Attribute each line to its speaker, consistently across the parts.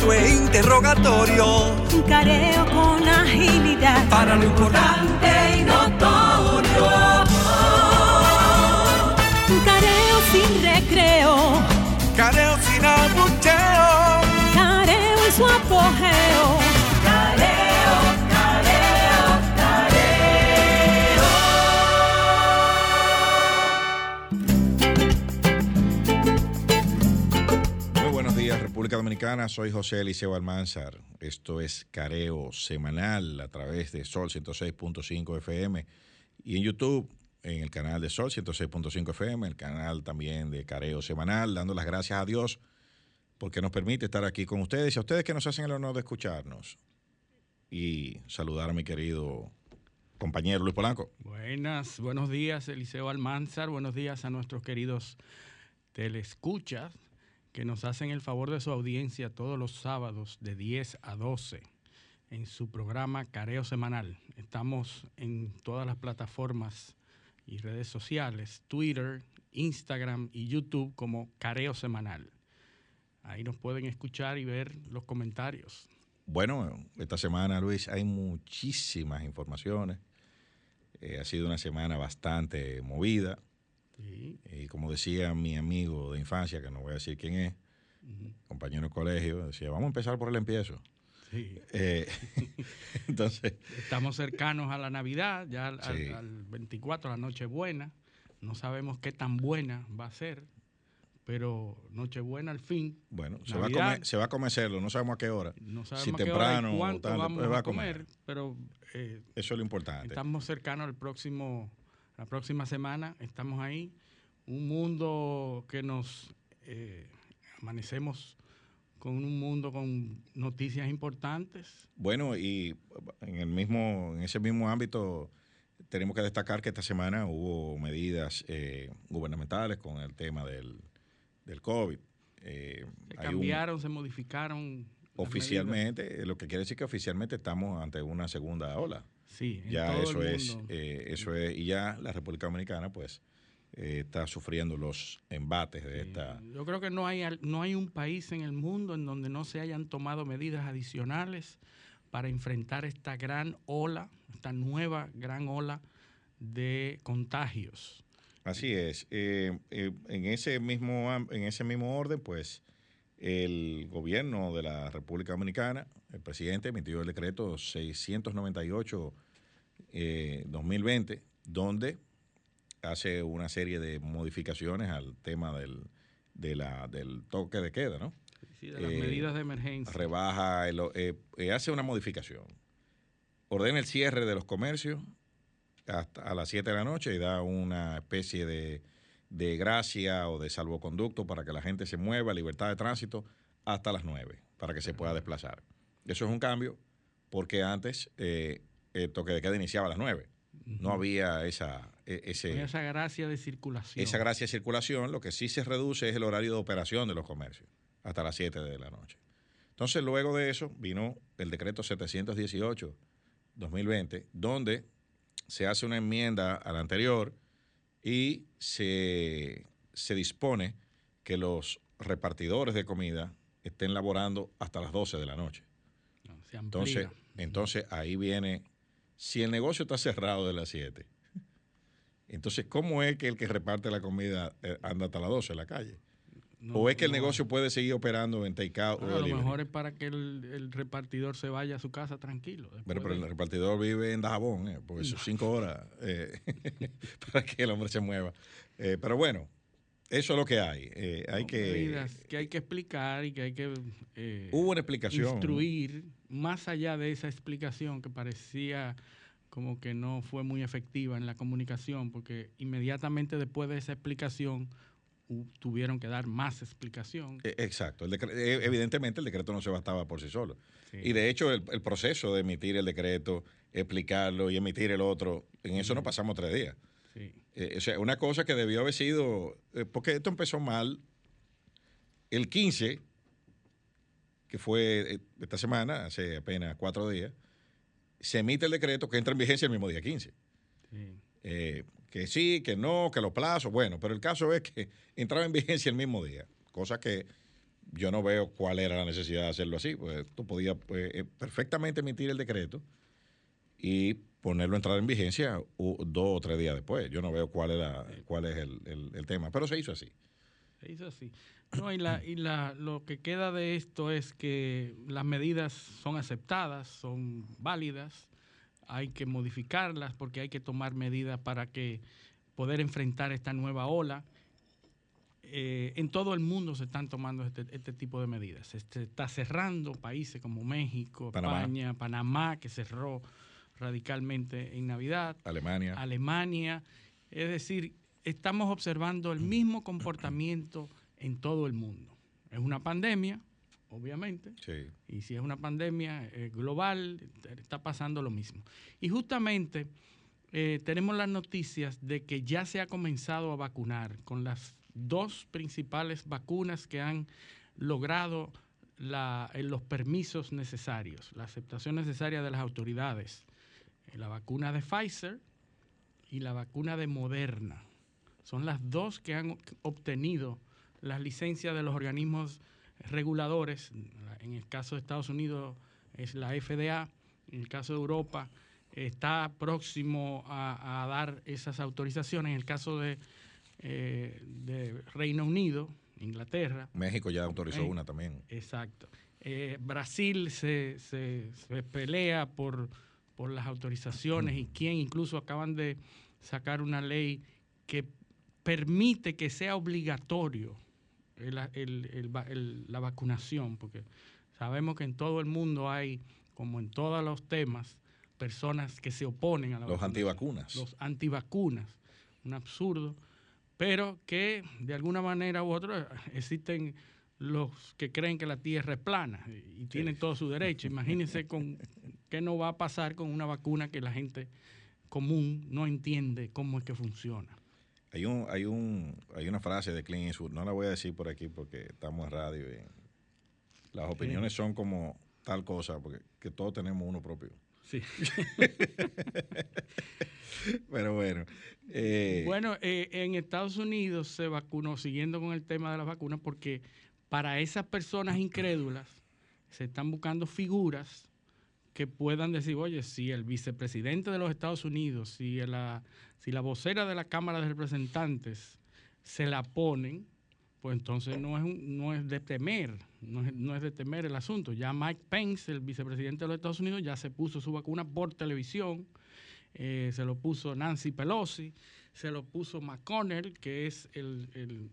Speaker 1: encuentro e interrogatorio.
Speaker 2: Un careo con agilidad.
Speaker 1: Para lo importante y notorio.
Speaker 3: Dominicana. Soy José Eliseo Almanzar. Esto es Careo Semanal a través de Sol 106.5 FM y en YouTube, en el canal de Sol 106.5 FM, el canal también de Careo Semanal, dando las gracias a Dios porque nos permite estar aquí con ustedes y a ustedes que nos hacen el honor de escucharnos. Y saludar a mi querido compañero Luis Polanco.
Speaker 4: Buenas, buenos días, Eliseo Almanzar. Buenos días a nuestros queridos telescuchas que nos hacen el favor de su audiencia todos los sábados de 10 a 12 en su programa Careo Semanal. Estamos en todas las plataformas y redes sociales, Twitter, Instagram y YouTube como Careo Semanal. Ahí nos pueden escuchar y ver los comentarios.
Speaker 3: Bueno, esta semana, Luis, hay muchísimas informaciones. Eh, ha sido una semana bastante movida.
Speaker 4: Sí.
Speaker 3: Y como decía mi amigo de infancia, que no voy a decir quién es, compañero de colegio, decía, vamos a empezar por el empiezo.
Speaker 4: Sí.
Speaker 3: Eh, entonces,
Speaker 4: Estamos cercanos a la Navidad, ya al, al-
Speaker 3: Sí.
Speaker 4: al 24, la Nochebuena. No sabemos qué tan buena va a ser, pero Nochebuena al fin.
Speaker 3: bueno, se va, a comer, se va a no sabemos a qué hora.
Speaker 4: No sabemos
Speaker 3: si
Speaker 4: a qué
Speaker 3: temprano
Speaker 4: hora y
Speaker 3: o
Speaker 4: cuánto
Speaker 3: tarde,
Speaker 4: vamos
Speaker 3: pues va
Speaker 4: a
Speaker 3: a comer.
Speaker 4: comer, pero eh,
Speaker 3: Eso es lo importante.
Speaker 4: estamos cercanos al próximo, la próxima semana. Estamos ahí. Un mundo que nos eh, amanecemos con un mundo con noticias importantes.
Speaker 3: Bueno, y en el mismo, en ese mismo ámbito, tenemos que destacar que esta semana hubo medidas eh, gubernamentales con el tema del, del COVID. Eh,
Speaker 4: Se
Speaker 3: un-
Speaker 4: cambiaron, se modificaron.
Speaker 3: oficialmente, lo que quiere decir que oficialmente estamos ante una segunda ola.
Speaker 4: Sí, en
Speaker 3: Ya
Speaker 4: todo
Speaker 3: eso
Speaker 4: el
Speaker 3: es, eh, eso es, y ya la República Dominicana, pues, eh, está sufriendo los embates de esta.
Speaker 4: Yo creo que no hay, no hay un país en el mundo en donde no se hayan tomado medidas adicionales para enfrentar esta gran ola, esta nueva gran ola de contagios.
Speaker 3: Así es. Eh, en ese mismo en ese mismo orden, pues, el gobierno de la República Dominicana, el presidente emitió el decreto 698 eh, 2020, donde hace una serie de modificaciones al tema del, de la, del toque de queda, ¿no?
Speaker 4: Sí, de las
Speaker 3: Eh,
Speaker 4: medidas de emergencia.
Speaker 3: rebaja, el- eh, hace una modificación. Ordena el cierre de los comercios hasta a las 7 de la noche y da una especie de, de gracia o de salvoconducto para que la gente se mueva, libertad de tránsito, hasta las 9, para que se pueda desplazar. Eso es un cambio, porque antes eh, el toque de queda iniciaba a las 9. No había esa, e- ese,
Speaker 4: esa gracia de circulación.
Speaker 3: esa gracia de circulación, lo que sí se reduce es el horario de operación de los comercios, hasta las 7 de la noche. Entonces, luego de eso vino el decreto 718-2020, donde se hace una enmienda al anterior y se, se dispone que los repartidores de comida estén laborando hasta las 12 de la noche.
Speaker 4: No, se amplía.
Speaker 3: Entonces, entonces ahí viene, si el negocio está cerrado de las 7, entonces, ¿cómo es que el que reparte la comida eh, anda hasta las 12 en la calle?
Speaker 4: No,
Speaker 3: ¿O es que el
Speaker 4: no.
Speaker 3: negocio puede seguir operando en takeout
Speaker 4: a lo mejor es para que el, el repartidor se vaya a su casa tranquilo.
Speaker 3: Pero, pero
Speaker 4: de-
Speaker 3: el repartidor vive en Dajabón, eh, porque son cinco horas eh, para que el hombre se mueva. Eh, pero bueno, eso es lo que hay. Eh, hay que...
Speaker 4: que hay que explicar y que hay que
Speaker 3: Hubo una explicación.
Speaker 4: instruir más allá de esa explicación que parecía como que no fue muy efectiva en la comunicación porque inmediatamente después de esa explicación tuvieron que dar más explicación.
Speaker 3: Eh, Exacto. El eh, evidentemente el decreto no se bastaba por sí solo.
Speaker 4: Sí.
Speaker 3: Y de hecho el, el proceso de emitir el decreto, explicarlo y emitir el otro, en eso nos pasamos tres días.
Speaker 4: Sí.
Speaker 3: Eh, o sea, una cosa que debió haber sido, eh, porque esto empezó mal el 15, que fue eh, esta semana, hace apenas cuatro días, se emite el decreto que entra en vigencia el mismo día 15.
Speaker 4: Sí.
Speaker 3: Que sí, que no, que los plazos, bueno, pero el caso es que entraba en vigencia el mismo día, cosa que yo no veo cuál era la necesidad de hacerlo así. Pues tú podías pues, eh, perfectamente emitir el decreto y ponerlo a entrar en vigencia dos o tres días después. Yo no veo cuál, era, cuál es el, el- el tema, pero se hizo así.
Speaker 4: Se hizo así. No, y la, y la, lo que queda de esto es que las medidas son aceptadas, son válidas, hay que modificarlas porque hay que tomar medidas para que poder enfrentar esta nueva ola. Eh, en todo el mundo se están tomando este, este tipo de medidas. Se este- está cerrando países como México,
Speaker 3: Panamá.
Speaker 4: España, Panamá, que cerró radicalmente en Navidad.
Speaker 3: Alemania.
Speaker 4: Alemania. Es decir, estamos observando el mismo comportamiento en todo el mundo. Es una pandemia, obviamente,
Speaker 3: Sí.
Speaker 4: y si es una pandemia eh, global, está pasando lo mismo. Y justamente eh, tenemos las noticias de que ya se ha comenzado a vacunar con las dos principales vacunas que han logrado la- eh, los permisos necesarios, la aceptación necesaria de las autoridades. La vacuna de Pfizer y la vacuna de Moderna. Son las dos que han obtenido las licencias de los organismos reguladores. En el caso de Estados Unidos es la FDA, en el caso de Europa está próximo a, a dar esas autorizaciones. En el caso de, eh, de Reino Unido, Inglaterra,
Speaker 3: México ya autorizó
Speaker 4: Eh,
Speaker 3: una también.
Speaker 4: Exacto. Eh, Brasil se, se- se pelea por, por las autorizaciones y quien incluso acaban de sacar una ley que permite que sea obligatorio el- el- el va- el- la vacunación, porque sabemos que en todo el mundo hay, como en todos los temas, personas que se oponen a la
Speaker 3: Los
Speaker 4: vacunación
Speaker 3: antivacunas.
Speaker 4: los antivacunas, un absurdo, pero que de alguna manera u otra existen los que creen que la Tierra es plana y, y tienen todo su derecho. Imagínense con qué no va a pasar con una vacuna que la gente común no entiende cómo es que funciona.
Speaker 3: Hay un, hay un, hay una frase de Clint Eastwood, no la voy a decir por aquí porque estamos en radio y las opiniones son como tal cosa, porque que todos tenemos uno propio.
Speaker 4: Sí.
Speaker 3: Pero bueno. eh,
Speaker 4: Bueno, eh, en Estados Unidos se vacunó, siguiendo con el tema de las vacunas, porque para esas personas incrédulas se están buscando figuras que puedan decir, oye, si el vicepresidente de los Estados Unidos, si la, si la vocera de la Cámara de Representantes se la ponen, pues entonces no es, no es de temer, no es, no es de temer el asunto. Ya Mike Pence, el vicepresidente de los Estados Unidos, ya se puso su vacuna por televisión, eh, se lo puso Nancy Pelosi, se lo puso McConnell, que es el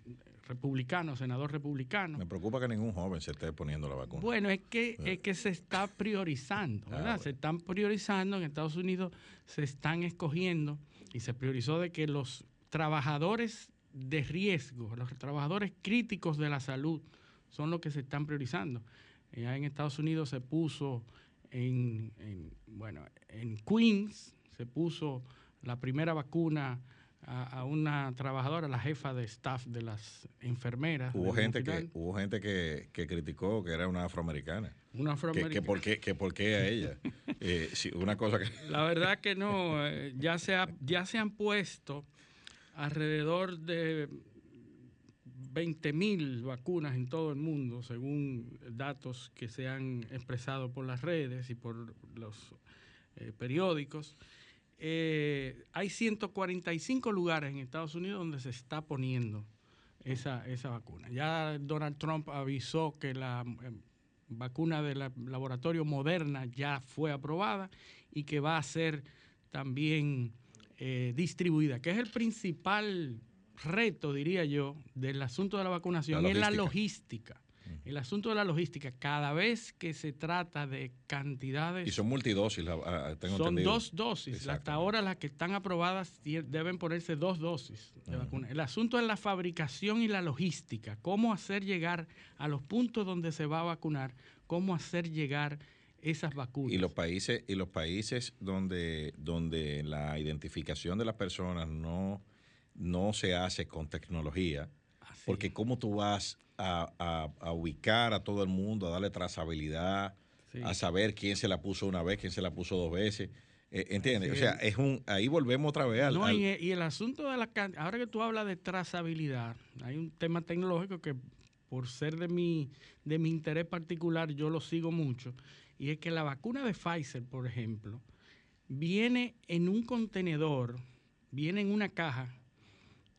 Speaker 4: republicano, senador republicano.
Speaker 3: me preocupa que ningún joven se esté poniendo la vacuna.
Speaker 4: Bueno, es que, es que se está priorizando,
Speaker 3: Ah,
Speaker 4: ¿verdad?
Speaker 3: bueno.
Speaker 4: Se están priorizando, en Estados Unidos se están escogiendo y se priorizó de que los trabajadores de riesgo, los trabajadores críticos de la salud son los que se están priorizando. Ya en Estados Unidos se puso en, en, bueno, en Queens, se puso la primera vacuna a, a una trabajadora, la jefa de staff de las enfermeras.
Speaker 3: hubo gente que, hubo gente que, que criticó que era una afroamericana.
Speaker 4: una
Speaker 3: Que, que
Speaker 4: afroamericana.
Speaker 3: por qué, que por qué a ella. Eh, sí, una cosa que.
Speaker 4: La verdad que no, eh, ya se, ha- ya se han puesto alrededor de 20 mil vacunas en todo el mundo, según datos que se han expresado por las redes y por los eh, periódicos. Eh, hay 145 lugares en Estados Unidos donde se está poniendo esa, esa vacuna. Ya Donald Trump avisó que la eh, vacuna del laboratorio Moderna ya fue aprobada y que va a ser también eh, distribuida, que es el principal reto, diría yo, del asunto de la vacunación,
Speaker 3: La
Speaker 4: es la
Speaker 3: logística.
Speaker 4: El asunto de la logística, cada vez que se trata de cantidades
Speaker 3: Y son multidosis, la- ah, tengo
Speaker 4: son
Speaker 3: entendido.
Speaker 4: dos dosis. Hasta ahora las que están aprobadas deben ponerse dos dosis de vacuna. El asunto es la fabricación y la logística. Cómo hacer llegar a los puntos donde se va a vacunar, cómo hacer llegar esas vacunas.
Speaker 3: Y los países, y los países donde, donde la identificación de las personas no, no se hace con tecnología,
Speaker 4: Así.
Speaker 3: porque cómo tú vas a, a- a ubicar a todo el mundo, a darle trazabilidad,
Speaker 4: Sí.
Speaker 3: a saber quién se la puso una vez, quién se la puso dos veces. Eh, ¿Entiendes? O sea,
Speaker 4: es.
Speaker 3: un, ahí volvemos otra vez al,
Speaker 4: No,
Speaker 3: al-
Speaker 4: y, y el asunto de la ahora que tú hablas de trazabilidad, hay un tema tecnológico que por ser de mi, de mi interés particular, yo lo sigo mucho, y es que la vacuna de Pfizer, por ejemplo, viene en un contenedor, viene en una caja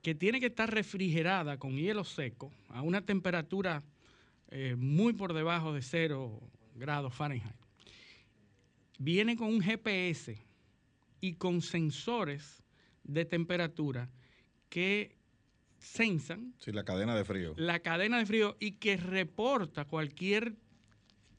Speaker 4: que tiene que estar refrigerada con hielo seco a una temperatura eh, muy por debajo de 0 grados Fahrenheit. Viene con un GPS y con sensores de temperatura que sensan
Speaker 3: Sí, la cadena de frío.
Speaker 4: la cadena de frío y que reporta cualquier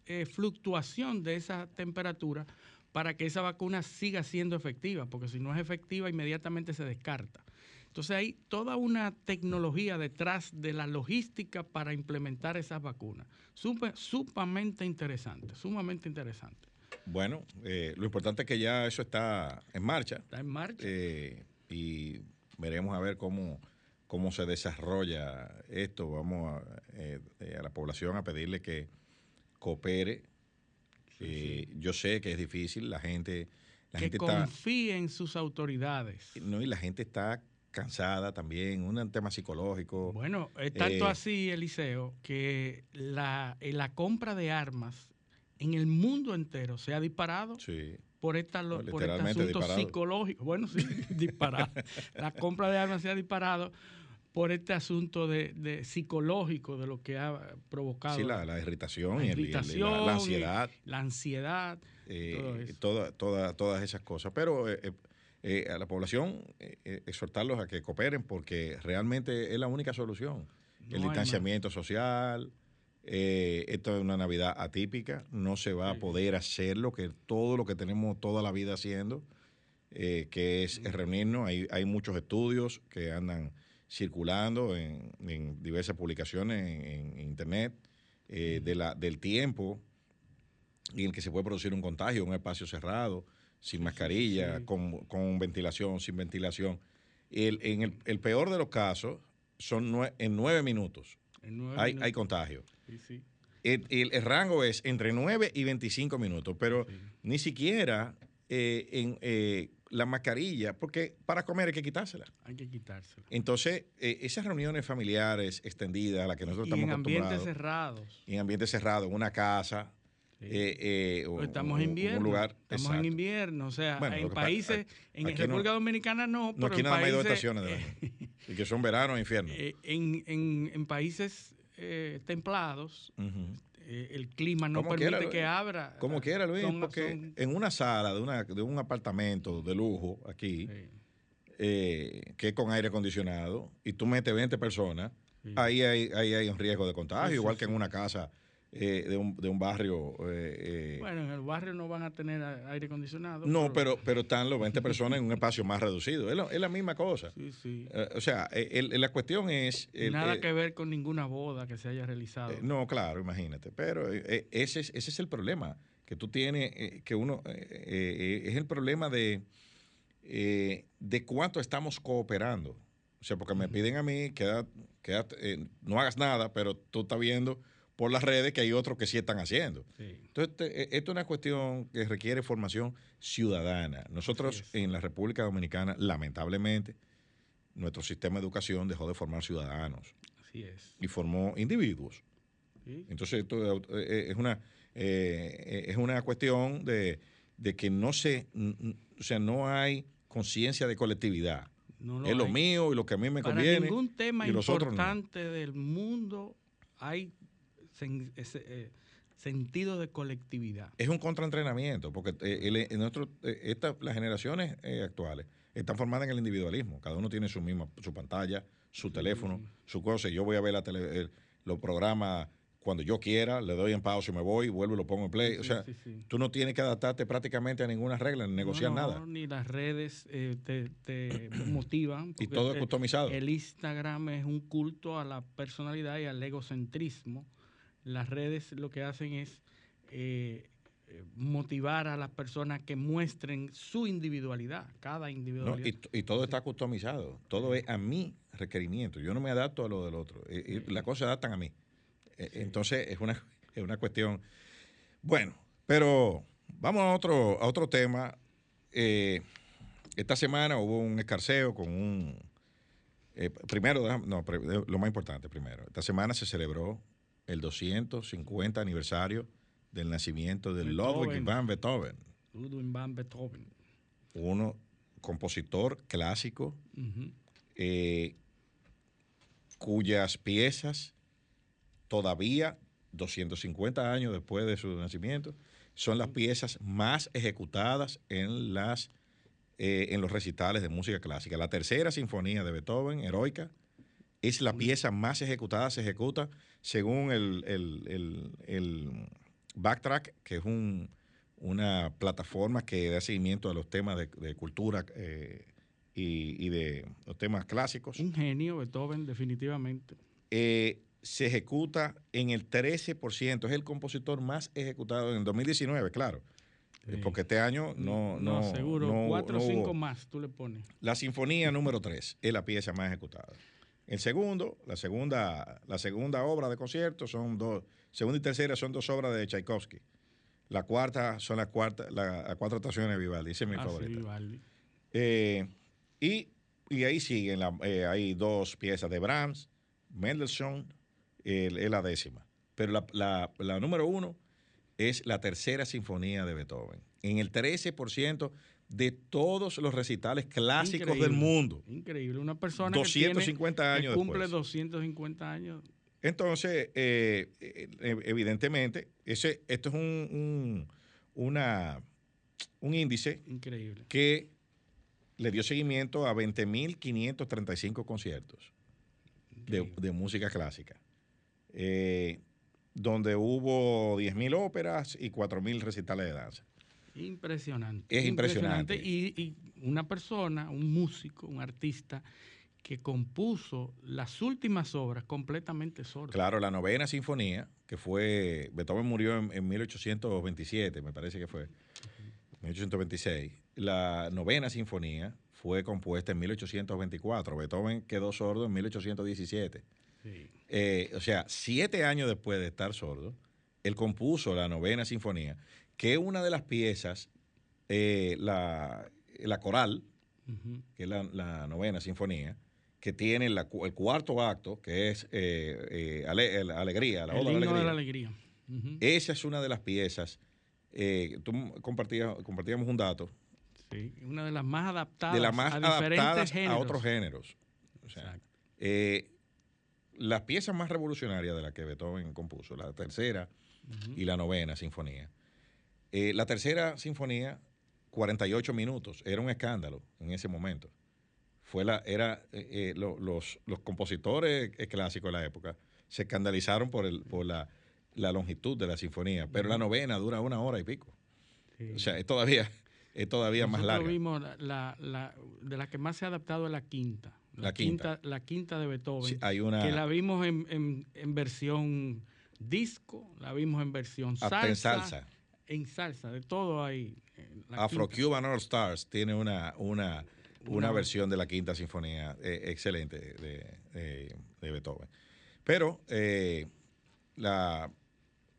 Speaker 4: eh, fluctuación de esa temperatura para que esa vacuna siga siendo efectiva, porque si no es efectiva inmediatamente se descarta. Entonces hay toda una tecnología detrás de la logística para implementar esas vacunas. Supe- sumamente interesante, sumamente interesante.
Speaker 3: Bueno, eh, lo importante es que ya eso está en marcha
Speaker 4: Está en marcha.
Speaker 3: eh, y veremos a ver cómo, cómo se desarrolla esto. Vamos a, eh, a la población a pedirle que coopere. Yo sé que es difícil, la gente, la
Speaker 4: que
Speaker 3: gente está,
Speaker 4: confíe en sus autoridades.
Speaker 3: no, y la gente está cansada también, un tema psicológico.
Speaker 4: Bueno, es tanto
Speaker 3: Eh,
Speaker 4: así, Eliseo, que la, eh, la compra de armas en el mundo entero se ha disparado
Speaker 3: Sí.
Speaker 4: por, esta,
Speaker 3: No,
Speaker 4: por este asunto
Speaker 3: disparado.
Speaker 4: psicológico. Bueno, sí, disparado. La compra de armas se ha disparado por este asunto de, de psicológico de lo que ha provocado
Speaker 3: Sí, la, la irritación,
Speaker 4: la
Speaker 3: y, el- la-
Speaker 4: irritación
Speaker 3: ansiedad,
Speaker 4: la ansiedad.
Speaker 3: eh,
Speaker 4: todo eso.
Speaker 3: toda- toda- todas esas cosas. Pero eh, eh, a la población eh, eh, exhortarlos a que cooperen porque realmente es la única solución.
Speaker 4: No
Speaker 3: el distanciamiento social, eh, esto es una Navidad atípica, no se va a poder hacer lo que todo lo que tenemos toda la vida haciendo, que es reunirnos. Hay, hay muchos estudios que andan circulando en, en diversas publicaciones en, en internet de la, del tiempo en el que se puede producir un contagio en un espacio cerrado, sin mascarilla,
Speaker 4: sí.
Speaker 3: Con, con ventilación, sin ventilación. El, en el, el peor de los casos son nue- en nueve minutos
Speaker 4: En nueve
Speaker 3: hay,
Speaker 4: minutos.
Speaker 3: hay contagio.
Speaker 4: Sí.
Speaker 3: El, el- rango es entre 9 y 25 minutos, pero ni siquiera eh, en eh, la mascarilla, porque para comer hay que quitársela.
Speaker 4: Hay que quitárselo.
Speaker 3: Entonces, eh, esas reuniones familiares extendidas a las que nosotros
Speaker 4: Y
Speaker 3: estamos
Speaker 4: en ambientes
Speaker 3: acostumbrados,
Speaker 4: cerrados.
Speaker 3: en ambiente cerrado, en una casa,
Speaker 4: Sí.
Speaker 3: eh, eh, o-
Speaker 4: Pues estamos en invierno.
Speaker 3: un lugar.
Speaker 4: estamos
Speaker 3: exacto.
Speaker 4: en invierno. O sea,
Speaker 3: Bueno,
Speaker 4: en países, en
Speaker 3: aquí
Speaker 4: República
Speaker 3: no-
Speaker 4: Dominicana no,
Speaker 3: No,
Speaker 4: pero
Speaker 3: aquí nada más hay dos estaciones de año. Y que son verano e infierno.
Speaker 4: eh, en, en- en países eh, templados, eh, el clima no permite
Speaker 3: quiera,
Speaker 4: que abra.
Speaker 3: Como quiera, Luis,
Speaker 4: Son-
Speaker 3: porque
Speaker 4: son-
Speaker 3: en una sala de, una, de un apartamento de lujo aquí,
Speaker 4: sí,
Speaker 3: eh, que es con aire acondicionado, y tú metes 20 personas,
Speaker 4: sí.
Speaker 3: ahí hay, ahí hay un riesgo de contagio, igual que en una casa eh, de, un, de un barrio. eh, eh,
Speaker 4: Bueno, en el barrio no van a tener aire acondicionado.
Speaker 3: no, pero, pero están los 20 personas en un espacio más reducido. Es, lo- es la misma cosa.
Speaker 4: Sí, sí.
Speaker 3: Eh, o sea, eh, el- la cuestión es... el-
Speaker 4: Nada que ver con ninguna boda que se haya realizado.
Speaker 3: No, claro, imagínate. Pero ese, es, ese es el problema que tú tienes, que uno, es el problema de, eh, de cuánto estamos cooperando. O sea, porque me piden a mí, queda, eh, no hagas nada, pero tú estás viendo por las redes que hay otros que sí están haciendo.
Speaker 4: Sí.
Speaker 3: Entonces, te- eh, esto es una cuestión que requiere formación ciudadana. Nosotros
Speaker 4: es.
Speaker 3: en la República Dominicana, lamentablemente, nuestro sistema de educación dejó de formar ciudadanos
Speaker 4: Así es.
Speaker 3: y formó individuos.
Speaker 4: Sí.
Speaker 3: Entonces, esto eh, eh, es una, eh, es una cuestión de, de que no se, o sea, no hay conciencia de colectividad.
Speaker 4: No
Speaker 3: es lo
Speaker 4: hay.
Speaker 3: mío y lo que a mí me
Speaker 4: Para
Speaker 3: conviene.
Speaker 4: ningún tema
Speaker 3: y los otros no.
Speaker 4: importante del mundo hay sen- ese, eh, sentido de colectividad.
Speaker 3: Es un contraentrenamiento, porque eh, el- el- nuestro, eh, esta- las generaciones eh, actuales están formadas en el individualismo. Cada uno tiene su misma, su pantalla, su teléfono, su cosa. y Yo voy a ver la tele, el- los programas cuando yo quiera, le doy en pausa y me voy, vuelvo y lo pongo en play. o sea,
Speaker 4: sí, sí.
Speaker 3: tú no tienes que adaptarte prácticamente a ninguna regla, ni negociar
Speaker 4: No, no,
Speaker 3: nada.
Speaker 4: Ni las redes eh, te, te motivan.
Speaker 3: Y todo es
Speaker 4: el-
Speaker 3: customizado.
Speaker 4: El Instagram es un culto a la personalidad y al egocentrismo. Las redes lo que hacen es eh, motivar a las personas que muestren su individualidad, cada
Speaker 3: ¿no?
Speaker 4: individualidad.
Speaker 3: Y, t- y todo está customizado. Todo es a mi requerimiento. Yo no me adapto a lo del otro. Eh, eh, Las cosas se adaptan a mí. Eh, Entonces es una, es una cuestión. Bueno, pero vamos a otro, a otro tema. Eh, esta semana hubo un escarceo con un Eh, primero, no, lo más importante primero. Esta semana se celebró el 250 aniversario del nacimiento de Ludwig van Beethoven,
Speaker 4: Ludwig van Beethoven.
Speaker 3: uno compositor clásico eh, cuyas piezas todavía, 250 años después de su nacimiento, son las piezas más ejecutadas en, las, eh, en los recitales de música clásica. La tercera sinfonía de Beethoven, Heroica, es la pieza más ejecutada, se ejecuta según el, el- el- el Backtrack, que es un- una plataforma que da seguimiento a los temas de, de cultura eh, y, y de los temas clásicos.
Speaker 4: Un genio, Beethoven, definitivamente.
Speaker 3: Eh, se ejecuta en el 13%, es el compositor más ejecutado en el 2019, claro. Eh,
Speaker 4: Sí.
Speaker 3: Porque este año no, no,
Speaker 4: seguro.
Speaker 3: no-
Speaker 4: Cuatro o
Speaker 3: no
Speaker 4: cinco más tú le pones.
Speaker 3: La sinfonía número 3 es la pieza más ejecutada. El segundo, la segunda, la segunda obra de concierto son dos, segunda y tercera son dos obras de Tchaikovsky. La cuarta son las cuarta, la- las cuatro estaciones de Vivaldi, esa es mi
Speaker 4: Ah, sí. Vivaldi.
Speaker 3: Eh, y, y ahí siguen, la- eh, hay dos piezas de Brahms, Mendelssohn, el- es la décima. Pero la, la- la número uno es la tercera sinfonía de Beethoven. En el 13% de todos los recitales clásicos del mundo.
Speaker 4: Increíble. Una persona que
Speaker 3: 250
Speaker 4: tiene-
Speaker 3: años
Speaker 4: que cumple
Speaker 3: después.
Speaker 4: 250 años.
Speaker 3: Entonces, eh, eh, evidentemente, ese, esto es un, un- una, un índice
Speaker 4: Increíble.
Speaker 3: que le dio seguimiento a 20.535 conciertos de, música clásica, eh, donde hubo 10.000 óperas y 4.000 recitales de danza.
Speaker 4: Impresionante.
Speaker 3: Es impresionante.
Speaker 4: Y, y una persona, un músico, un artista que compuso las últimas obras completamente sordo.
Speaker 3: Claro, la novena sinfonía, que fue, Beethoven murió en, en 1827, me parece que fue, 1826. La novena sinfonía fue compuesta en 1824. Beethoven quedó sordo en 1817.
Speaker 4: Sí.
Speaker 3: Eh, o sea, siete años después de estar sordo, él compuso la novena sinfonía, que una de las piezas, eh, la, la coral, que es la, la novena sinfonía, que tiene la el cuarto acto, que es eh, eh, ale- el- Alegría, la
Speaker 4: El
Speaker 3: Oda la
Speaker 4: de la
Speaker 3: Alegría. Esa es una de las piezas. tú compartías, compartíamos un dato
Speaker 4: Sí, una de las más adaptadas
Speaker 3: de las más
Speaker 4: a
Speaker 3: adaptadas otros géneros. O sea,
Speaker 4: Exacto.
Speaker 3: las piezas más revolucionarias de las que Beethoven compuso, la tercera y la novena sinfonía. Eh, la tercera sinfonía, 48 minutos, era un escándalo en ese momento. Fue la, era, eh, eh, lo- los, los compositores clásicos de la época se escandalizaron por, el, por la, la longitud de la sinfonía, pero la novena dura una hora y pico.
Speaker 4: Sí.
Speaker 3: O sea, es todavía, es todavía más larga.
Speaker 4: vimos la, la- de la que más se ha adaptado es la quinta.
Speaker 3: La quinta.
Speaker 4: La quinta de Beethoven.
Speaker 3: Sí, hay una-
Speaker 4: Que la vimos en, en- en versión disco, la vimos en versión salsa.
Speaker 3: En salsa.
Speaker 4: En salsa, de todo ahí. en la
Speaker 3: Afro
Speaker 4: quinta.
Speaker 3: Cuban All Stars tiene una, una, una
Speaker 4: Una-
Speaker 3: versión de la quinta sinfonía eh, excelente de, de- de Beethoven. Pero eh, la,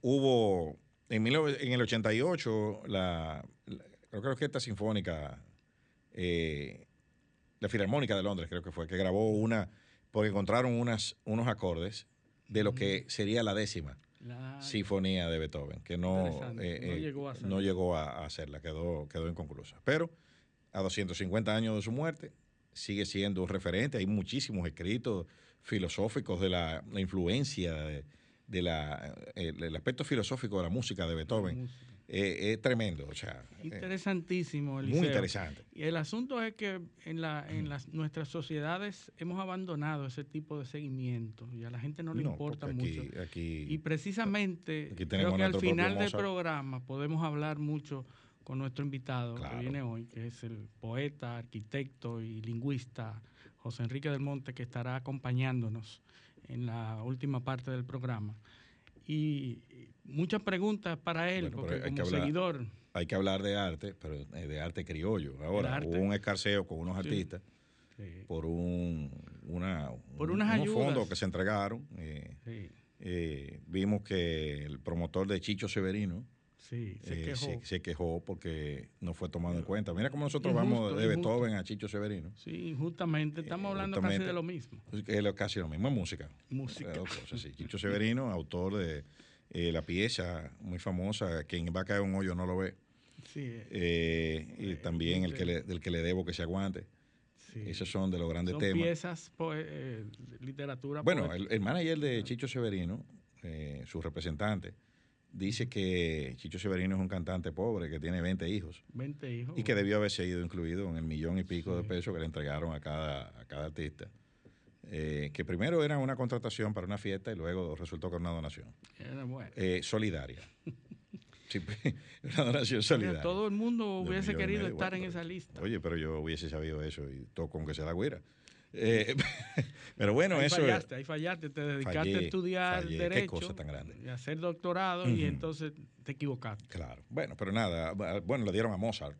Speaker 3: hubo en, 19 en el 88, la, la- creo que la Orquesta Sinfónica, eh, la Filarmónica de Londres, creo que fue, que grabó una, porque encontraron unas, unos acordes de lo que sería la décima
Speaker 4: La-
Speaker 3: sinfonía de Beethoven, que no, eh,
Speaker 4: No
Speaker 3: eh,
Speaker 4: llegó a hacerla.
Speaker 3: no llegó a, a hacerla, quedó, quedó inconclusa. Pero a 250 años de su muerte, sigue siendo un referente. Hay muchísimos escritos filosóficos de la, la influencia de, de la, el, el aspecto filosófico de la música de Beethoven.
Speaker 4: música.
Speaker 3: Eh, es tremendo, o sea, eh,
Speaker 4: Interesantísimo,
Speaker 3: muy interesante.
Speaker 4: Y el asunto es que en, la, en las, nuestras sociedades hemos abandonado ese tipo de seguimiento y a la gente no le
Speaker 3: No,
Speaker 4: importa
Speaker 3: aquí-
Speaker 4: mucho.
Speaker 3: aquí-
Speaker 4: y precisamente
Speaker 3: aquí
Speaker 4: creo que al final del programa podemos hablar mucho con nuestro invitado
Speaker 3: Claro.
Speaker 4: que viene hoy, que es el poeta, arquitecto y lingüista José Enrique del Monte, que estará acompañándonos en la última parte del programa. Y muchas preguntas para él,
Speaker 3: Bueno,
Speaker 4: porque como
Speaker 3: hablar-
Speaker 4: seguidor...
Speaker 3: Hay que hablar de arte, pero eh, de arte criollo. Ahora,
Speaker 4: arte.
Speaker 3: hubo un escarceo con unos
Speaker 4: Sí.
Speaker 3: artistas
Speaker 4: sí,
Speaker 3: por un, una,
Speaker 4: Por
Speaker 3: un-
Speaker 4: unas
Speaker 3: unos
Speaker 4: ayudas.
Speaker 3: fondos que se entregaron. eh,
Speaker 4: sí.
Speaker 3: eh, vimos que el promotor de Chicho Severino
Speaker 4: Sí, se
Speaker 3: eh,
Speaker 4: quejó.
Speaker 3: se, se quejó porque no fue tomado en cuenta. Mira cómo nosotros
Speaker 4: Injusto,
Speaker 3: vamos de
Speaker 4: injusto.
Speaker 3: Beethoven a Chicho Severino.
Speaker 4: Sí, justamente. Estamos hablando
Speaker 3: justamente.
Speaker 4: casi de lo mismo.
Speaker 3: Es casi lo mismo, es música.
Speaker 4: Música.
Speaker 3: Cosas, sí. Chicho Severino, autor de eh, la pieza muy famosa, Quien va a caer un hoyo no lo ve.
Speaker 4: Sí, eh,
Speaker 3: Eh, y también el que le, del que le debo que se aguante.
Speaker 4: sí.
Speaker 3: Esos son de los grandes
Speaker 4: Son
Speaker 3: temas.
Speaker 4: piezas, poe- eh, de literatura.
Speaker 3: Bueno,
Speaker 4: poética.
Speaker 3: el, el manager de Chicho Severino, eh, su representante, dice que Chicho Severino es un cantante pobre que tiene 20 hijos
Speaker 4: 20 hijos.
Speaker 3: y que debió haber sido incluido en el millón y pico de pesos que le entregaron a cada, a cada artista. Eh, que primero era una contratación para una fiesta y luego resultó que era una donación
Speaker 4: Era bueno.
Speaker 3: eh, solidaria. Sí, una donación
Speaker 4: Mira,
Speaker 3: solidaria.
Speaker 4: todo el mundo hubiese
Speaker 3: y
Speaker 4: querido
Speaker 3: medio.
Speaker 4: estar
Speaker 3: Bueno,
Speaker 4: en
Speaker 3: pero-
Speaker 4: esa lista.
Speaker 3: Oye, pero yo hubiese sabido eso y toco aunque sea la güera. Eh, pero bueno,
Speaker 4: ahí
Speaker 3: eso
Speaker 4: fallaste, ahí fallaste, te dedicaste
Speaker 3: Fallé,
Speaker 4: a estudiar
Speaker 3: fallé. Qué
Speaker 4: derecho,
Speaker 3: cosa tan grande.
Speaker 4: y a hacer doctorado y
Speaker 3: Ujú.
Speaker 4: entonces te equivocaste.
Speaker 3: Claro. Bueno, pero nada. Bueno, le dieron a Mozart,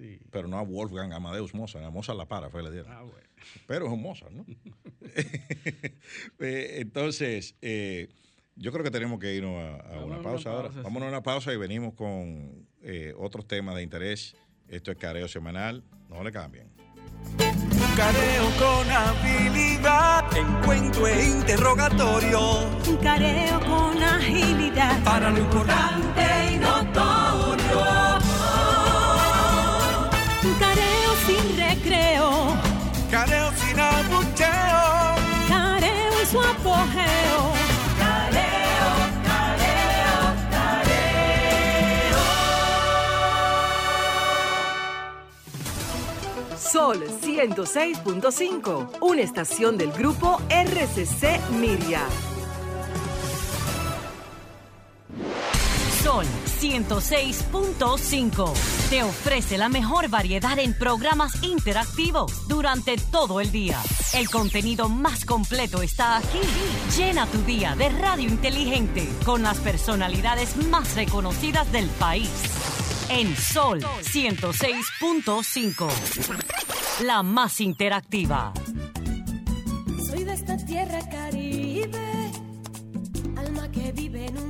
Speaker 4: Sí.
Speaker 3: pero no a Wolfgang Amadeus Mozart. A Mozart la para fue que le dieron.
Speaker 4: Ah, bueno.
Speaker 3: Pero es un Mozart, ¿no? Eh, Entonces, eh, yo creo que tenemos que irnos a, a una
Speaker 4: una
Speaker 3: pausa ahora.
Speaker 4: pausa,
Speaker 3: Vámonos
Speaker 4: sí.
Speaker 3: a una pausa y venimos con eh, otros temas de interés. Esto es Careo Semanal. No le cambien.
Speaker 1: Careo con habilidad, encuentro e interrogatorio.
Speaker 2: Un careo con agilidad.
Speaker 1: Para lo importante y notorio.
Speaker 2: Careo sin
Speaker 1: abucheo.
Speaker 2: Careo en su apogeo.
Speaker 1: Careo, careo, careo.
Speaker 5: Sol 106.5, una estación del grupo RCC Miria.
Speaker 6: 106.5 te ofrece la mejor variedad en programas interactivos durante todo el día. El contenido más completo está aquí. Llena tu día de radio inteligente con las personalidades más reconocidas del país. En Sol 106.5, la más interactiva.
Speaker 7: Soy de esta tierra caribe, alma que vive en un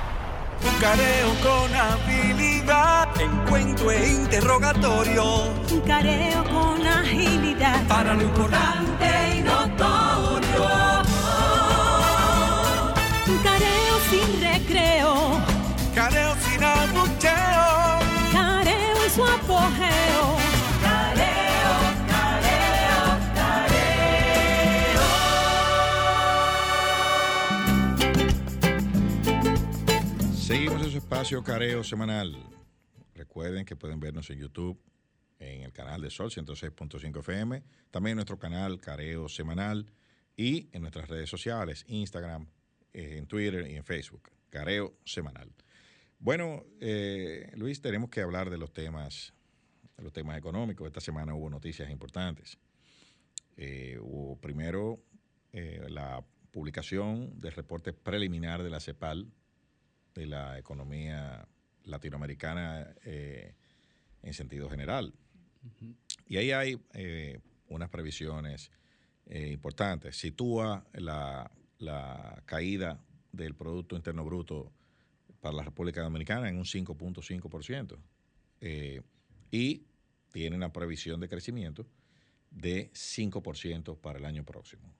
Speaker 1: Careo con habilidad, encuentro e interrogatorio.
Speaker 2: Un careo con agilidad.
Speaker 1: Para lo importante y notorio.
Speaker 2: Un careo sin recreo.
Speaker 1: Careo sin abucheo.
Speaker 2: Careo en su apogeo.
Speaker 3: Espacio Careo Semanal. Recuerden que pueden vernos en YouTube, en el canal de Sol 106.5 FM, también en nuestro canal Careo Semanal y en nuestras redes sociales, Instagram, eh, en Twitter y en Facebook, Careo Semanal. Bueno, eh, Luis, tenemos que hablar de los temas, de los temas económicos. Esta semana hubo noticias importantes. Eh, hubo primero la publicación del reporte preliminar de la CEPAL de la economía latinoamericana eh, en sentido general. Y ahí hay eh, unas previsiones eh, importante. Sitúa la, la caída del Producto Interno Bruto para la República Dominicana en un 5.5%. Eh, y tiene una previsión de crecimiento de 5% para el año próximo.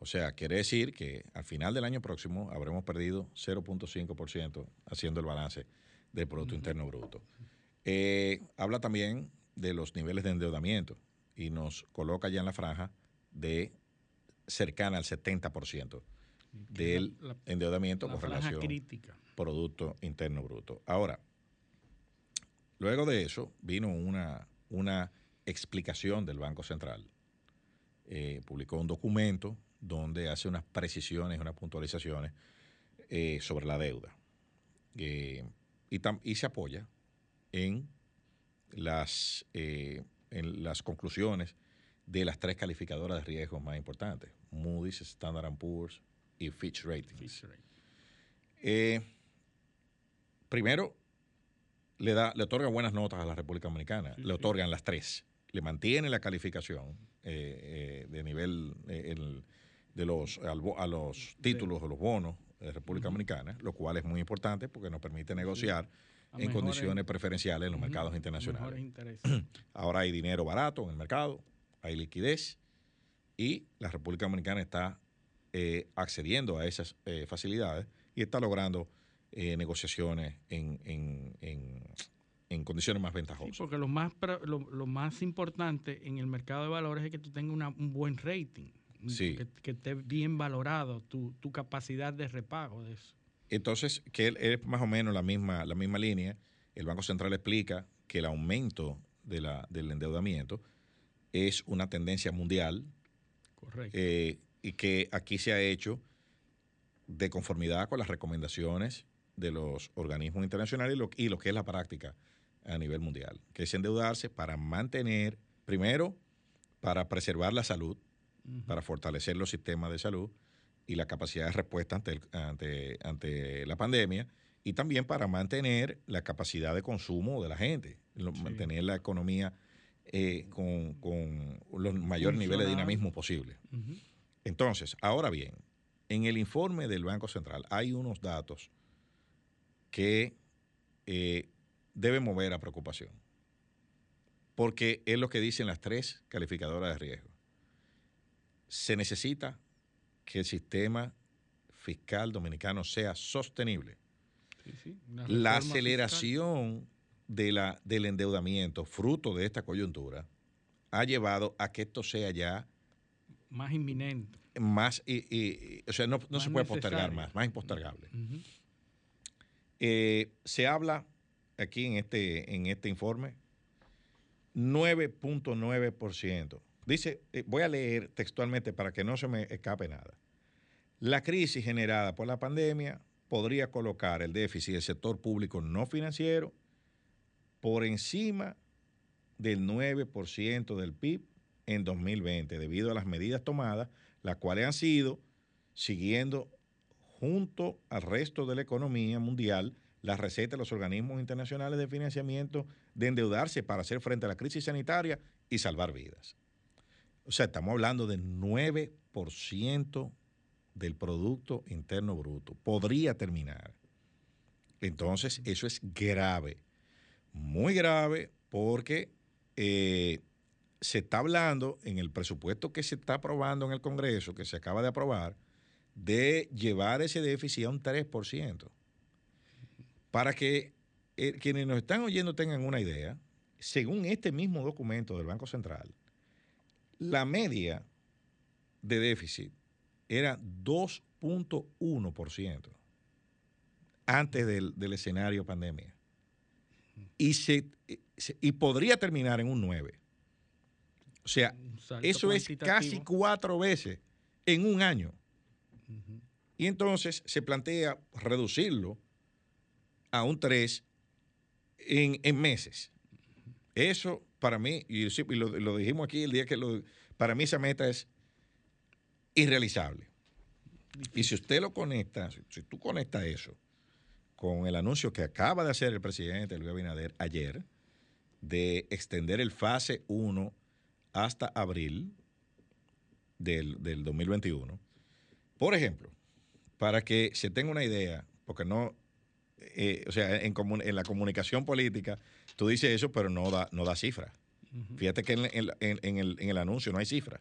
Speaker 3: O sea, quiere decir que al final del año próximo habremos perdido 0.5% haciendo el balance del Producto Interno Bruto. Eh, habla también de los niveles de endeudamiento y nos coloca ya en la franja de cercana al 70% del
Speaker 4: la-
Speaker 3: endeudamiento
Speaker 4: La
Speaker 3: con relación
Speaker 4: crítica.
Speaker 3: Producto Interno Bruto. Ahora, luego de eso vino una, una explicación del Banco Central. Eh, publicó un documento donde hace unas precisiones, unas puntualizaciones eh, sobre la deuda. Eh, y, tam- y se apoya en las, eh, en las conclusiones de las tres calificadoras de riesgo más importantes, Moody's, Standard Poor's y Fitch Ratings. Eh, primero, le, da, le otorga buenas notas a la República Dominicana. le otorgan las tres. Le mantiene la calificación de nivel el- de los, a los títulos o los bonos de República Dominicana, lo cual es muy importante porque nos permite negociar en condiciones preferenciales en los mercados internacionales. Ahora hay dinero barato en el mercado, hay liquidez y la República Dominicana está eh, accediendo a esas eh, facilidades y está logrando eh, negociaciones en, en- en- en condiciones más
Speaker 4: Sí,
Speaker 3: ventajosas.
Speaker 4: porque lo más, lo, lo más importante en el mercado de valores es que tú tengas una- un buen rating.
Speaker 3: Sí.
Speaker 4: Que, que esté bien valorado tu, tu capacidad de repago de eso.
Speaker 3: Entonces, que es más o menos la misma, la misma línea. El Banco Central explica que el aumento de la, del endeudamiento es una tendencia mundial
Speaker 4: Correcto.
Speaker 3: eh, y que aquí se ha hecho de conformidad con las recomendaciones de los organismos internacionales y lo, y lo que es la práctica a nivel mundial, que es endeudarse para mantener, primero, para preservar la salud, para fortalecer los sistemas de salud y la capacidad de respuesta ante, el- ante, ante la pandemia, y también para mantener la capacidad de consumo de la gente, mantener la economía eh, con, con los mayores niveles de dinamismo posible. Entonces, ahora bien, en el informe del Banco Central hay unos datos que eh, deben mover a preocupación, porque es lo que dicen las tres calificadoras de riesgo. Se necesita que el sistema fiscal dominicano sea sostenible.
Speaker 4: Sí, sí, una
Speaker 3: La aceleración de la, del endeudamiento fruto de esta coyuntura ha llevado a que esto sea ya
Speaker 4: Más inminente.
Speaker 3: más, y, o sea, no, no se puede postergar más, más impostergable. Eh, se habla aquí en este, en este informe 9.9%. Dice, eh, voy a leer textualmente para que no se me escape nada. La crisis generada por la pandemia podría colocar el déficit del sector público no financiero por encima del 9% del PIB en 2020 debido a las medidas tomadas, las cuales han sido siguiendo junto al resto de la economía mundial las recetas de los organismos internacionales de financiamiento de endeudarse para hacer frente a la crisis sanitaria y salvar vidas. O sea, estamos hablando de 9% del Producto Interno Bruto. Podría terminar. Entonces, eso es grave, muy grave, porque eh, se está hablando en el presupuesto que se está aprobando en el Congreso, que se acaba de aprobar, de llevar ese déficit a un 3%. Para que eh, quienes nos están oyendo tengan una idea, según este mismo documento del Banco Central, la media de déficit era 2.1% antes del, del escenario pandemia. Y, se, y podría terminar en un 9. O sea, eso es casi cuatro veces en un año. Y entonces se plantea reducirlo a un 3 en, en meses. Eso para mí, y y lo, lo dijimos aquí el día que lo... Para mí esa meta es irrealizable. Y si usted lo conecta, si, si tú conectas eso con el anuncio que acaba de hacer el presidente Luis Abinader ayer de extender el fase 1 hasta abril, del, del 2021. Por ejemplo, para que se tenga una idea, porque no, eh, o sea, en, comun- en la comunicación política, tú dices eso, pero no da, no da cifras. Fíjate que en, en- en- el, en el anuncio no hay cifras.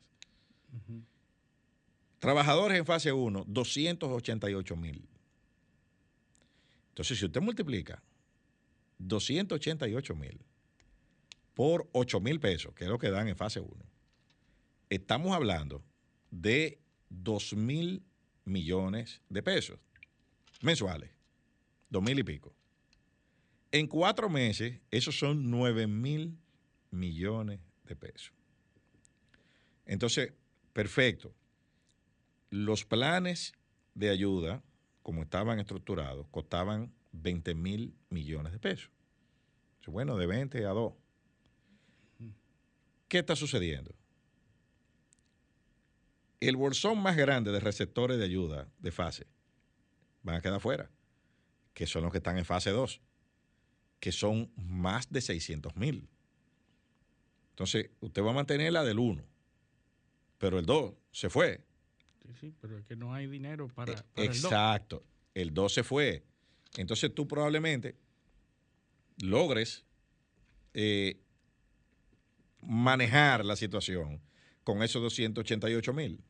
Speaker 3: Trabajadores en fase 1, 288 mil. Entonces, si usted multiplica 288 mil por 8 mil pesos, que es lo que dan en fase 1, estamos hablando de 2 mil millones de pesos mensuales, 2 mil y pico. En cuatro meses, esos son 9 mil millones de pesos. Entonces, perfecto. Los planes de ayuda, como estaban estructurados, costaban 20 mil millones de pesos. Bueno, de 20 a 2. ¿Qué está sucediendo? El bolsón más grande de receptores de ayuda de fase van a quedar fuera, que son los que están en fase 2, que son más de 600 mil. Entonces, usted va a mantener la del 1, pero el 2 se fue.
Speaker 4: Sí, sí, pero es que no hay dinero para,
Speaker 3: Eh,
Speaker 4: para el dos.
Speaker 3: Exacto. El 2 se fue. Entonces tú probablemente logres eh, manejar la situación con esos 288 mil.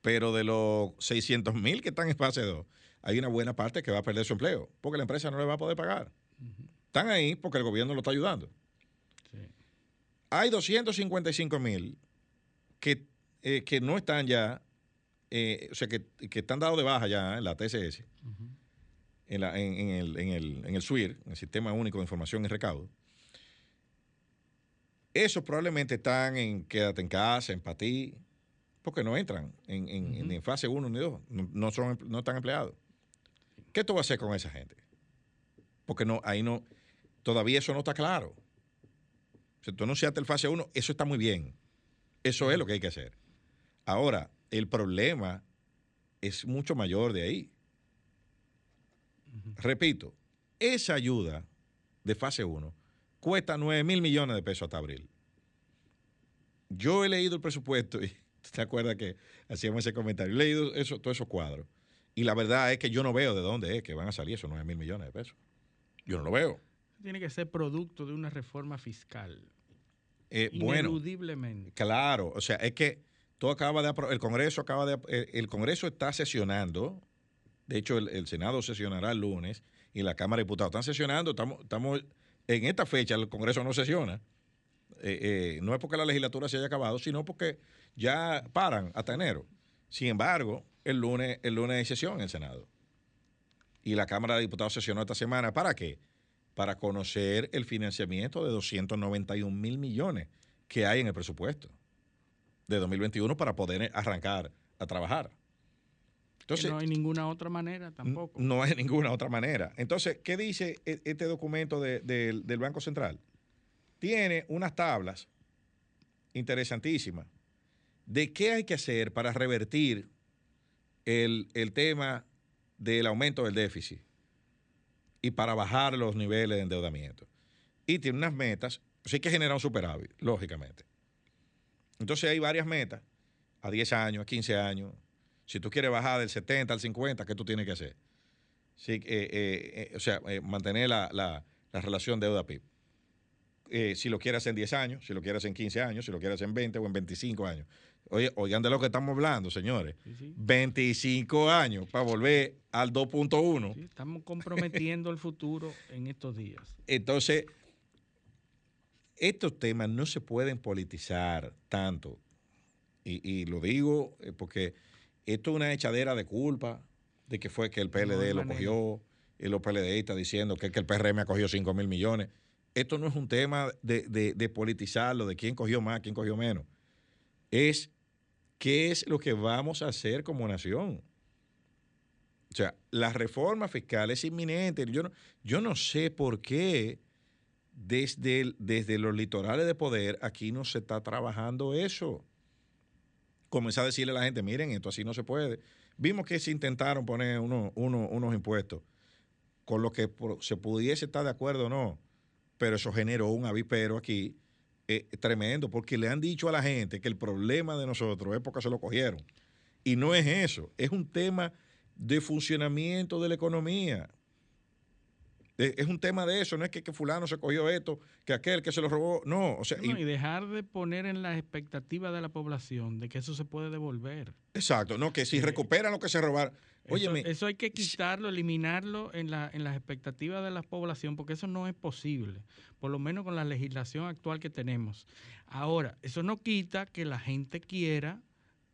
Speaker 3: Pero de los 600 mil que están en fase 2, hay una buena parte que va a perder su empleo, porque la empresa no le va a poder pagar. Están ahí porque el gobierno lo está ayudando.
Speaker 4: Sí.
Speaker 3: Hay 255 mil que, eh, que no están ya, eh, o sea, que, que están dados de baja ya en la TSS, en, la- en- en el, en, el, en el SWIR, en el Sistema Único de Información y Recaudo. Esos probablemente están en quédate en casa, en patí, porque no entran en, en- en- en fase 1 ni 2, no, no son, no están empleados. ¿Qué tú vas a hacer con esa gente? Porque no, ahí no, todavía eso no está claro. Si tú anunciaste el fase 1, eso está muy bien. Eso es lo que hay que hacer. Ahora, el problema es mucho mayor de ahí. Repito, esa ayuda de fase 1 cuesta 9 mil millones de pesos hasta abril. Yo he leído el presupuesto y te acuerdas que hacíamos ese comentario. He leído eso, todos esos cuadros. Y la verdad es que yo no veo de dónde es que van a salir esos 9 mil millones de pesos. Yo no lo veo.
Speaker 4: Tiene que ser producto de una reforma fiscal.
Speaker 3: Eh, bueno,
Speaker 4: Ineludiblemente.
Speaker 3: Claro, o sea, es que todo acaba de el Congreso acaba de el, el Congreso está sesionando. De hecho, el, el Senado sesionará el lunes y la Cámara de Diputados están sesionando. Estamos, estamos en esta fecha el Congreso no sesiona. Eh, eh, no es porque la legislatura se haya acabado, sino porque ya paran hasta enero. Sin embargo, el lunes, el lunes hay sesión en el Senado. Y la Cámara de Diputados sesionó esta semana. ¿Para qué? Para conocer el financiamiento de 291 mil millones que hay en el presupuesto de 2021 para poder arrancar a trabajar.
Speaker 4: que no hay ninguna otra manera tampoco.
Speaker 3: No hay ninguna otra manera. Entonces, ¿qué dice e- este documento de- del Banco Central? Tiene unas tablas interesantísimas de qué hay que hacer para revertir el, el tema del aumento del déficit y para bajar los niveles de endeudamiento. Y tiene unas metas, sea, hay que generar un superávit, lógicamente. Entonces hay varias metas, a 10 años, a 15 años. Si tú quieres bajar del 70 al 50, ¿qué tú tienes que hacer? Sí, eh, eh, eh, o sea, eh, mantener la, la- la relación deuda-PIB. Eh, si lo quieres en 10 años, si lo quieres en 15 años, si lo quieres en 20 o en 25 años. Oye, oigan de lo que estamos hablando, señores.
Speaker 4: Sí, sí.
Speaker 3: 25 años para volver al 2.1.
Speaker 4: Sí, estamos comprometiendo el futuro en estos días.
Speaker 3: Entonces, estos temas no se pueden politizar tanto. Y, y lo digo eh, porque esto es una echadera de culpa de que fue que el PLD lo cogió y los PLDistas diciendo que, que el PRM ha cogido 5 mil millones. Esto no es un tema de, de- de politizarlo, de quién cogió más, quién cogió menos. Es qué es lo que vamos a hacer como nación. O sea, la reforma fiscal es inminente. Yo no, yo no sé por qué desde, desde los litorales de poder aquí no se está trabajando eso. Comenzar a decirle a la gente, miren, esto así no se puede. Vimos que se intentaron poner uno- uno- unos impuestos con lo que se pudiese estar de acuerdo o no, pero eso generó un avispero aquí eh, tremendo, porque le han dicho a la gente que el problema de nosotros es porque se lo cogieron. Y no es eso, es un tema de funcionamiento de la economía. Eh, Es un tema de eso, no es que, que fulano se cogió esto, que aquel que se lo robó, no, o sea,
Speaker 4: No,
Speaker 3: y-
Speaker 4: y dejar de poner en las expectativas de la población de que eso se puede devolver.
Speaker 3: exacto, no, que si recuperan lo que se robaron, óyeme,
Speaker 4: eso hay que quitarlo, eliminarlo en, la, en las expectativas de la población, porque eso no es posible, por lo menos con la legislación actual que tenemos. Ahora, eso no quita que la gente quiera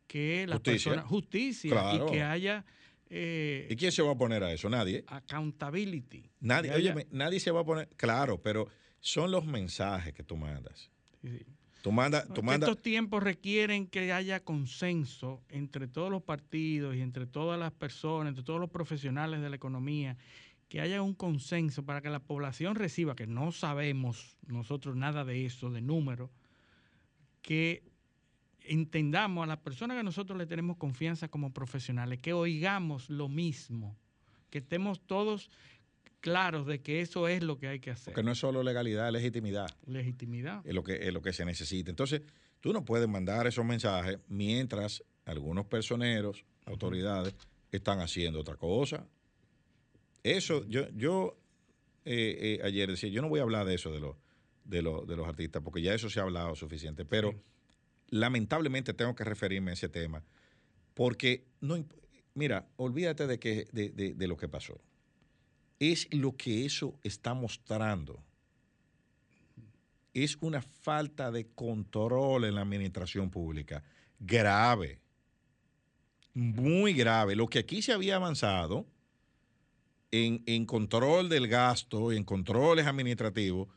Speaker 4: que las
Speaker 3: Justicia.
Speaker 4: personas justicia
Speaker 3: Claro.
Speaker 4: y que haya eh,
Speaker 3: ¿y quién se va a poner a eso? Nadie.
Speaker 4: accountability.
Speaker 3: Nadie, óyeme, nadie se va a poner, claro, pero son los mensajes que tú mandas.
Speaker 4: Sí, sí.
Speaker 3: Tú tú
Speaker 4: estos tiempos requieren que haya consenso entre todos los partidos y entre todas las personas, entre todos los profesionales de la economía, que haya un consenso para que la población reciba, que no sabemos nosotros nada de eso, de números, que entendamos a las personas que nosotros le tenemos confianza como profesionales, que oigamos lo mismo, que estemos todos claros de que eso es lo que hay que hacer.
Speaker 3: porque no es solo legalidad, es legitimidad.
Speaker 4: Legitimidad.
Speaker 3: es lo que, es lo que se necesita. Entonces, tú no puedes mandar esos mensajes mientras algunos personeros, autoridades, están haciendo otra cosa. Eso, yo, yo eh, eh, ayer decía, yo no voy a hablar de eso de los, de, los, de los artistas, porque ya eso se ha hablado suficiente, pero lamentablemente tengo que referirme a ese tema, porque no, mira, olvídate de, que, de, de- de lo que pasó. Es lo que eso está mostrando es una falta de control en la administración pública grave, muy grave. Lo que aquí se había avanzado en, en control del gasto, en controles administrativos,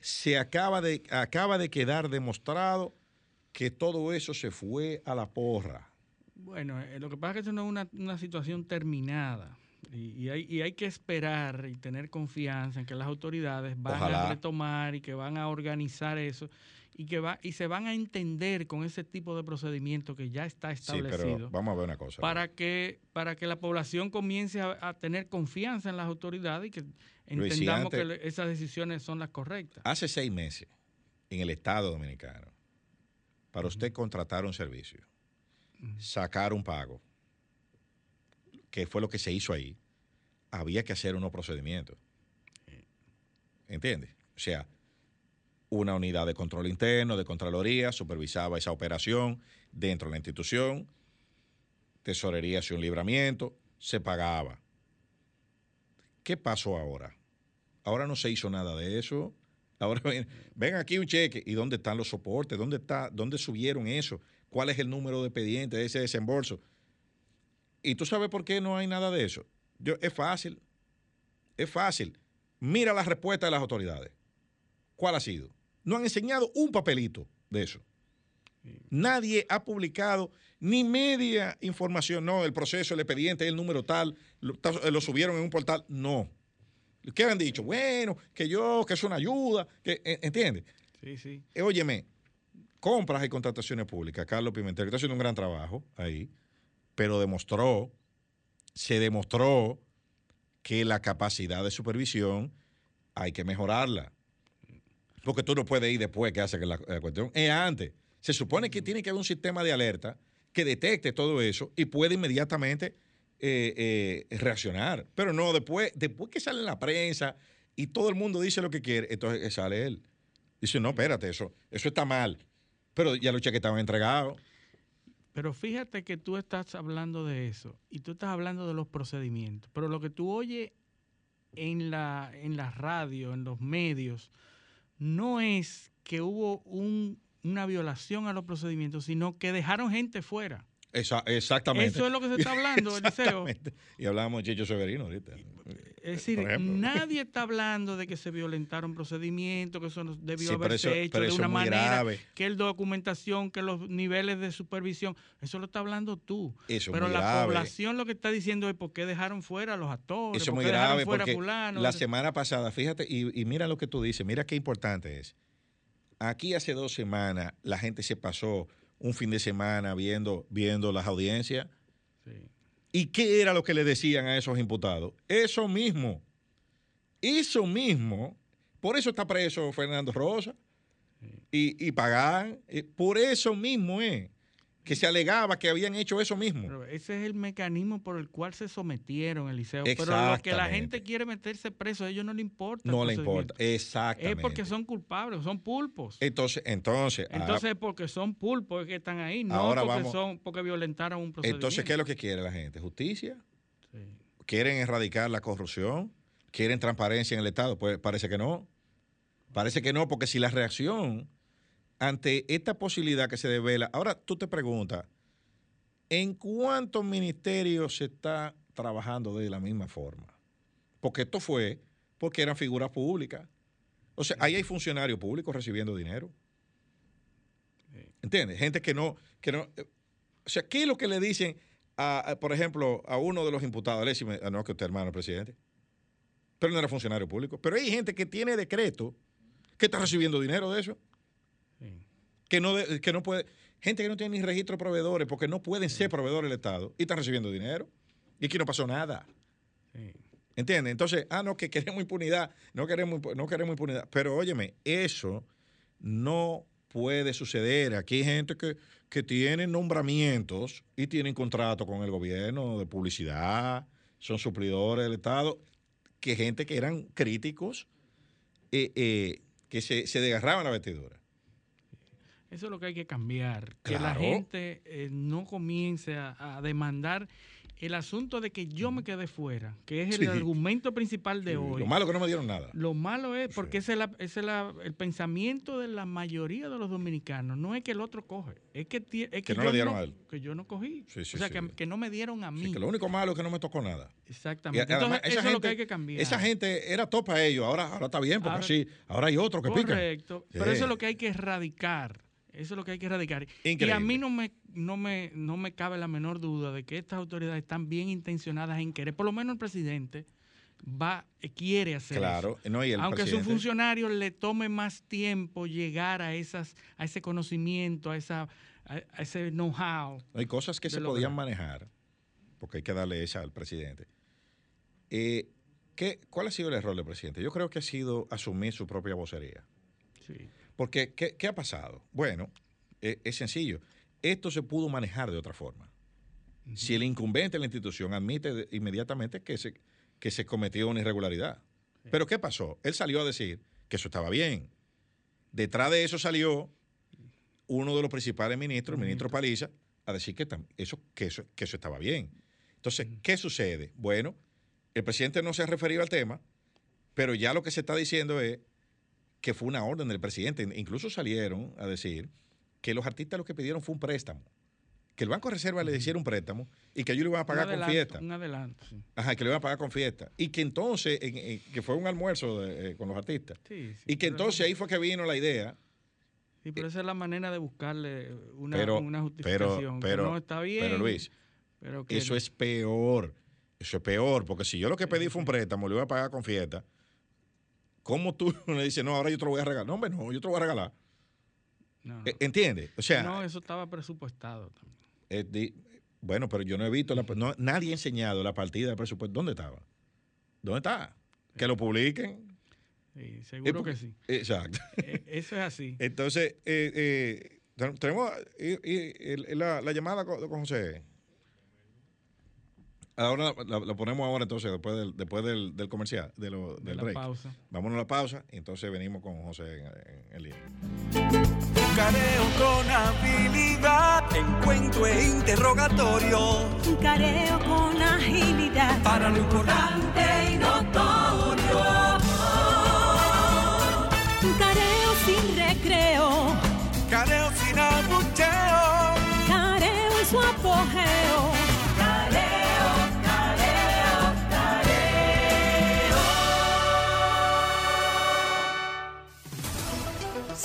Speaker 3: se acaba de, acaba de quedar demostrado que todo eso se fue a la porra.
Speaker 4: Bueno, eh, lo que pasa es que eso no es una, una situación terminada. Y, y hay, y hay que esperar y tener confianza en que las autoridades van
Speaker 3: Ojalá.
Speaker 4: a retomar y que van a organizar eso y que va, y se van a entender con ese tipo de procedimiento que ya está
Speaker 3: Sí,
Speaker 4: establecido
Speaker 3: pero vamos a ver una cosa.
Speaker 4: para que para que la población comience a, a tener confianza en las autoridades y que
Speaker 3: Luis,
Speaker 4: entendamos
Speaker 3: antes-
Speaker 4: que esas decisiones son las correctas.
Speaker 3: Hace seis meses, en el Estado Dominicano, para usted contratar un servicio, sacar un pago, que fue lo que se hizo ahí, había que hacer unos procedimientos. ¿Entiendes? O sea, una unidad de control interno, de Contraloría, supervisaba esa operación dentro de la institución, tesorería hacía un libramiento, se pagaba. ¿Qué pasó ahora? Ahora no se hizo nada de eso. Ahora ven, ven aquí un cheque. ¿Y dónde están los soportes? ¿Dónde, está, ¿Dónde subieron eso? ¿Cuál es el número de expediente de ese desembolso? ¿Y tú sabes por qué no hay nada de eso? Yo, es fácil. Es fácil. Mira la respuesta de las autoridades. ¿Cuál ha sido? No han enseñado un papelito de eso. Nadie ha publicado ni media información. No, el proceso, el expediente, el número tal, lo, subieron en un portal. No. ¿Qué han dicho? Bueno, que yo, que es una ayuda, que, eh, ¿entiendes?
Speaker 4: Sí, sí.
Speaker 3: Eh, óyeme, compras y contrataciones públicas, Carlos Pimentel, que está haciendo un gran trabajo ahí, pero demostró, se demostró que la capacidad de supervisión hay que mejorarla. Porque tú no puedes ir después que hace que la, cuestión. Es antes. Se supone que tiene que haber un sistema de alerta que detecte todo eso y puede inmediatamente eh, eh, reaccionar. Pero no, después, después que sale en la prensa y todo el mundo dice lo que quiere, entonces eh, sale él. Dice, no, espérate, eso, eso está mal. Pero ya los cheques estaban entregados.
Speaker 4: Pero fíjate que tú estás hablando de eso y tú estás hablando de los procedimientos. Pero lo que tú oyes en la, en la radio, en los medios, no es que hubo un- una violación a los procedimientos, sino que dejaron gente fuera.
Speaker 3: Esa- exactamente.
Speaker 4: Eso es lo que se está hablando, Eliseo.
Speaker 3: Y hablábamos de Checho Severino ahorita.
Speaker 4: Es decir, nadie está hablando de que se violentaron procedimientos, que eso debió
Speaker 3: Sí,
Speaker 4: haberse
Speaker 3: eso-
Speaker 4: hecho de una manera,
Speaker 3: grave.
Speaker 4: que la documentación, que los niveles de supervisión, eso lo está hablando tú.
Speaker 3: Eso
Speaker 4: pero la
Speaker 3: grave.
Speaker 4: población lo que está diciendo es por qué dejaron fuera a los actores,
Speaker 3: Eso es
Speaker 4: por
Speaker 3: muy
Speaker 4: dejaron
Speaker 3: grave
Speaker 4: fuera
Speaker 3: porque
Speaker 4: fulano.
Speaker 3: la semana pasada, fíjate, y, y mira lo que tú dices, mira qué importante es. Aquí hace dos semanas la gente se pasó un fin de semana viendo, viendo las audiencias.
Speaker 4: Sí.
Speaker 3: ¿Y qué era lo que le decían a esos imputados? Eso mismo. Eso mismo. Por eso está preso Fernando Rosa. y, y pagaban. Eh, Por eso mismo es que se alegaba que habían hecho eso mismo.
Speaker 4: Pero ese es el mecanismo por el cual se sometieron, Eliseo. Pero lo que la gente quiere meterse preso, a ellos no le importa.
Speaker 3: No le importa. Exactamente.
Speaker 4: Es porque son culpables, son pulpos.
Speaker 3: Entonces, entonces, ah,
Speaker 4: Entonces es porque son pulpos es que están ahí, no
Speaker 3: Ahora
Speaker 4: porque
Speaker 3: vamos-
Speaker 4: son porque violentaron un procedimiento.
Speaker 3: entonces, ¿qué es lo que quiere la gente? ¿Justicia?
Speaker 4: Sí.
Speaker 3: ¿Quieren erradicar la corrupción? ¿Quieren transparencia en el Estado? Pues parece que no. Parece que no, porque si la reacción ante esta posibilidad que se devela, ahora tú te preguntas, ¿en cuántos ministerios se está trabajando de la misma forma? Porque esto fue porque eran figuras públicas. O sea, ahí hay funcionarios públicos recibiendo dinero. ¿Entiendes? Gente que no, que no. eh, O sea, ¿qué es lo que le dicen, a, por ejemplo, a uno de los imputados? Alexis, me- ah, no, que usted hermano presidente. Pero no era funcionario público. Pero hay gente que tiene decreto que está recibiendo dinero de eso. Que no, que no puede. Gente que no tiene ni registro de proveedores porque no pueden ser proveedores del Estado y están recibiendo dinero. Y aquí no pasó nada.
Speaker 4: Sí.
Speaker 3: ¿Entiendes? Entonces, ah, no, que queremos impunidad, no queremos, no queremos impunidad. Pero óyeme, eso no puede suceder. Aquí hay gente que, que tiene nombramientos y tienen contrato con el gobierno de publicidad, son suplidores del Estado, que gente que eran críticos, eh, eh, que se, se desgarraban la vestidura.
Speaker 4: Eso es lo que hay que cambiar. Que la gente eh, no comience a, a demandar el asunto de que yo me quedé fuera, que es el
Speaker 3: Sí.
Speaker 4: argumento principal de hoy.
Speaker 3: Lo malo que no me dieron nada.
Speaker 4: Lo malo es porque ese es, la- ese es la- el pensamiento de la mayoría de los dominicanos. No es que el otro coge, es que, es que,
Speaker 3: no
Speaker 4: yo,
Speaker 3: le dieron
Speaker 4: no,
Speaker 3: a él.
Speaker 4: que yo no cogí.
Speaker 3: Sí, sí,
Speaker 4: o sea,
Speaker 3: sí.
Speaker 4: que, que no me dieron a mí.
Speaker 3: Sí, que lo único malo es que no me tocó nada.
Speaker 4: Exactamente. Entonces, eso es lo que hay que cambiar.
Speaker 3: Esa gente era topa a ellos, ahora, ahora está bien, porque
Speaker 4: Ahora-
Speaker 3: así, ahora hay otro que pica.
Speaker 4: Correcto. Pero
Speaker 3: Sí.
Speaker 4: eso es lo que hay que erradicar. Eso es lo que hay que erradicar. Y a mí no me, no, me, no me cabe la menor duda de que estas autoridades están bien intencionadas en querer, por lo menos el presidente va, quiere hacer
Speaker 3: Claro,
Speaker 4: eso.
Speaker 3: no, y el
Speaker 4: Aunque a su funcionario le tome más tiempo llegar a esas, a ese conocimiento, a esa, a, a ese know-how.
Speaker 3: No, hay cosas que se podían manejar, porque hay que darle esa al presidente. Eh, ¿qué, ¿Cuál ha sido el error del presidente? Yo creo que ha sido asumir su propia vocería.
Speaker 4: Sí.
Speaker 3: Porque, ¿qué, qué ha pasado? Bueno, eh, es sencillo. Esto se pudo manejar de otra forma. Si el incumbente de la institución admite de- inmediatamente que se, que se cometió una irregularidad. Pero ¿qué pasó? Él salió a decir que eso estaba bien. Detrás de eso salió uno de los principales ministros, el ministro Paliza, a decir que, eso, que, eso, que eso estaba bien. Entonces, ¿qué sucede? Bueno, el presidente no se ha referido al tema, pero ya lo que se está diciendo es que fue una orden del presidente. Incluso salieron a decir que los artistas lo que pidieron fue un préstamo. Que el Banco de Reserva le hiciera un préstamo y que ellos le iban a pagar con fiesta.
Speaker 4: Un adelanto, sí.
Speaker 3: Ajá, que le iban a pagar con fiesta. Y que entonces, en- en- que fue un almuerzo de- eh, con los artistas.
Speaker 4: Sí, sí,
Speaker 3: y que entonces ahí fue que vino la idea.
Speaker 4: Sí, pero esa es la manera de buscarle una,
Speaker 3: Pero,
Speaker 4: una
Speaker 3: pero,
Speaker 4: justificación. que
Speaker 3: pero,
Speaker 4: no está bien.
Speaker 3: pero Luis,
Speaker 4: pero que
Speaker 3: eso es peor. Eso es peor, porque si yo lo que pedí fue un préstamo, le iba a pagar con fiesta. ¿Cómo tú le dices, no, ahora yo te lo voy a regalar? No, hombre, no, yo te lo voy a regalar.
Speaker 4: no, no.
Speaker 3: Eh, ¿Entiendes? O sea,
Speaker 4: no, eso estaba presupuestado también.
Speaker 3: eh, di- bueno, pero yo no he visto, la, no- nadie ha enseñado la partida de presupuesto. ¿Dónde estaba? ¿Dónde está? Que lo publiquen.
Speaker 4: Sí,
Speaker 3: Eh,
Speaker 4: seguro
Speaker 3: porque-
Speaker 4: que sí.
Speaker 3: Exacto.
Speaker 4: Eh, Eso es así.
Speaker 3: Entonces, eh, eh, ten- tenemos eh, eh, la, la llamada con José. Ahora la, la ponemos ahora entonces, después del, después del, del comercial, de lo-
Speaker 4: De
Speaker 3: del
Speaker 4: la
Speaker 3: break.
Speaker 4: pausa.
Speaker 3: Vámonos a la pausa y entonces venimos con José en, en- en línea.
Speaker 1: Careo con habilidad, encuentro e interrogatorio.
Speaker 2: Un careo con agilidad.
Speaker 1: Para lo importante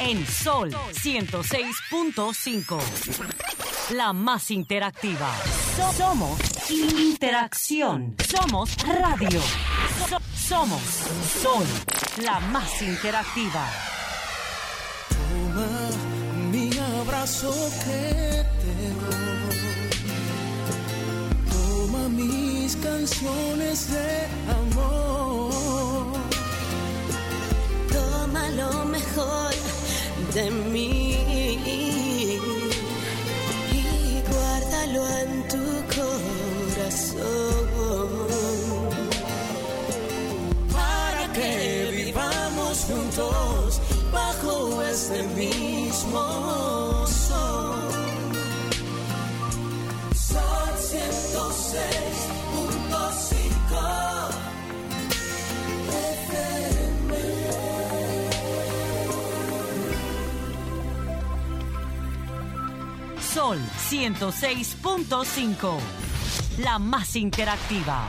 Speaker 6: En Sol 106.5. La más interactiva. So- somos interacción. Somos radio. So- somos Sol. La más interactiva.
Speaker 1: Toma mi abrazo que te doy. Toma mis canciones de amor.
Speaker 7: Toma lo mejor de mí y guárdalo en tu corazón.
Speaker 1: Para que vivamos juntos bajo este mismo sol. Sol 106.5
Speaker 6: Sol 106.5. La más interactiva.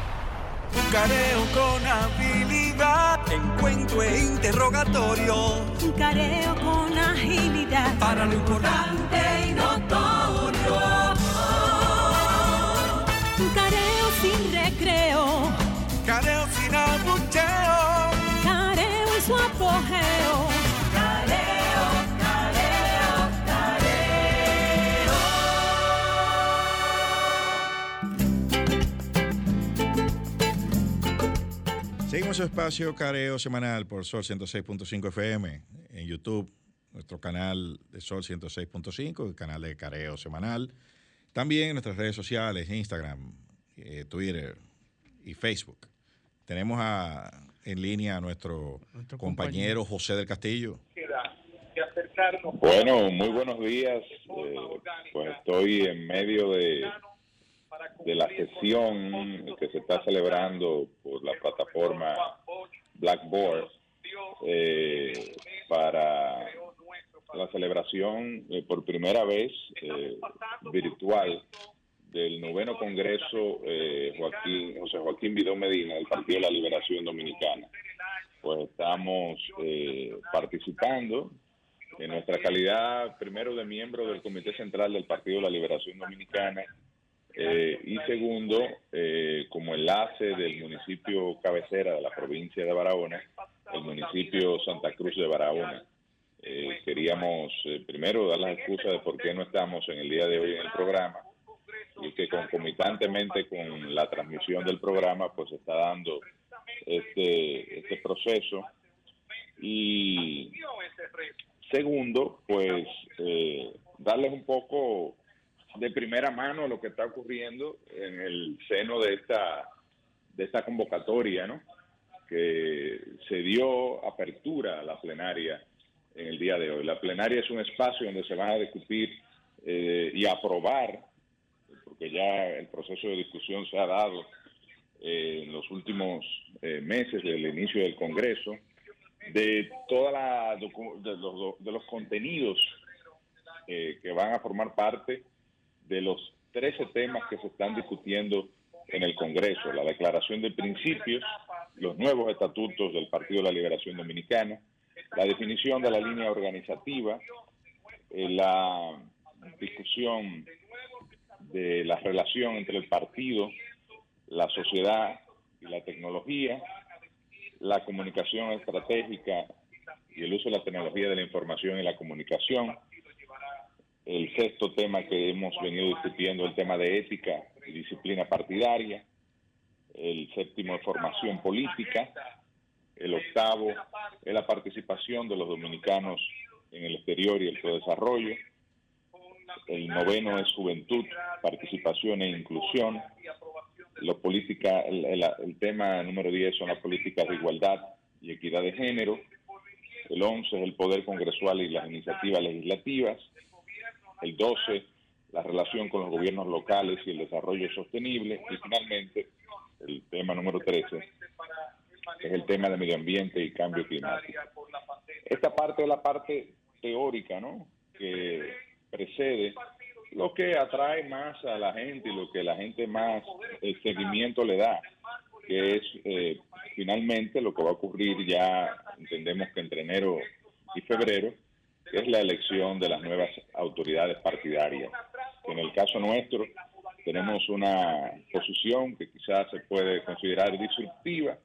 Speaker 1: Un careo con habilidad, encuentro e interrogatorio.
Speaker 2: Un careo con agilidad.
Speaker 1: Para lo importante y notorio.
Speaker 2: Su
Speaker 3: espacio Careo Semanal por Sol 106.5 FM en YouTube, nuestro canal de Sol 106.5, el canal de Careo Semanal. También en nuestras redes sociales, Instagram, eh, Twitter y Facebook. Tenemos a- en línea a nuestro,
Speaker 4: Nuestro
Speaker 3: compañero José del Castillo.
Speaker 8: Bueno, muy buenos días. Eh, pues estoy en medio de, de la sesión que se está celebrando por la plataforma Blackboard eh, para la celebración eh, por primera vez eh, virtual del noveno Congreso eh, Joaquín, José Joaquín Vidó Medina del Partido de la Liberación Dominicana. Pues estamos eh, participando en nuestra calidad primero de miembro del Comité Central del Partido de la Liberación Dominicana eh, y segundo eh, como enlace del municipio cabecera de la provincia de Barahona, el municipio Santa Cruz de Barahona. Eh, queríamos eh, primero dar las excusas de por qué no estamos en el día de hoy en el programa y que concomitantemente con la transmisión del programa pues está dando este, este proceso y segundo pues eh, darles un poco de primera mano lo que está ocurriendo en el seno de esta de esta convocatoria no que se dio apertura a la plenaria en el día de hoy. La plenaria es un espacio donde se van a discutir eh, y aprobar porque ya el proceso de discusión se ha dado eh, en los últimos eh, meses del inicio del Congreso, de toda la de los, de los contenidos eh, que van a formar parte de los 13 temas que se están discutiendo en el Congreso, la declaración de principios, los nuevos estatutos del Partido de la Liberación Dominicana, la definición de la línea organizativa, eh, la discusión de la relación entre el partido, la sociedad y la tecnología, la comunicación estratégica y el uso de la tecnología de la información y la comunicación, el sexto tema que hemos venido discutiendo, el tema de ética y disciplina partidaria, el séptimo de formación política, el octavo es la participación de los dominicanos en el exterior y el desarrollo, el noveno es juventud, participación e inclusión, la política, el, tema número 10 son las políticas de igualdad y equidad de género, el 11 es el poder congresual y las iniciativas legislativas, el 12 la relación con los gobiernos locales y el desarrollo sostenible y finalmente el tema número 13 que es el tema de medio ambiente y cambio climático. Esta parte es la parte teórica, ¿no? Que precede lo que atrae más a la gente y lo que la gente más el eh, seguimiento le da, que es eh, finalmente lo que va a ocurrir ya, entendemos que entre enero y febrero, es la elección de las nuevas autoridades partidarias. En el caso nuestro tenemos una posición que quizás se puede considerar disruptiva,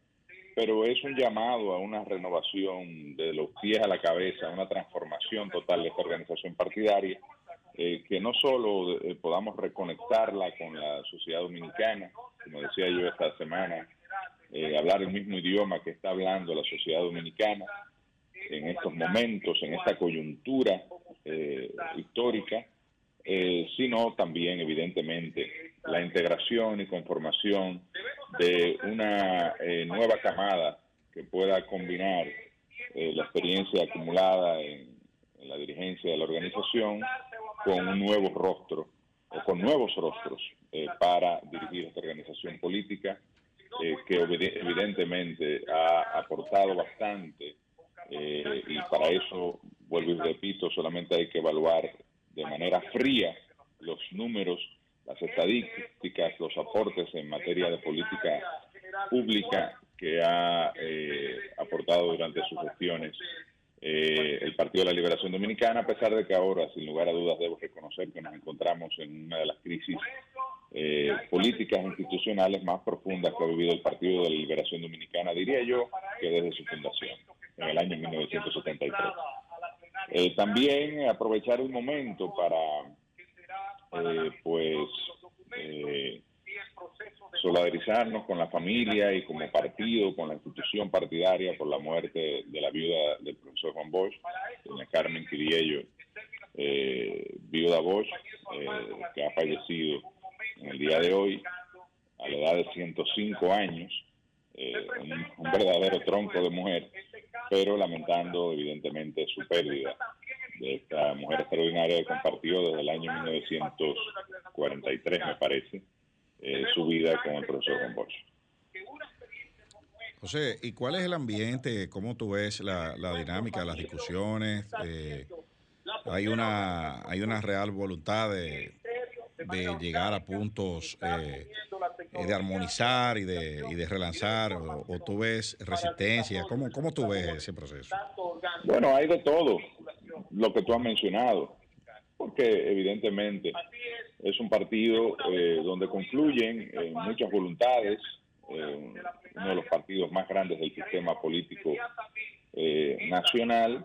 Speaker 8: pero es un llamado a una renovación de los pies a la cabeza, una transformación total de esta organización partidaria, eh, que no solo eh, podamos reconectarla con la sociedad dominicana, como decía yo esta semana, eh, hablar el mismo idioma que está hablando la sociedad dominicana en estos momentos, en esta coyuntura histórica, sino también, evidentemente, la integración y conformación de una nueva camada que pueda combinar la experiencia acumulada en la dirigencia de la organización con un nuevo rostro o con nuevos rostros eh, para dirigir esta organización política eh, que evidentemente ha aportado bastante eh, y para eso, vuelvo y repito, solamente hay que evaluar de manera fría los números, las estadísticas, los aportes en materia de política pública que ha aportado durante sus gestiones eh, el Partido de la Liberación Dominicana, a pesar de que ahora, sin lugar a dudas, debo reconocer que nos encontramos en una de las crisis eh, políticas e institucionales más profundas que ha vivido el Partido de la Liberación Dominicana, diría yo, que desde su fundación, en el año 1973. Eh, también aprovechar el momento para, pues, solidarizarnos con la familia y como partido, con la institución partidaria por la muerte de la viuda del profesor Juan Bosch, doña Carmen Quiriello, eh, viuda Bosch, eh, que ha fallecido en el día de hoy a la edad de 105 años, eh, un, verdadero tronco de mujer, pero lamentando evidentemente su pérdida de esta mujer extraordinaria que compartió desde el año 1943, me parece, eh, su vida con el profesor Juan Bosch.
Speaker 3: José, ¿y cuál es el ambiente? ¿Cómo tú ves la, la dinámica, las discusiones? Eh, ¿Hay una hay una real voluntad de, de llegar a puntos eh, de armonizar y de, y de relanzar? O, tú ves resistencia? ¿Cómo, ¿Cómo tú ves ese proceso?
Speaker 8: Bueno, hay de todo, lo que tú has mencionado porque evidentemente es un partido eh, donde confluyen eh, muchas voluntades, eh, uno de los partidos más grandes del sistema político nacional,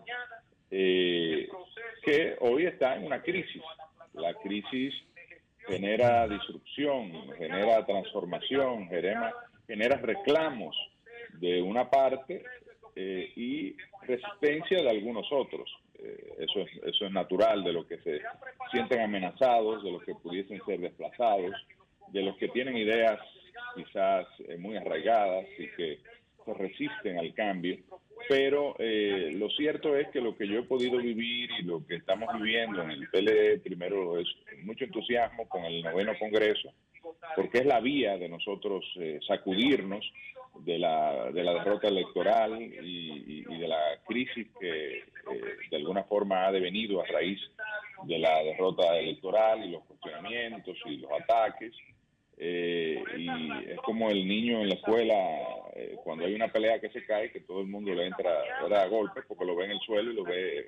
Speaker 8: que hoy está en una crisis. La crisis genera disrupción, genera transformación, genera, reclamos de una parte y resistencia de algunos otros. Eh, eso, es, eso es natural, de los que se sienten amenazados, de los que pudiesen ser desplazados, de los que tienen ideas quizás eh, muy arraigadas y que resisten al cambio. Pero eh, lo cierto es que lo que yo he podido vivir y lo que estamos viviendo en el PLD, primero es mucho entusiasmo con el noveno Congreso, porque es la vía de nosotros sacudirnos de la, de la derrota electoral y, de la crisis que eh, de alguna forma ha devenido a raíz de la derrota electoral y los cuestionamientos y los ataques. Eh, y es como el niño en la escuela, eh, cuando hay una pelea que se cae, que todo el mundo le entra a golpes porque lo ve en el suelo y lo ve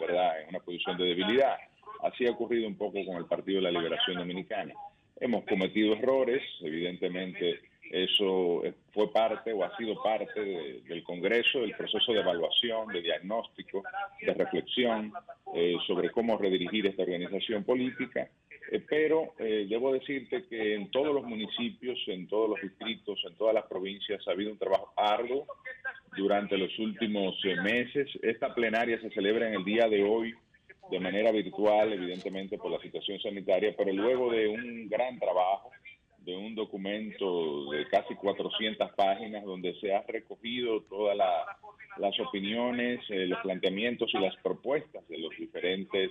Speaker 8: ¿verdad? en una posición de debilidad. Así ha ocurrido un poco con el Partido de la Liberación Dominicana. Hemos cometido errores, evidentemente eso eh, fue parte o ha sido parte del Congreso, del proceso de evaluación, de diagnóstico, de reflexión eh, sobre cómo redirigir esta organización política. Eh, pero debo decirte que en todos los municipios, en todos los distritos, en todas las provincias ha habido un trabajo arduo durante los últimos meses. Esta plenaria se celebra en el día de hoy de manera virtual, evidentemente por la situación sanitaria, pero luego de un gran trabajo de un documento de casi 400 páginas donde se ha recogido todas las opiniones, eh, los planteamientos y las propuestas de los diferentes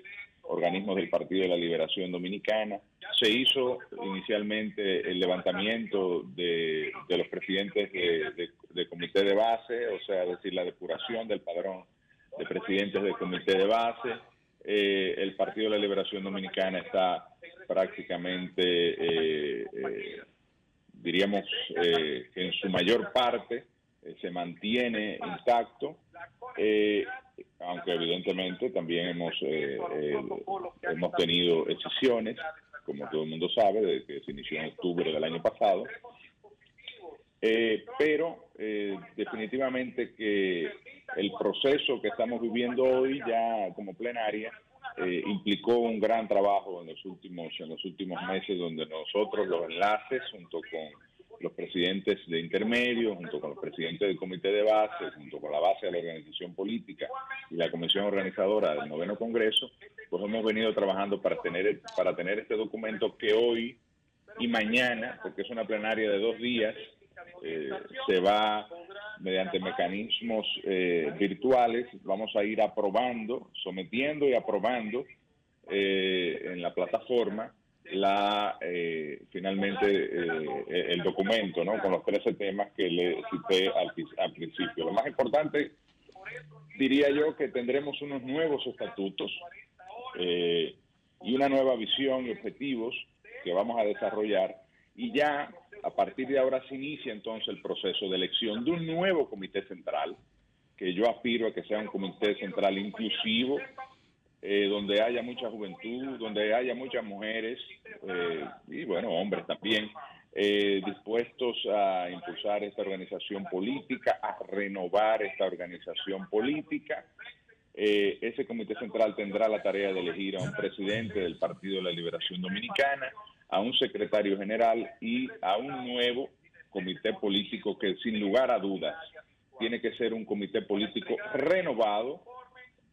Speaker 8: organismos del Partido de la Liberación Dominicana. Se hizo inicialmente el levantamiento de, los presidentes de, de comité de base, o sea, decir, la depuración del padrón de presidentes del comité de base. Eh, el Partido de la Liberación Dominicana está prácticamente, eh, eh, diríamos, en su mayor parte se mantiene intacto, aunque evidentemente también hemos, hemos tenido excepciones, como todo el mundo sabe, desde que se inició en octubre del año pasado. pero definitivamente que el proceso que estamos viviendo hoy ya como plenaria eh, implicó un gran trabajo en los últimos en los últimos meses donde nosotros los enlaces junto con los presidentes de intermedio, junto con los presidentes del comité de base, junto con la base de la organización política y la comisión organizadora del noveno congreso, pues hemos venido trabajando para tener para tener este documento que hoy y mañana, porque es una plenaria de dos días, eh, se va mediante mecanismos eh, virtuales, vamos a ir aprobando, sometiendo y aprobando eh, en la plataforma la finalmente el documento, ¿no? Con los 13 temas que le cité al, al principio. Lo más importante, diría yo, que tendremos unos nuevos estatutos y una nueva visión y objetivos que vamos a desarrollar y ya a partir de ahora se inicia entonces el proceso de elección de un nuevo comité central, que yo aspiro a que sea un comité central inclusivo, eh, donde haya mucha juventud, donde haya muchas mujeres eh, y bueno, hombres también, eh, dispuestos a impulsar esta organización política, a renovar esta organización política. ese comité central tendrá la tarea de elegir a un presidente del Partido de la Liberación Dominicana, a un secretario general y a un nuevo comité político que sin lugar a dudas tiene que ser un comité político renovado,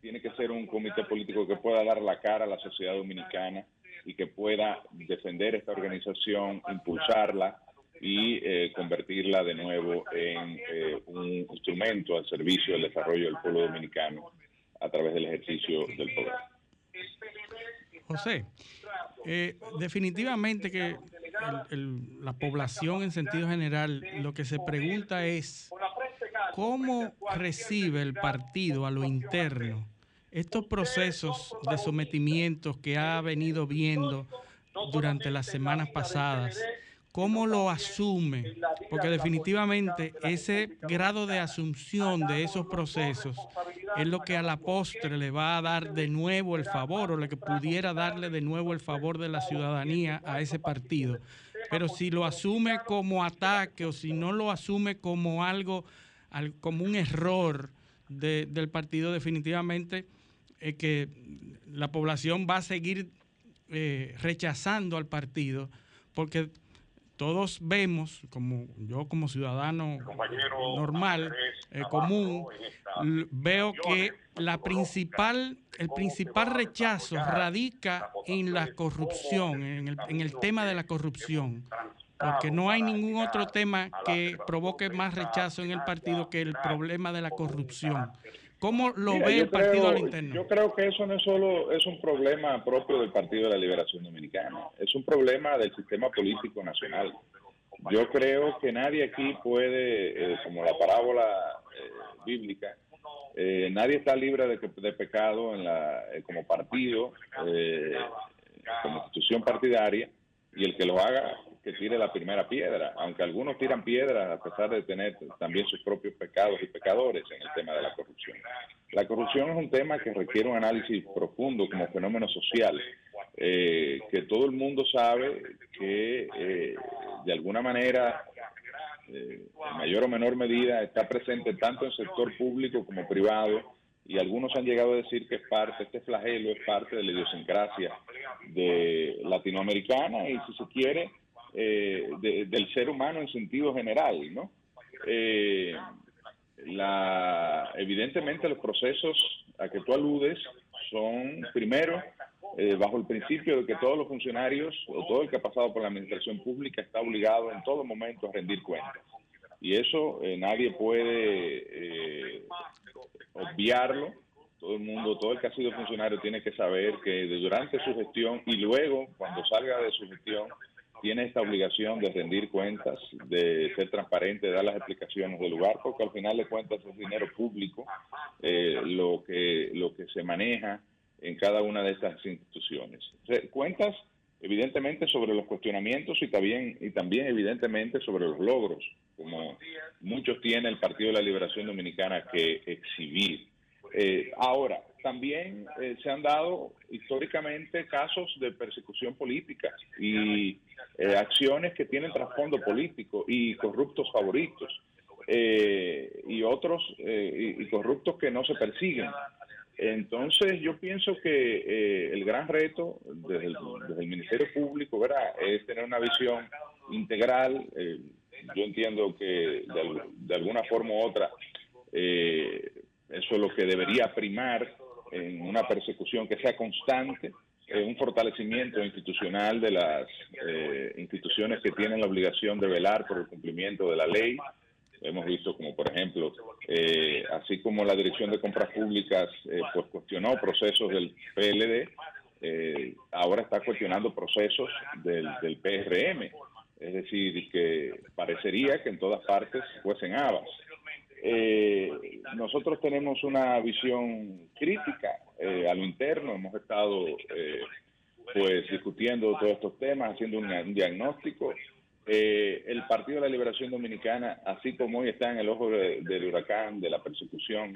Speaker 8: tiene que ser un comité político que pueda dar la cara a la sociedad dominicana y que pueda defender esta organización, impulsarla y eh, convertirla de nuevo en eh, un instrumento al servicio del desarrollo del pueblo dominicano a través del ejercicio del poder.
Speaker 4: José, eh, definitivamente que la población en sentido general lo que se pregunta es cómo recibe el partido a lo interno estos procesos de sometimientos que ha venido viendo durante las semanas pasadas ¿Cómo lo asume? Porque definitivamente ese grado de asunción de esos procesos es lo que a la postre le va a dar de nuevo el favor o lo que pudiera darle de nuevo el favor de la ciudadanía a ese partido. Pero si lo asume como ataque o si no lo asume como algo, como un error del partido, definitivamente es que la población va a seguir eh, rechazando al partido porque todos vemos, como yo como ciudadano normal, eh, común, veo que la principal, el principal rechazo radica en la corrupción, en el, en el tema de la corrupción porque no hay ningún otro tema que provoque más rechazo en el partido que el problema de la corrupción. ¿Cómo lo ve el partido al interno?
Speaker 8: Yo creo que eso no es solo es un problema propio del Partido de la Liberación Dominicana, es un problema del sistema político nacional. Yo creo que nadie aquí puede, eh, como la parábola eh, bíblica, eh, nadie está libre de, de pecado en la, como partido, como institución partidaria, y el que lo haga que tire la primera piedra, aunque algunos tiran piedras a pesar de tener también sus propios pecados y pecadores en el tema de la corrupción. La corrupción es un tema que requiere un análisis profundo como fenómeno social, eh, que todo el mundo sabe que eh, de alguna manera, eh, en mayor o menor medida, está presente tanto en el sector público como privado y algunos han llegado a decir que es parte, este flagelo es parte de la idiosincrasia de latinoamericana y si se quiere, eh, del ser humano en sentido general, ¿no? Eh, la, evidentemente los procesos a que tú aludes son, primero, eh, bajo el principio de que todos los funcionarios o todo el que ha pasado por la administración pública está obligado en todo momento a rendir cuentas. Y eso nadie puede obviarlo. Todo el mundo, todo el que ha sido funcionario tiene que saber que durante su gestión y luego, cuando salga de su gestión, tiene esta obligación de rendir cuentas, de ser transparente, de dar las explicaciones del lugar, porque al final de cuentas es dinero público eh, lo, que, lo que se maneja en cada una de estas instituciones. Cuentas evidentemente sobre los cuestionamientos y también, y también evidentemente sobre los logros, como muchos tiene el Partido de la Liberación Dominicana que exhibir. Eh, ahora, también eh, se han dado históricamente casos de persecución política y eh, acciones que tienen trasfondo político y corruptos favoritos y otros y corruptos que no se persiguen. Entonces yo pienso que eh, el gran reto desde el, Ministerio Público ¿verdad? es tener una visión integral. Eh, yo entiendo que de, alguna forma u otra eh, eso es lo que debería primar en una persecución que sea constante, un fortalecimiento institucional de las instituciones que tienen la obligación de velar por el cumplimiento de la ley, Hemos visto como, por ejemplo, eh, así como la Dirección de Compras Públicas eh, pues cuestionó procesos del PLD, eh, ahora está cuestionando procesos del, del, PRM. Es decir, que parecería que en todas partes fuesen habas. Nosotros tenemos una visión crítica a lo interno, hemos estado pues discutiendo todos estos temas, haciendo un diagnóstico. Eh, el Partido de la Liberación Dominicana, así como hoy está en el ojo del huracán, de la persecución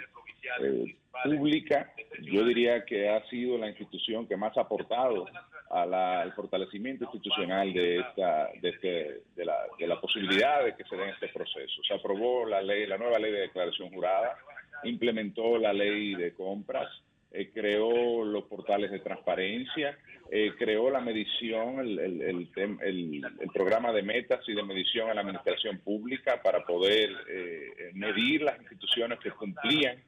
Speaker 8: eh, pública, yo diría que ha sido la institución que más ha aportado al fortalecimiento institucional de esta de, este, de, la, de la posibilidad de que se dé este proceso. Se aprobó la ley, la nueva ley de declaración jurada, implementó la ley de compras, eh, creó los portales de transparencia, eh, creó la medición, el, el, el, programa de metas y de medición a la administración pública para poder eh, medir las instituciones que cumplían,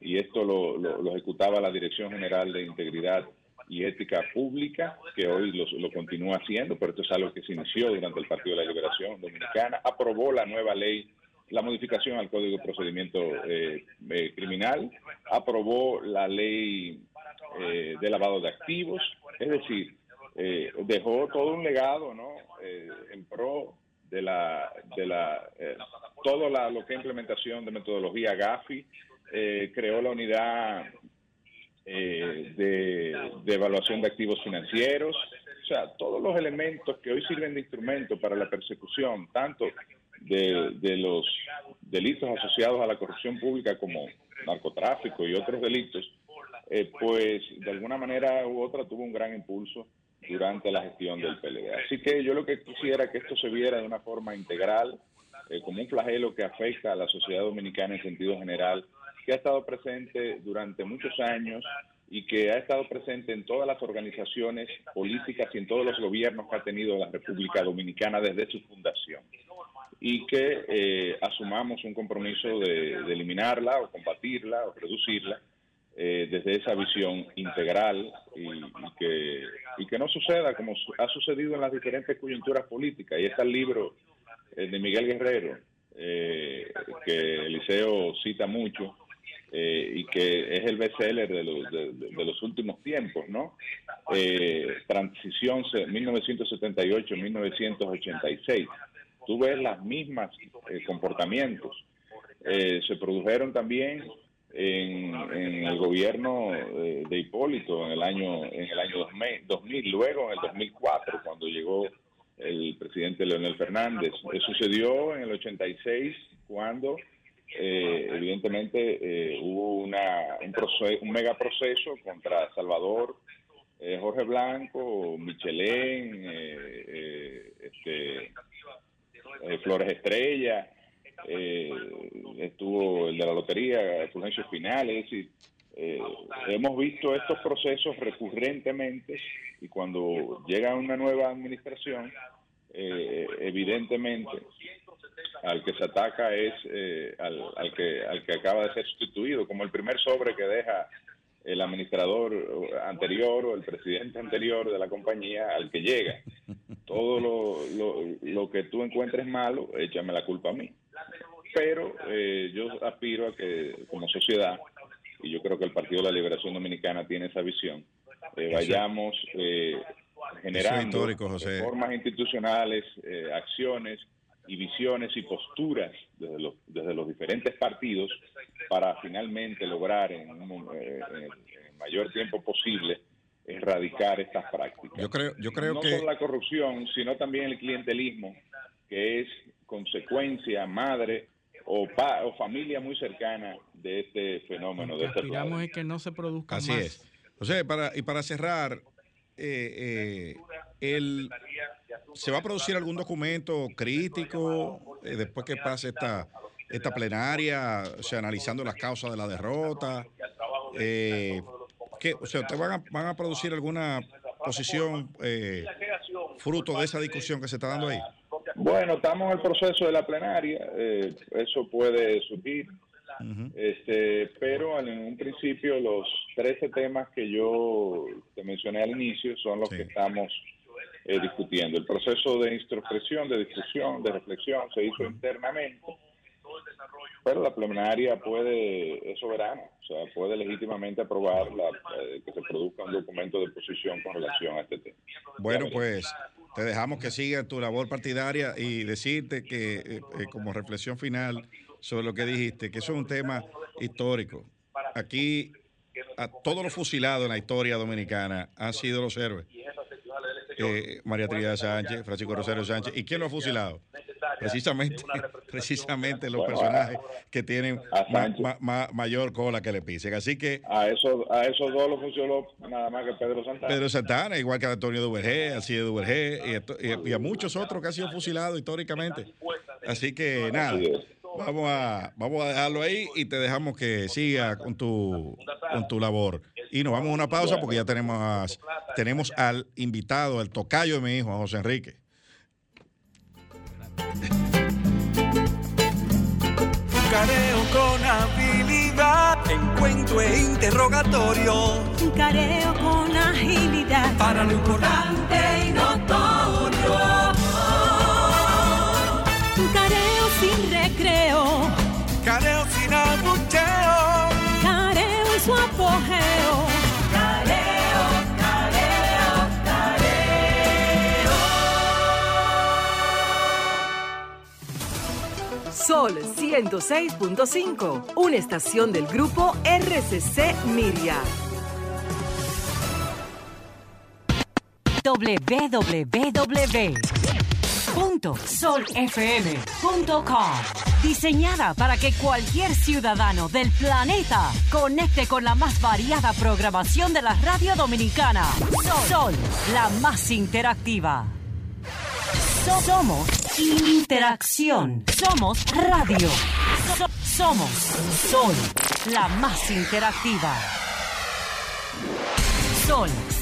Speaker 8: y esto lo, lo, ejecutaba la Dirección General de Integridad y Ética Pública, que hoy lo, continúa haciendo, pero esto es algo que se inició durante el Partido de la Liberación Dominicana, aprobó la nueva ley la modificación al Código de Procedimiento eh, eh, Criminal, aprobó la ley eh, de lavado de activos, es decir, dejó todo un legado ¿no? en pro de la, de la todo la, lo que es implementación de metodología GAFI, creó la unidad de, de evaluación de activos financieros, o sea, todos los elementos que hoy sirven de instrumento para la persecución, tanto de, los delitos asociados a la corrupción pública como narcotráfico y otros delitos, eh, pues de alguna manera u otra tuvo un gran impulso durante la gestión del PLD. Así que yo lo que quisiera que esto se viera de una forma integral, eh, como un flagelo que afecta a la sociedad dominicana en sentido general, que ha estado presente durante muchos años y que ha estado presente en todas las organizaciones políticas y en todos los gobiernos que ha tenido la República Dominicana desde su fundación y que eh, asumamos un compromiso de, eliminarla o combatirla o reducirla eh, desde esa visión integral y, que, y que no suceda como ha sucedido en las diferentes coyunturas políticas. Y está el libro eh, de Miguel Guerrero, que Eliseo cita mucho, y que es el bestseller de los, de, los últimos tiempos, ¿no? Transición 1978-1986 tú ves las mismas eh, comportamientos. Eh, se produjeron también en, el gobierno eh, de Hipólito en el año en el año 2000, luego en el 2004 cuando llegó el presidente Leonel Fernández. sucedió en el 86 cuando evidentemente hubo una, un, proceso, un mega proceso contra Salvador, Jorge Blanco, Michelén, este, eh, Flores Estrella, eh, estuvo el de la lotería, Fulgencio Final, es decir, eh, hemos visto estos procesos recurrentemente y cuando llega una nueva administración, evidentemente al que se ataca es al, al, que, al que acaba de ser sustituido, como el primer sobre que deja el administrador anterior o el presidente anterior de la compañía al que llega. Todo lo, lo, que tú encuentres malo, échame la culpa a mí. Pero eh, yo aspiro a que como sociedad, y yo creo que el Partido de la Liberación Dominicana tiene esa visión, eh, vayamos eh, generando
Speaker 3: José.
Speaker 8: reformas institucionales, eh, acciones y visiones y posturas desde los, desde los diferentes partidos para finalmente lograr en, un, eh, en el mayor tiempo posible erradicar estas prácticas.
Speaker 3: Yo creo, yo creo
Speaker 8: no
Speaker 3: que
Speaker 8: solo la corrupción, sino también el clientelismo, que es consecuencia madre o, pa- o familia muy cercana de este fenómeno,
Speaker 4: Lo
Speaker 8: de
Speaker 4: que
Speaker 8: este
Speaker 4: aspiramos es que no se produzca
Speaker 3: Así
Speaker 4: más.
Speaker 3: es. José, para, y para cerrar, eh, eh, el, ¿se va a producir algún documento crítico eh, después que pase esta, esta plenaria, o sea, analizando las causas de la derrota? Eh, ¿qué? o sea, ¿ustedes van a, van a producir alguna posición eh, fruto de esa discusión que se está dando ahí?
Speaker 8: Bueno, estamos en el proceso de la plenaria, eso puede surgir, Este, pero en un principio los 13 temas que yo te mencioné al inicio son los
Speaker 3: Sí.
Speaker 8: que estamos eh, discutiendo. El proceso de introspección, de discusión, de reflexión se hizo internamente, pero la plenaria puede, es soberana, o sea, puede legítimamente aprobar la, eh, que se produzca un documento de posición con relación a este tema.
Speaker 3: Bueno, pues te dejamos que siga tu labor partidaria y decirte que eh, como reflexión final sobre lo que dijiste, que eso es un tema histórico. Aquí a todos los fusilados en la historia dominicana han sido los héroes. Eh, María Trinidad Sánchez, Francisco Rosario Sánchez. ¿Y quién lo ha fusilado? Precisamente, precisamente los
Speaker 8: Bueno,
Speaker 3: personajes que tienen
Speaker 8: a
Speaker 3: ma-
Speaker 8: Sánchez.
Speaker 3: ma- ma- mayor cola que le pisen. Así que
Speaker 8: A esos, a esos dos lo funcionó nada más que Pedro Santana.
Speaker 3: Pedro Santana, igual que Antonio Duvergé, así de Duvergé, y, a to- y a- y a muchos otros que han sido fusilados históricamente. Así que nada. Vamos a, vamos a dejarlo ahí y te dejamos que siga con tu, con tu labor. Y nos vamos a una pausa porque ya tenemos, tenemos al invitado, al tocayo de mi hijo, a José Enrique.
Speaker 1: Careo con habilidad, encuentro e interrogatorio.
Speaker 2: Careo con agilidad.
Speaker 1: Para lo importante y notorio.
Speaker 2: Careo sin
Speaker 1: abucheo.
Speaker 2: Careo en su apogeo.
Speaker 1: Careo, careo,
Speaker 5: Sol 106.5, una estación del grupo RCC Miria.
Speaker 6: www.solfm.com Diseñada para que cualquier ciudadano del planeta conecte con la más variada programación de la radio dominicana. Sol, la más interactiva. So- somos interacción. Somos radio. So- somos Sol, la más interactiva. Sol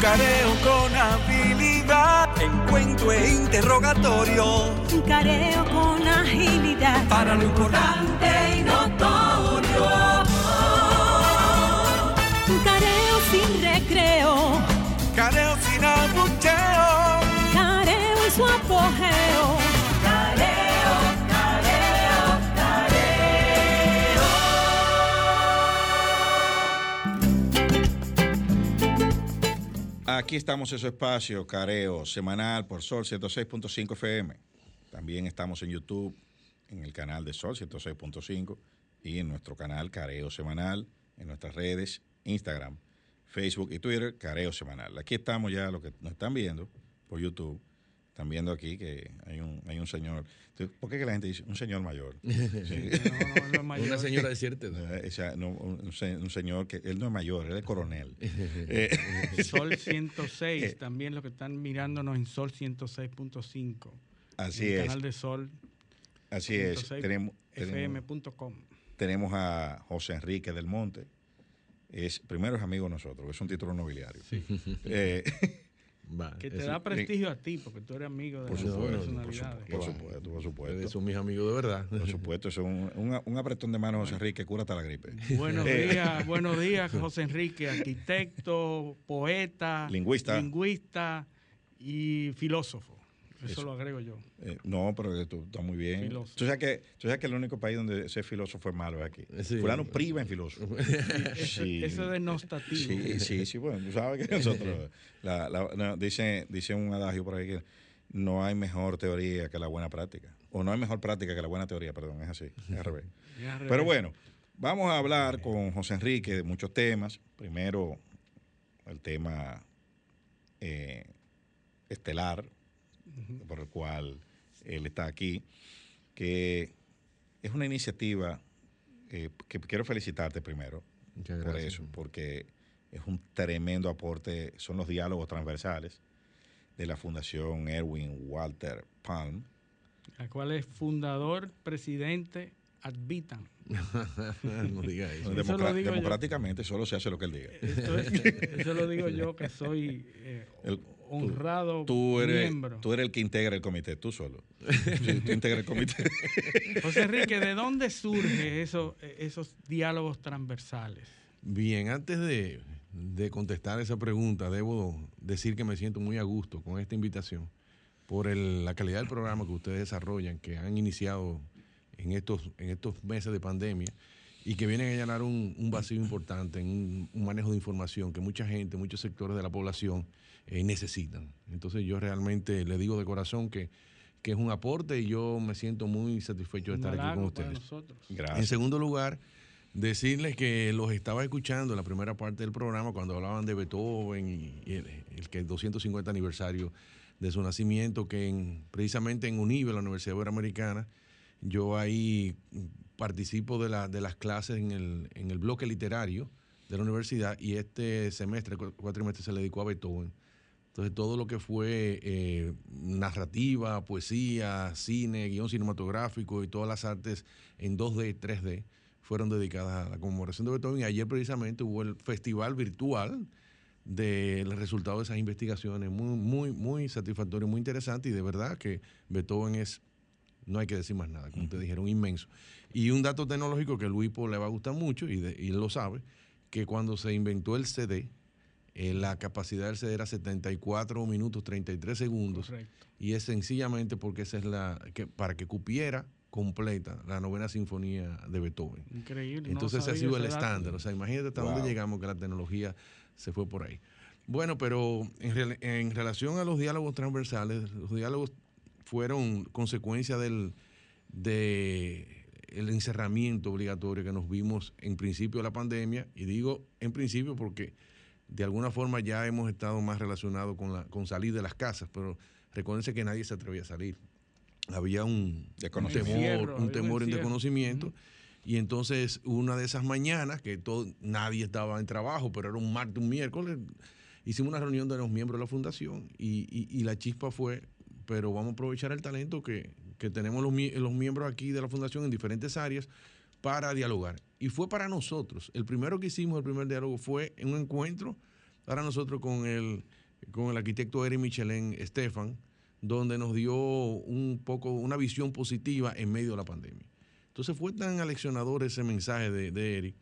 Speaker 1: Careo con habilidad, encuentro e interrogatorio.
Speaker 2: Careo con agilidad.
Speaker 1: Para lo importante y notorio.
Speaker 2: Careo sin recreo.
Speaker 1: Careo sin abucheo.
Speaker 2: Careo en su apogeo.
Speaker 3: Aquí estamos en su espacio, Careo, semanal por Sol 106.5 FM. También estamos en YouTube, en el canal de Sol 106.5 y en nuestro canal Careo Semanal, en nuestras redes, Instagram, Facebook y Twitter, Careo Semanal. Aquí estamos ya, los que nos están viendo por YouTube, Están viendo aquí que hay un, hay un señor. Entonces, ¿Por qué que la gente dice un señor mayor? Sí.
Speaker 4: No, no, no es mayor.
Speaker 9: Una señora de cierta edad.
Speaker 3: Eh, o sea, no, un, se- un señor que él no es mayor, él es coronel. Eh,
Speaker 4: Sol 106,
Speaker 3: Eh.
Speaker 4: también los que están mirándonos en Sol 106.5.
Speaker 3: así
Speaker 4: en el
Speaker 3: es,
Speaker 4: canal de Sol
Speaker 3: así es.
Speaker 4: 106
Speaker 3: Tenemos, tenemos,
Speaker 4: fm.com.
Speaker 3: tenemos a José Enrique del Monte. Es, primero es amigo de nosotros, es un título nobiliario. Eh,
Speaker 9: Va,
Speaker 4: Que te
Speaker 9: eso-
Speaker 4: da prestigio a ti, porque tú eres amigo de
Speaker 3: por
Speaker 4: las
Speaker 3: supuesto, por
Speaker 4: personalidades.
Speaker 3: supuesto, por supuesto, por
Speaker 9: Ustedes
Speaker 3: supuesto.
Speaker 9: son mis amigos de verdad.
Speaker 3: Por supuesto, eso es un, un- un apretón de mano, José Enrique, cura hasta la gripe.
Speaker 4: Buenos
Speaker 3: Eh,
Speaker 4: días, buenos días, José Enrique, arquitecto, poeta,
Speaker 3: Lingüista.
Speaker 4: lingüista y filósofo. Eso,
Speaker 3: Eso.
Speaker 4: lo agrego yo.
Speaker 3: Eh, no, pero tú estás muy bien.
Speaker 4: Filósofo.
Speaker 3: Tú sabes, que, tú sabes que el único país donde ser filósofo es malo es aquí.
Speaker 9: Sí.
Speaker 3: Fulano priva en filósofo.
Speaker 4: Ese,
Speaker 3: Sí.
Speaker 4: ese denostativo.
Speaker 3: Sí, sí, sí, bueno, tú sabes que nosotros, la, la- no, dice, dice un adagio por ahí que no hay mejor teoría que la buena práctica. O no hay mejor práctica que la buena teoría, perdón, es así, es al revés.
Speaker 4: Es
Speaker 3: Pero bueno, vamos a hablar con José Enrique de muchos temas. Primero, el tema eh, estelar, por el cual él está aquí, que es una iniciativa eh, que quiero felicitarte primero
Speaker 9: Muchas
Speaker 3: por
Speaker 9: gracias.
Speaker 3: eso, porque es un tremendo aporte, son los diálogos transversales de la Fundación Erwin Walter Palm.
Speaker 4: La cual es fundador, presidente, advitan.
Speaker 9: no diga eso.
Speaker 4: Eso
Speaker 3: Democra-
Speaker 4: lo digo yo.
Speaker 3: democráticamente solo se hace lo que él diga.
Speaker 4: Eso, es- eso lo digo yo, que soy eh,
Speaker 3: El-
Speaker 4: honrado
Speaker 3: Tú eres,
Speaker 4: miembro.
Speaker 3: tú eres el que integra el comité, tú solo. Sí, tú integras el comité.
Speaker 4: José Enrique, ¿de dónde surgen esos, esos diálogos transversales?
Speaker 9: Bien, antes de, de contestar esa pregunta, debo decir que me siento muy a gusto con esta invitación por el- la calidad del programa que ustedes desarrollan, que han iniciado en estos, en estos meses de pandemia y que vienen a llenar un, un vacío importante en un, un manejo de información que mucha gente, muchos sectores de la población eh, necesitan. Entonces yo realmente le digo de corazón que, que es un aporte y yo me siento muy satisfecho de estar aquí con ustedes.
Speaker 4: nosotros.
Speaker 9: En
Speaker 3: Gracias.
Speaker 9: segundo lugar, decirles que los estaba escuchando en la primera parte del programa cuando hablaban de Beethoven y, y el, el que el 250 aniversario de su nacimiento, que en- precisamente en UNIBE, la Universidad Iberoamericana, yo ahí participo de, la- de las clases en el, en el bloque literario de la universidad y este semestre, cu- cuatrimestre, se le dedicó a Beethoven. Entonces, todo lo que fue eh, narrativa, poesía, cine, guion cinematográfico y todas las artes en 2D, 3D fueron dedicadas a la conmemoración de Beethoven. Y ayer, precisamente, hubo el festival virtual del resultado de esas investigaciones, muy, muy, muy satisfactorio, muy interesante. Y de verdad que Beethoven es, no hay que decir más nada, como ustedes dijeron, inmenso. Y un dato tecnológico que a Luis le va a gustar mucho, y, de- y él lo sabe, que cuando se inventó el CD, eh, la capacidad del CD era 74 minutos 33 segundos
Speaker 4: Correcto.
Speaker 9: y es sencillamente porque esa es la que para que cupiera completa la novena sinfonía de Beethoven.
Speaker 4: Increíble. no
Speaker 9: Entonces ese ha sido el estándar, o sea, imagínate hasta
Speaker 3: Wow.
Speaker 9: dónde llegamos que la tecnología se fue por ahí. Bueno, pero en, en relación a los diálogos transversales, los diálogos fueron consecuencia del de el encerramiento obligatorio que nos vimos en principio de la pandemia, y digo en principio porque de alguna forma ya hemos estado más relacionados con, la, con salir de las casas, pero recuérdense que nadie se atrevía a salir. Había un, un
Speaker 3: Desconocimiento.
Speaker 9: temor,
Speaker 4: Encierro,
Speaker 9: un temor y un
Speaker 4: encierro.
Speaker 9: desconocimiento. Y entonces una de esas mañanas, que todo, nadie estaba en trabajo, pero era un martes, un miércoles, hicimos una reunión de los miembros de la fundación y, y- y la chispa fue, pero vamos a aprovechar el talento que, que tenemos los, los miembros aquí de la fundación en diferentes áreas para dialogar. Y fue para nosotros. El primero que hicimos, el primer diálogo, fue en un encuentro para nosotros con el, con el arquitecto Eric Michelén Estefan, donde nos dio un poco una visión positiva en medio de la pandemia. Entonces fue tan aleccionador ese mensaje de, de Eric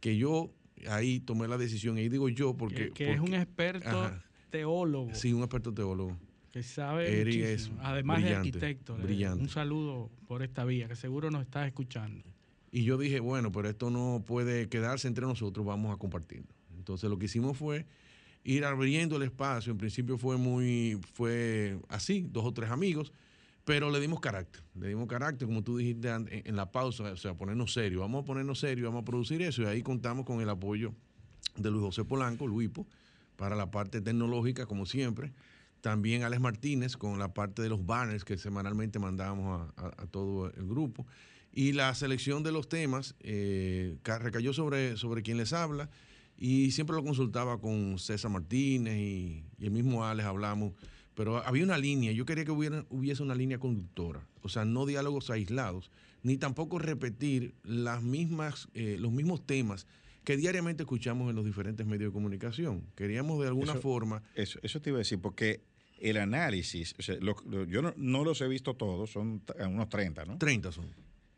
Speaker 9: que yo ahí tomé la decisión, y digo yo porque...
Speaker 4: Que, que es un
Speaker 9: porque-
Speaker 4: experto
Speaker 9: Ajá.
Speaker 4: teólogo
Speaker 9: Sí, un experto teólogo.
Speaker 4: Que sabe
Speaker 9: Eric es
Speaker 4: Además de arquitecto.
Speaker 9: brillante.
Speaker 4: Un saludo por esta vía, que seguro nos estás escuchando.
Speaker 9: Y yo dije, bueno, pero esto no puede quedarse entre nosotros, vamos a compartirlo. Entonces lo que hicimos fue ir abriendo el espacio. En principio fue muy, fue así, dos o tres amigos, pero le dimos carácter. Le dimos carácter, como tú dijiste en, la pausa, o sea, ponernos serio. Vamos a ponernos serio, vamos a producir eso. Y ahí contamos con el apoyo de Luis José Polanco, Luipo, para la parte tecnológica, como siempre. También Alex Martínez con la parte de los banners que semanalmente mandábamos a, a- a todo el grupo. Y la selección de los temas eh, ca- recayó sobre, sobre quien les habla y siempre lo consultaba con César Martínez y, y el mismo Alex hablamos. Pero había una línea, yo quería que hubiera, hubiese una línea conductora, o sea, no diálogos aislados, ni tampoco repetir las mismas, eh, los mismos temas que diariamente escuchamos en los diferentes medios de comunicación. Queríamos de alguna
Speaker 3: Eso-
Speaker 9: forma
Speaker 3: Eso, eso te iba a decir, porque el análisis, o sea, lo- lo- yo no, no los he visto todos, son t- unos 30, ¿no?
Speaker 9: 30 son.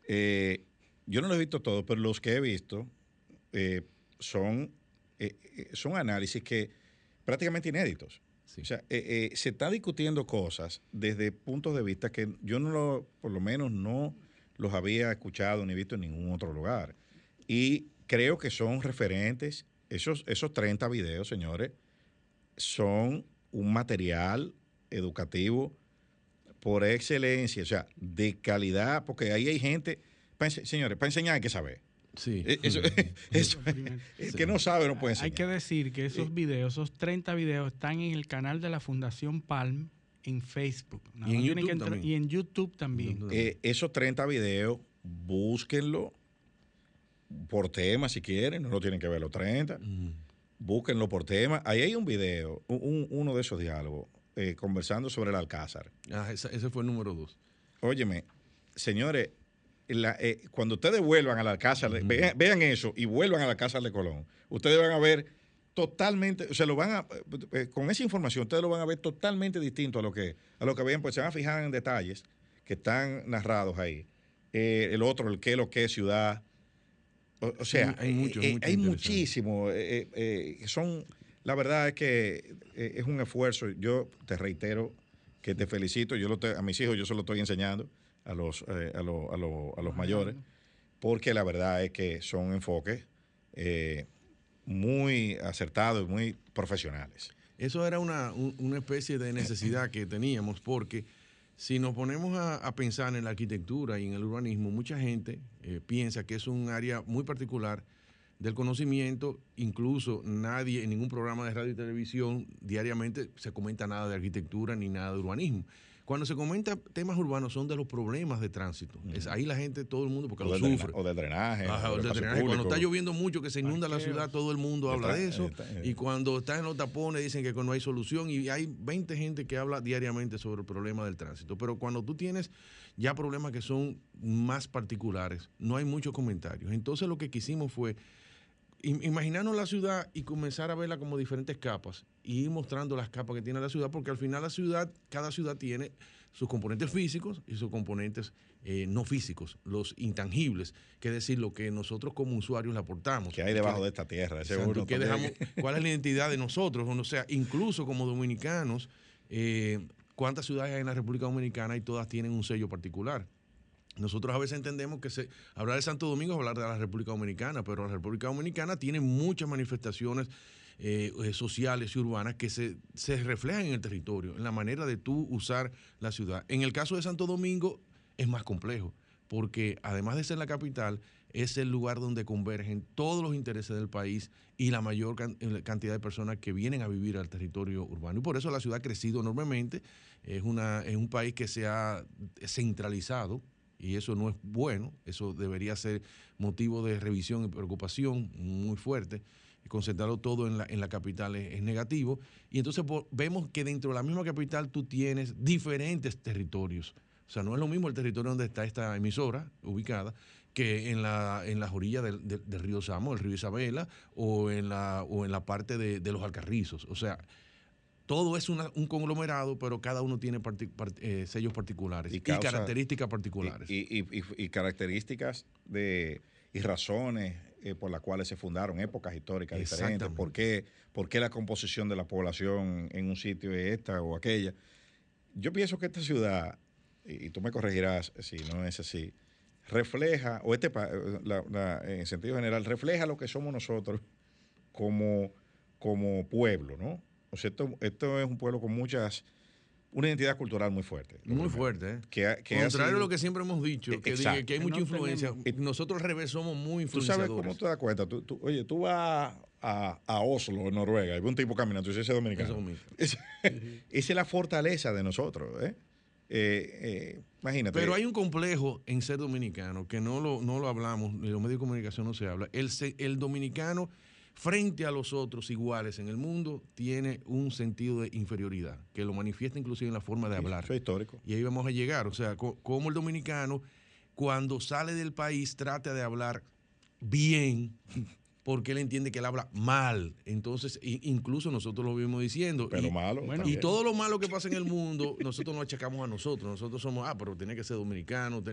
Speaker 3: Eh, yo no los he visto todos, pero los que he visto eh, son, eh, eh, son análisis que prácticamente inéditos.
Speaker 9: Sí.
Speaker 3: O sea, eh, eh, se está discutiendo cosas desde puntos de vista que yo no lo, por lo menos no los había escuchado ni visto en ningún otro lugar. Y creo que son referentes, esos, esos 30 videos, señores, son un material educativo por excelencia, o sea, de calidad, porque ahí hay gente, señores, para enseñar hay que saber.
Speaker 9: Sí.
Speaker 3: Eh, Eso, eso- el que no sabe no puede enseñar.
Speaker 4: Hay que decir que esos videos, esos 30 videos, están en el canal de la Fundación Palm en Facebook.
Speaker 9: Y en YouTube
Speaker 4: que entrar-
Speaker 9: también.
Speaker 4: y en YouTube también.
Speaker 3: Eh, esos 30 videos, búsquenlo por tema si quieren, no lo tienen que ver los 30. Búsquenlo por tema. Ahí hay un video, un- un- uno de esos diálogos, eh, conversando sobre el Alcázar.
Speaker 9: Ah, esa- ese fue el número dos.
Speaker 3: Óyeme, señores, la- eh, cuando ustedes vuelvan al Alcázar, vean, vean eso y vuelvan al Alcázar de Colón, ustedes van a ver totalmente, o sea, lo van a, eh, con esa información, ustedes lo van a ver totalmente distinto a lo que, a lo que vean, pues se van a fijar en detalles que están narrados ahí. Eh, el otro, el qué, lo que, ciudad. O, o sea,
Speaker 9: hay mucho, mucho
Speaker 3: hay muchísimo. son, la verdad es que eh, es un esfuerzo. Yo te reitero que te felicito. Yo lo te- a mis hijos yo se lo estoy enseñando a los, eh, a, los- a los- a los mayores, porque la verdad es que son enfoques eh, muy acertados y muy profesionales.
Speaker 9: Eso era una, un- una especie de necesidad que teníamos porque si nos ponemos a, a pensar en la arquitectura y en el urbanismo, mucha gente eh, piensa que es un área muy particular del conocimiento, incluso nadie en ningún programa de radio y televisión diariamente se comenta nada de arquitectura ni nada de urbanismo. Cuando se comenta temas urbanos son de los problemas de tránsito. Es ahí la gente, todo el mundo, porque
Speaker 3: O
Speaker 9: lo sufre.
Speaker 3: o del drenaje.
Speaker 9: Ajá,
Speaker 3: o espacio
Speaker 9: drenaje. Cuando está lloviendo mucho, que se inunda la ciudad, todo el mundo habla
Speaker 3: Está-
Speaker 9: de eso.
Speaker 3: está-
Speaker 9: Y cuando están en los tapones dicen que no hay solución y hay 20 gente que habla diariamente sobre el problema del tránsito. Pero cuando tú tienes ya problemas que son más particulares, no hay muchos comentarios. Entonces lo que quisimos fue imaginarnos la ciudad y comenzar a verla como diferentes capas y ir mostrando las capas que tiene la ciudad, porque al final la ciudad, cada ciudad tiene sus componentes físicos y sus componentes eh, no físicos, los intangibles, que es decir, lo que nosotros como usuarios le aportamos.
Speaker 3: que hay debajo de esta tierra.
Speaker 9: ¿qué
Speaker 3: también.
Speaker 9: dejamos- ¿Cuál es la identidad de nosotros? O sea, incluso como dominicanos, eh, ¿cuántas ciudades hay en la República Dominicana y todas tienen un sello particular? Nosotros a veces entendemos que se, hablar de Santo Domingo es hablar de la República Dominicana, pero la República Dominicana tiene muchas manifestaciones eh, eh, sociales y urbanas que se, se reflejan en el territorio, en la manera de tú usar la ciudad. En el caso de Santo Domingo es más complejo, porque además de ser la capital, es el lugar donde convergen todos los intereses del país y la mayor eh, cantidad de personas que vienen a vivir al territorio urbano. Y por eso la ciudad ha crecido enormemente. Es, una, es un país que se ha centralizado y eso no es bueno. Eso debería ser motivo de revisión y preocupación muy fuerte. Concentrarlo todo en la, en la capital es, es negativo. Y entonces vemos que dentro de la misma capital tú tienes diferentes territorios. O sea, no es lo mismo el territorio donde está esta emisora ubicada que en, la, en las orillas del, del- del río Samo, el río Isabela, o en la, o en la parte de, de los Alcarrizos. O sea, todo es una- un conglomerado, pero cada uno tiene eh, sellos particulares y,
Speaker 3: causa-
Speaker 9: características particulares.
Speaker 3: Y, y- y- y características de, y razones eh, por las cuales se fundaron épocas históricas diferentes. ¿Por qué, por qué la composición de la población en un sitio es esta o aquella? Yo pienso que esta ciudad, y, tú me corregirás si no es así, refleja, o este la- en sentido general, refleja lo que somos nosotros como, como pueblo, ¿no? O sea, esto, esto es un pueblo con muchas una identidad cultural muy fuerte.
Speaker 9: Muy
Speaker 3: primero.
Speaker 9: fuerte, ¿eh?
Speaker 3: Que,
Speaker 9: Contrario
Speaker 3: sido-
Speaker 9: a lo que siempre hemos dicho, que, diga que hay mucha
Speaker 4: no
Speaker 9: influencia.
Speaker 4: tenemos-
Speaker 9: Nosotros al revés somos muy
Speaker 3: Tú sabes
Speaker 9: influenciadores.
Speaker 3: cómo te das cuenta. Tú, tú- oye, tú vas a, a Oslo, en Noruega, y ves un tipo caminando, tú dices, ese es dominicano. Esa esa es la fortaleza de nosotros. ¿eh? Eh, eh, imagínate.
Speaker 9: Pero hay un complejo en ser dominicano que no lo, no lo hablamos, en los medios de comunicación no se habla. El, el dominicano, frente a los otros iguales en el mundo, tiene un sentido de inferioridad, que lo manifiesta inclusive en la forma de hablar.
Speaker 3: Eso es histórico.
Speaker 9: Y ahí vamos a llegar. O sea, como el dominicano, cuando sale del país, trata de hablar bien, porque él entiende que él habla mal. Entonces, incluso nosotros lo vimos diciendo.
Speaker 3: Pero
Speaker 9: y,
Speaker 3: malo.
Speaker 4: bueno,
Speaker 9: y todo lo malo que pasa en el mundo, nosotros nos achacamos a nosotros. Nosotros somos, ah, pero tiene que ser dominicano.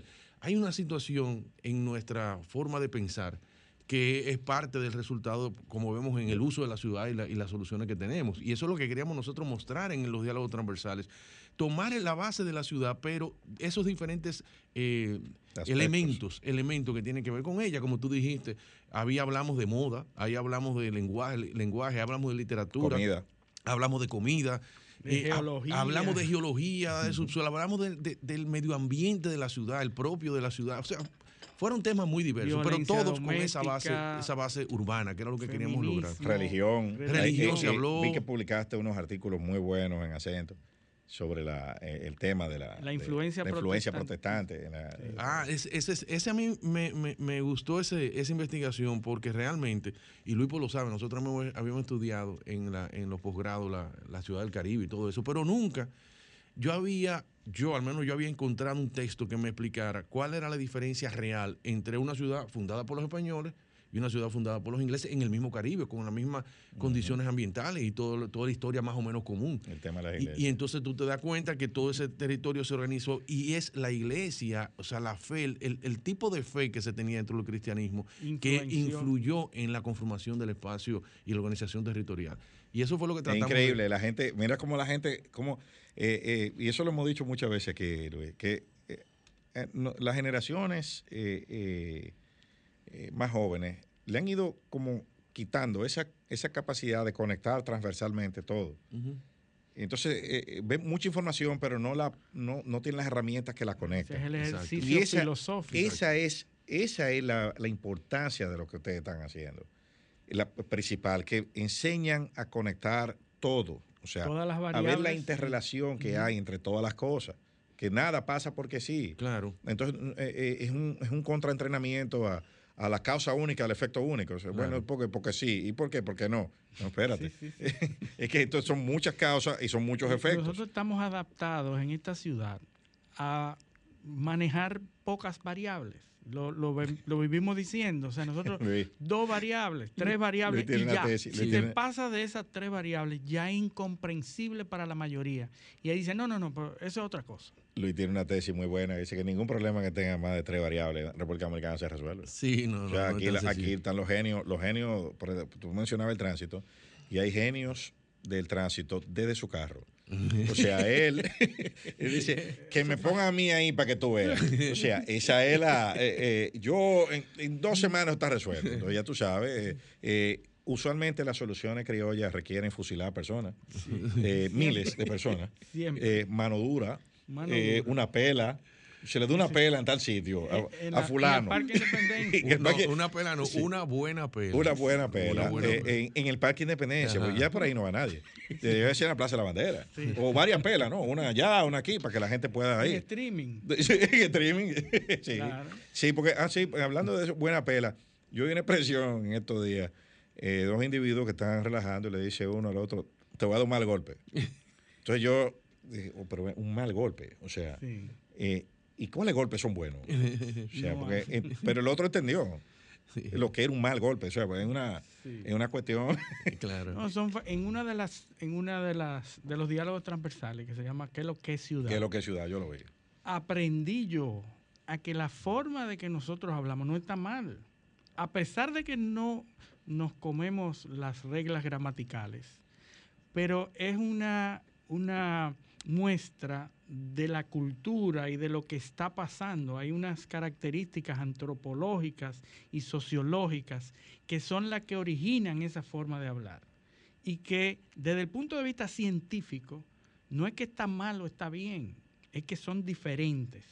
Speaker 9: Hay una situación en nuestra forma de pensar que es parte del resultado, como vemos en el uso de la ciudad y, la- y las soluciones que tenemos. Y eso es lo que queríamos nosotros mostrar en los diálogos transversales. Tomar en la base de la ciudad, pero esos diferentes eh, elementos, elementos que tienen que ver con ella, como tú dijiste, ahí hablamos de moda, ahí hablamos de lenguaje, lenguaje hablamos de literatura,
Speaker 3: Comida.
Speaker 9: hablamos de comida,
Speaker 4: De
Speaker 9: eh, ha- hablamos de geología, de subsuelo, hablamos de- de- del medio ambiente de la ciudad, el propio de la ciudad. O sea, fueron temas muy diversos, pero todos con esa base, esa base urbana, que era lo que queríamos lograr.
Speaker 3: Religión.
Speaker 9: Religión, se habló.
Speaker 3: Vi que publicaste unos artículos muy buenos en acento sobre la, eh, el tema de la,
Speaker 4: La influencia
Speaker 3: de- la influencia
Speaker 4: protestante.
Speaker 3: protestante. en la-
Speaker 9: Ah, ese, ese, ese a mí me, me- me gustó ese, esa investigación porque realmente, y Luis lo sabe, nosotros habíamos estudiado en, la, en los posgrados la, la ciudad del Caribe y todo eso, pero nunca yo había, yo al menos yo había encontrado un texto que me explicara cuál era la diferencia real entre una ciudad fundada por los españoles y una ciudad fundada por los ingleses en el mismo Caribe, con las mismas condiciones ambientales y todo, toda la historia más o menos común.
Speaker 3: el tema de las
Speaker 9: Y,
Speaker 3: iglesias.
Speaker 9: y entonces tú te das cuenta que todo ese territorio se organizó y es la iglesia, o sea, la fe, el, el tipo de fe que se tenía dentro del cristianismo que influyó en la conformación del espacio y la organización territorial. Y eso fue lo que
Speaker 3: Es
Speaker 9: tratamos. de-
Speaker 3: increíble, la gente, mira cómo la gente, cómo, eh, eh, y eso lo hemos dicho muchas veces aquí, Luis, que eh, no- las generaciones eh, eh, eh, más jóvenes le han ido como quitando esa, esa capacidad de conectar transversalmente todo. Entonces, eh, ven mucha información, pero no, la, no, no tienen las herramientas que la
Speaker 4: Ese
Speaker 3: conectan.
Speaker 4: es el ejercicio
Speaker 3: Y esa,
Speaker 4: filosófico.
Speaker 3: esa es, esa es la, la importancia de lo que ustedes están haciendo. La principal, que enseñan a conectar todo. O sea,
Speaker 4: Todas las
Speaker 3: a ver la interrelación que hay entre todas las cosas. Que nada pasa porque sí.
Speaker 9: Claro.
Speaker 3: Entonces, eh, eh, es, un, es un contraentrenamiento a, a la causa única, al efecto único. O sea,
Speaker 9: Claro.
Speaker 3: Bueno, porque, porque sí. ¿Y por qué? Porque no. No, espérate.
Speaker 4: Sí, sí, sí.
Speaker 3: es que entonces son muchas causas y son muchos efectos.
Speaker 4: Nosotros estamos adaptados en esta ciudad a manejar pocas variables. Lo, lo, lo vivimos diciendo. O sea, nosotros
Speaker 3: Luis.
Speaker 4: dos variables, tres variables y ya.
Speaker 3: tesis,
Speaker 4: si te
Speaker 3: tiene-
Speaker 4: pasa de esas tres variables, ya es incomprensible para la mayoría. Y ahí dicen, no, no, no, pero eso es otra cosa.
Speaker 3: Luis tiene una tesis muy buena. Dice que ningún problema que tenga más de tres variables en República Dominicana se resuelve.
Speaker 9: Sí, no,
Speaker 3: O
Speaker 9: no,
Speaker 3: sea,
Speaker 9: no
Speaker 3: aquí,
Speaker 9: tan
Speaker 3: aquí están los genios, los genios, tú mencionabas el tránsito, y hay genios del tránsito desde su carro. O sea, él, él dice, que me ponga a mí ahí para que tú veas. O sea, esa es la... eh, eh, yo en, en dos semanas está resuelto. Entonces, ya tú sabes, eh, usualmente las soluciones criollas requieren fusilar personas, miles de personas, mano dura,
Speaker 4: Mano dura.
Speaker 3: una pela. Se le da una pela en tal sitio a,
Speaker 4: En- en
Speaker 3: a
Speaker 4: la-
Speaker 3: fulano.
Speaker 4: En el Parque Independencia.
Speaker 3: En
Speaker 9: No, una pela, no,
Speaker 3: Sí.
Speaker 9: una buena pela.
Speaker 3: Una buena pela.
Speaker 9: Una buena
Speaker 3: eh,
Speaker 9: pela.
Speaker 3: en, en el Parque Independencia,
Speaker 9: Ajá.
Speaker 3: porque ya por ahí no va nadie. Debe ser en la Plaza de la Bandera. O varias pelas, ¿no? Una allá, una aquí, para que la gente pueda
Speaker 4: En
Speaker 3: ir.
Speaker 4: streaming.
Speaker 3: Sí, en streaming. sí.
Speaker 4: Claro.
Speaker 3: sí, porque, ah, sí, hablando de eso, buena pela, yo vi una expresión en estos días, eh, dos individuos que están relajando y le dice uno al otro, te voy a dar un mal golpe. Entonces yo dije, oh, pero un mal golpe, o sea,
Speaker 4: Sí.
Speaker 3: eh, ¿y cuáles golpes son buenos? O sea,
Speaker 4: No,
Speaker 3: porque, eh, pero el otro entendió
Speaker 9: Sí,
Speaker 3: lo que era un mal golpe, o sea, pues es una,
Speaker 4: Sí.
Speaker 3: es una cuestión.
Speaker 9: claro.
Speaker 4: No, son fa- en una de las, en una de las, de los diálogos transversales que se llama ¿Qué es lo que es ciudad?
Speaker 3: es lo que es ciudad, yo lo vi.
Speaker 4: aprendí yo a que la forma de que nosotros hablamos no está mal. A pesar de que no nos comemos las reglas gramaticales, pero es una, una muestra de la cultura y de lo que está pasando. Hay unas características antropológicas y sociológicas que son las que originan esa forma de hablar y que desde el punto de vista científico no es que está mal o está bien, es que son diferentes.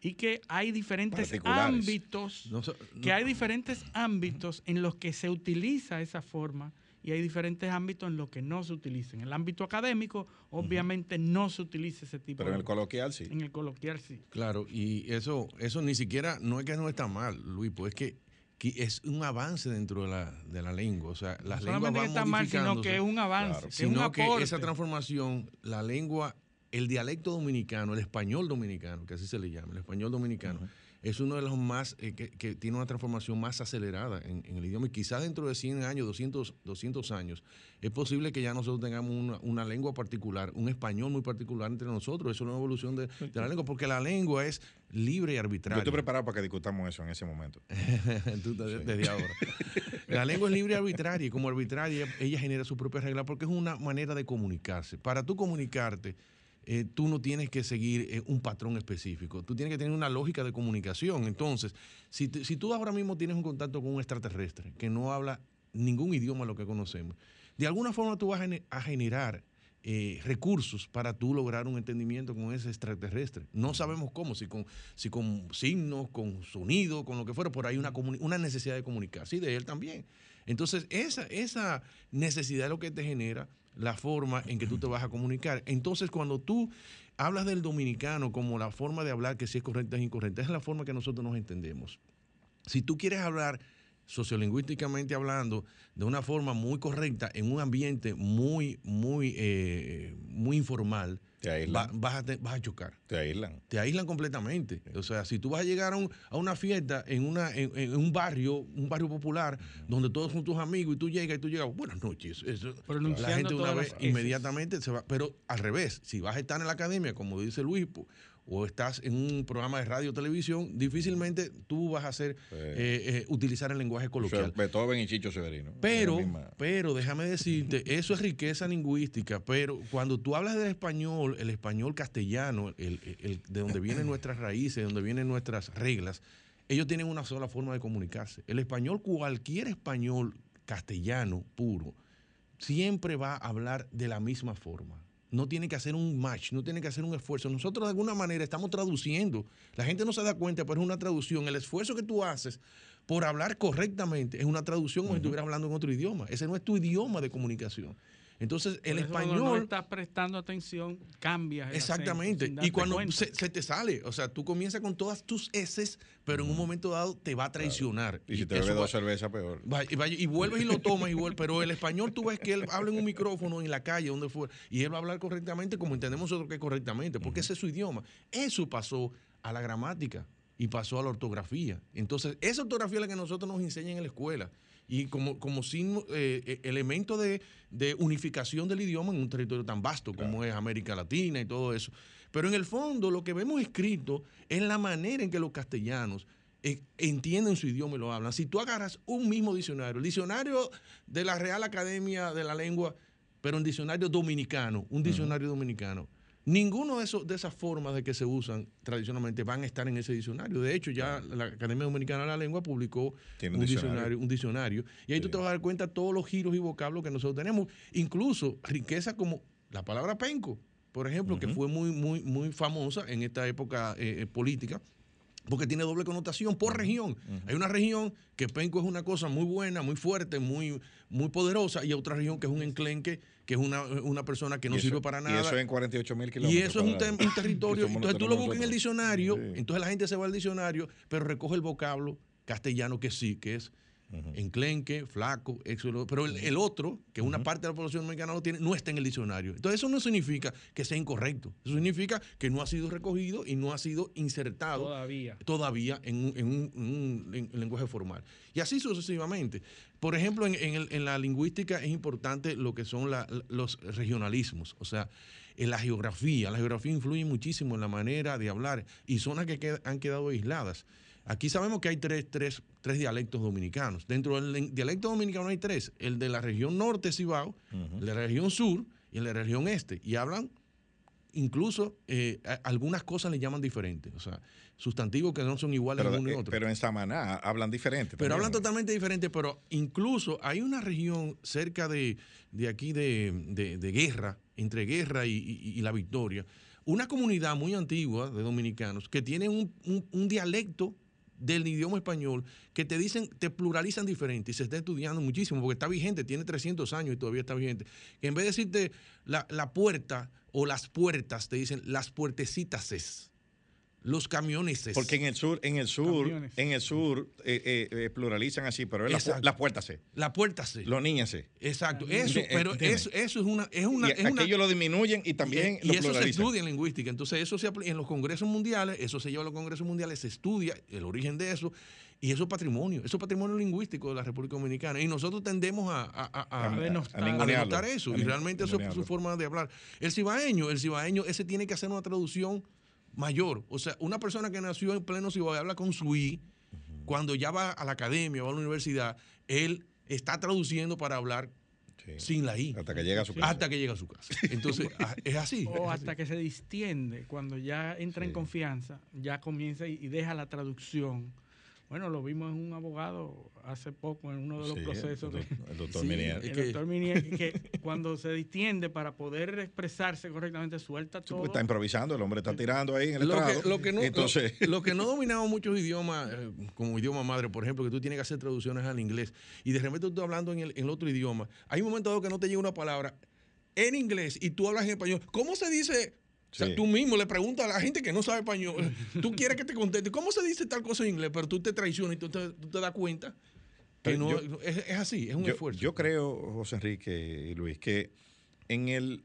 Speaker 4: Y que hay diferentes ámbitos,
Speaker 9: No
Speaker 4: que hay diferentes ámbitos en los que se utiliza esa forma y hay diferentes ámbitos en los que no se utiliza. En el ámbito académico, obviamente, no se utiliza ese tipo
Speaker 3: Pero en el coloquial sí.
Speaker 4: en el coloquial sí.
Speaker 9: Claro, y eso, eso ni siquiera, no es que no está mal, Luis, pues es que, que es un avance dentro de la, de la lengua. O sea, las
Speaker 4: No
Speaker 9: lenguas
Speaker 4: solamente
Speaker 9: van
Speaker 4: que está mal, sino que es un avance,
Speaker 3: Claro.
Speaker 4: que es un
Speaker 9: que esa transformación, la lengua, el dialecto dominicano, el español dominicano, que así se le llama, el español dominicano, es uno de los más, eh, que, que tiene una transformación más acelerada en, en el idioma. Y quizás dentro de 100 años, 200, 200 años, es posible que ya nosotros tengamos una, una lengua particular, un español muy particular entre nosotros. Eso es una evolución de, de la lengua, porque la lengua es libre y
Speaker 3: Yo
Speaker 9: arbitraria.
Speaker 3: estoy preparado para que discutamos eso en ese momento.
Speaker 9: Tú estás desde ahora. La lengua es libre y arbitraria y como arbitraria ella genera sus propias reglas porque es una manera de comunicarse. Para tú comunicarte, eh, tú no tienes que seguir eh, un patrón específico, tú tienes que tener una lógica de comunicación. Entonces, si, tú ahora mismo tienes un contacto con un extraterrestre que no habla ningún idioma lo que conocemos, de alguna forma tú vas a, gene- a generar eh, recursos para tú lograr un entendimiento con ese extraterrestre. No sabemos cómo, si con, si con signos, con sonido, con lo que fuera, por ahí una, una necesidad de comunicarse y de él también. Entonces, esa, esa necesidad es lo que te genera la forma en que tú te vas a comunicar. Entonces, cuando tú hablas del dominicano como la forma de hablar, que si es correcta o es incorrecta, es la forma que nosotros nos entendemos. Si tú quieres hablar sociolingüísticamente hablando de una forma muy correcta en un ambiente muy, muy, eh, muy informal,
Speaker 3: Te aíslan.
Speaker 9: va- vas, a te- vas a chocar.
Speaker 3: Te aíslan.
Speaker 9: Te aíslan completamente. O sea, si tú vas a llegar a, un- a una fiesta en, una, en, en un barrio, un barrio popular, donde todos son tus amigos y tú llegas y tú llegas, buenas noches. Eso, la gente una vez inmediatamente se va. Pero al revés, si vas a estar en la academia, como dice Luis, po, o estás en un programa de radio o televisión, difícilmente tú vas a hacer, eh, eh, utilizar el lenguaje coloquial.
Speaker 3: Beethoven y Chicho Severino.
Speaker 9: Pero, pero déjame decirte, eso es riqueza lingüística, pero cuando tú hablas del español, el español castellano, el, el- de donde vienen nuestras raíces, de donde vienen nuestras reglas, ellos tienen una sola forma de comunicarse. El español, cualquier español castellano puro, siempre va a hablar de la misma forma. No tiene que hacer un match, no tiene que hacer un esfuerzo. Nosotros de alguna manera estamos traduciendo. La gente no se da cuenta, pero es una traducción. El esfuerzo que tú haces por hablar correctamente es una traducción como si estuvieras hablando en otro idioma. Ese no es tu idioma de comunicación. Entonces, el
Speaker 4: eso cuando
Speaker 9: español...
Speaker 4: no estás prestando atención, cambias. el
Speaker 9: Exactamente.
Speaker 4: acento
Speaker 9: Y cuando se, se te sale, o sea, tú comienzas con todas tus S, pero en un momento dado te va a traicionar.
Speaker 3: Y si te bebes dos cervezas, peor.
Speaker 9: Va- y, vaya- y vuelves y lo tomas y vuelves. Pero el español tú ves que él habla en un micrófono en la calle, donde fuera, y él va a hablar correctamente como entendemos nosotros que es correctamente, porque ese es su idioma. Eso pasó a la gramática y pasó a la ortografía. Entonces, esa ortografía es la que nosotros nos enseñan en la escuela. Y como, como signo, eh, eh, elemento de, de unificación del idioma en un territorio tan vasto como es América Latina y todo eso. Pero en el fondo lo que vemos escrito es la manera en que los castellanos eh, entienden su idioma y lo hablan. Si tú agarras un mismo diccionario, el diccionario de la Real Academia de la Lengua, pero un diccionario dominicano, un diccionario dominicano, ninguno de, esos, de esas formas de que se usan tradicionalmente van a estar en ese diccionario. De hecho, ya la Academia Dominicana de la Lengua publicó
Speaker 3: Tiene
Speaker 9: un,
Speaker 3: un
Speaker 9: diccionario.
Speaker 3: diccionario.
Speaker 9: un diccionario. Y ahí tú te vas a dar cuenta todos los giros y vocablos que nosotros tenemos. Incluso riqueza como la palabra penco, por ejemplo, que fue muy, muy, muy famosa en esta época eh, eh, política porque tiene doble connotación por región. Hay una región que Penco es una cosa muy buena, muy fuerte, muy, muy poderosa, y otra región que es un enclenque, que es una, una persona que no
Speaker 3: Y eso-
Speaker 9: sirve para
Speaker 3: y
Speaker 9: nada.
Speaker 3: eso en 48 mil
Speaker 9: Y
Speaker 3: kilómetros.
Speaker 9: eso es un, territorio.
Speaker 3: No
Speaker 9: entonces tú lo buscas en el diccionario,
Speaker 3: Sí.
Speaker 9: entonces la gente se va al diccionario, pero recoge el vocablo castellano que sí, que es enclenque, flaco, eso, lo- pero el, el otro, que una parte de la población dominicana lo tiene, no está en el diccionario. Entonces eso no significa que sea incorrecto, eso significa que no ha sido recogido y no ha sido insertado
Speaker 4: Todavía.
Speaker 9: todavía en un, en un- en un- en- en lenguaje formal. Y así sucesivamente. Por ejemplo, en, en el- en la lingüística es importante lo que son la- los regionalismos, o sea, en la geografía. La geografía influye muchísimo en la manera de hablar y zonas que qued- han quedado aisladas. Aquí sabemos que hay tres, tres- tres dialectos dominicanos. Dentro del dialecto dominicano hay tres. El de la región norte, Cibao, el de la región sur y el de la región este. Y hablan incluso eh, a- algunas cosas le llaman diferentes. O sea, sustantivos que no son iguales
Speaker 3: Pero,
Speaker 9: en uno y
Speaker 3: eh,
Speaker 9: otro.
Speaker 3: pero en Samaná hablan diferente.
Speaker 9: Pero
Speaker 3: también.
Speaker 9: hablan totalmente diferente, pero incluso hay una región cerca de, de aquí de, de- de Guerra, entre Guerra y, y- y La Victoria, una comunidad muy antigua de dominicanos que tienen un, un- un dialecto del idioma español que te dicen, te pluralizan diferente y se está estudiando muchísimo porque está vigente, tiene 300 años y todavía está vigente. Que en vez de decirte la, la puerta o las puertas, te dicen las puertecitas es. Los camiones es.
Speaker 3: Porque en el sur, en el sur,
Speaker 4: Camiones.
Speaker 3: en el sur eh, eh, eh, pluralizan así, pero es la, la puerta C.
Speaker 9: La puerta sí.
Speaker 3: Los niños C.
Speaker 9: Exacto, eso,
Speaker 3: Eh,
Speaker 9: pero eso, eso es una, es una,
Speaker 3: y
Speaker 9: es una-
Speaker 3: lo disminuyen y también
Speaker 9: y
Speaker 3: lo
Speaker 9: eso se
Speaker 3: pluralizan.
Speaker 9: estudia en lingüística. Entonces, eso se apli- en los congresos mundiales, eso se lleva a los congresos mundiales, se estudia el origen de eso, y eso es patrimonio, eso es patrimonio lingüístico de la República Dominicana. Y nosotros tendemos a, a, a- a-
Speaker 4: denostar.
Speaker 9: eso.
Speaker 3: A
Speaker 9: y realmente eso es su forma de hablar. El cibaeño, el cibaeño, ese tiene que hacer una traducción mayor. O sea, una persona que nació en pleno Cibao y habla con su I, cuando ya va a la academia o a la universidad, él está traduciendo para hablar
Speaker 3: Sí.
Speaker 9: sin la I.
Speaker 3: Hasta que llega a su casa.
Speaker 9: Hasta que llega a su casa. Entonces, es así.
Speaker 4: O
Speaker 9: es
Speaker 4: hasta
Speaker 9: así.
Speaker 4: que se distiende, cuando ya entra en confianza, ya comienza y, y deja la traducción. Bueno, lo vimos en un abogado hace poco en uno de los
Speaker 3: Sí,
Speaker 4: procesos.
Speaker 3: el, doctor
Speaker 9: Sí,
Speaker 3: Minier.
Speaker 4: el
Speaker 9: que-
Speaker 4: doctor Minier, que cuando se distiende para poder expresarse correctamente, suelta
Speaker 3: Sí,
Speaker 4: todo.
Speaker 3: está improvisando, el hombre está tirando ahí en el
Speaker 9: Lo
Speaker 3: estrado.
Speaker 9: que, lo que no,
Speaker 3: Entonces,
Speaker 9: lo, lo que no dominamos muchos idiomas, eh, como idioma madre, por ejemplo, que tú tienes que hacer traducciones al inglés y de repente tú estás hablando en el, en el otro idioma. Hay un momento dado que no te llega una palabra en inglés y tú hablas en español. ¿Cómo se dice? O sea, tú mismo le preguntas a la gente que no sabe español, tú quieres que te conteste, ¿cómo se dice tal cosa en inglés? Pero tú te traicionas y tú te, tú te das cuenta que no,
Speaker 3: yo-
Speaker 9: es, es así, es un
Speaker 3: yo,
Speaker 9: esfuerzo.
Speaker 3: yo creo, José Enrique y Luis, que en el,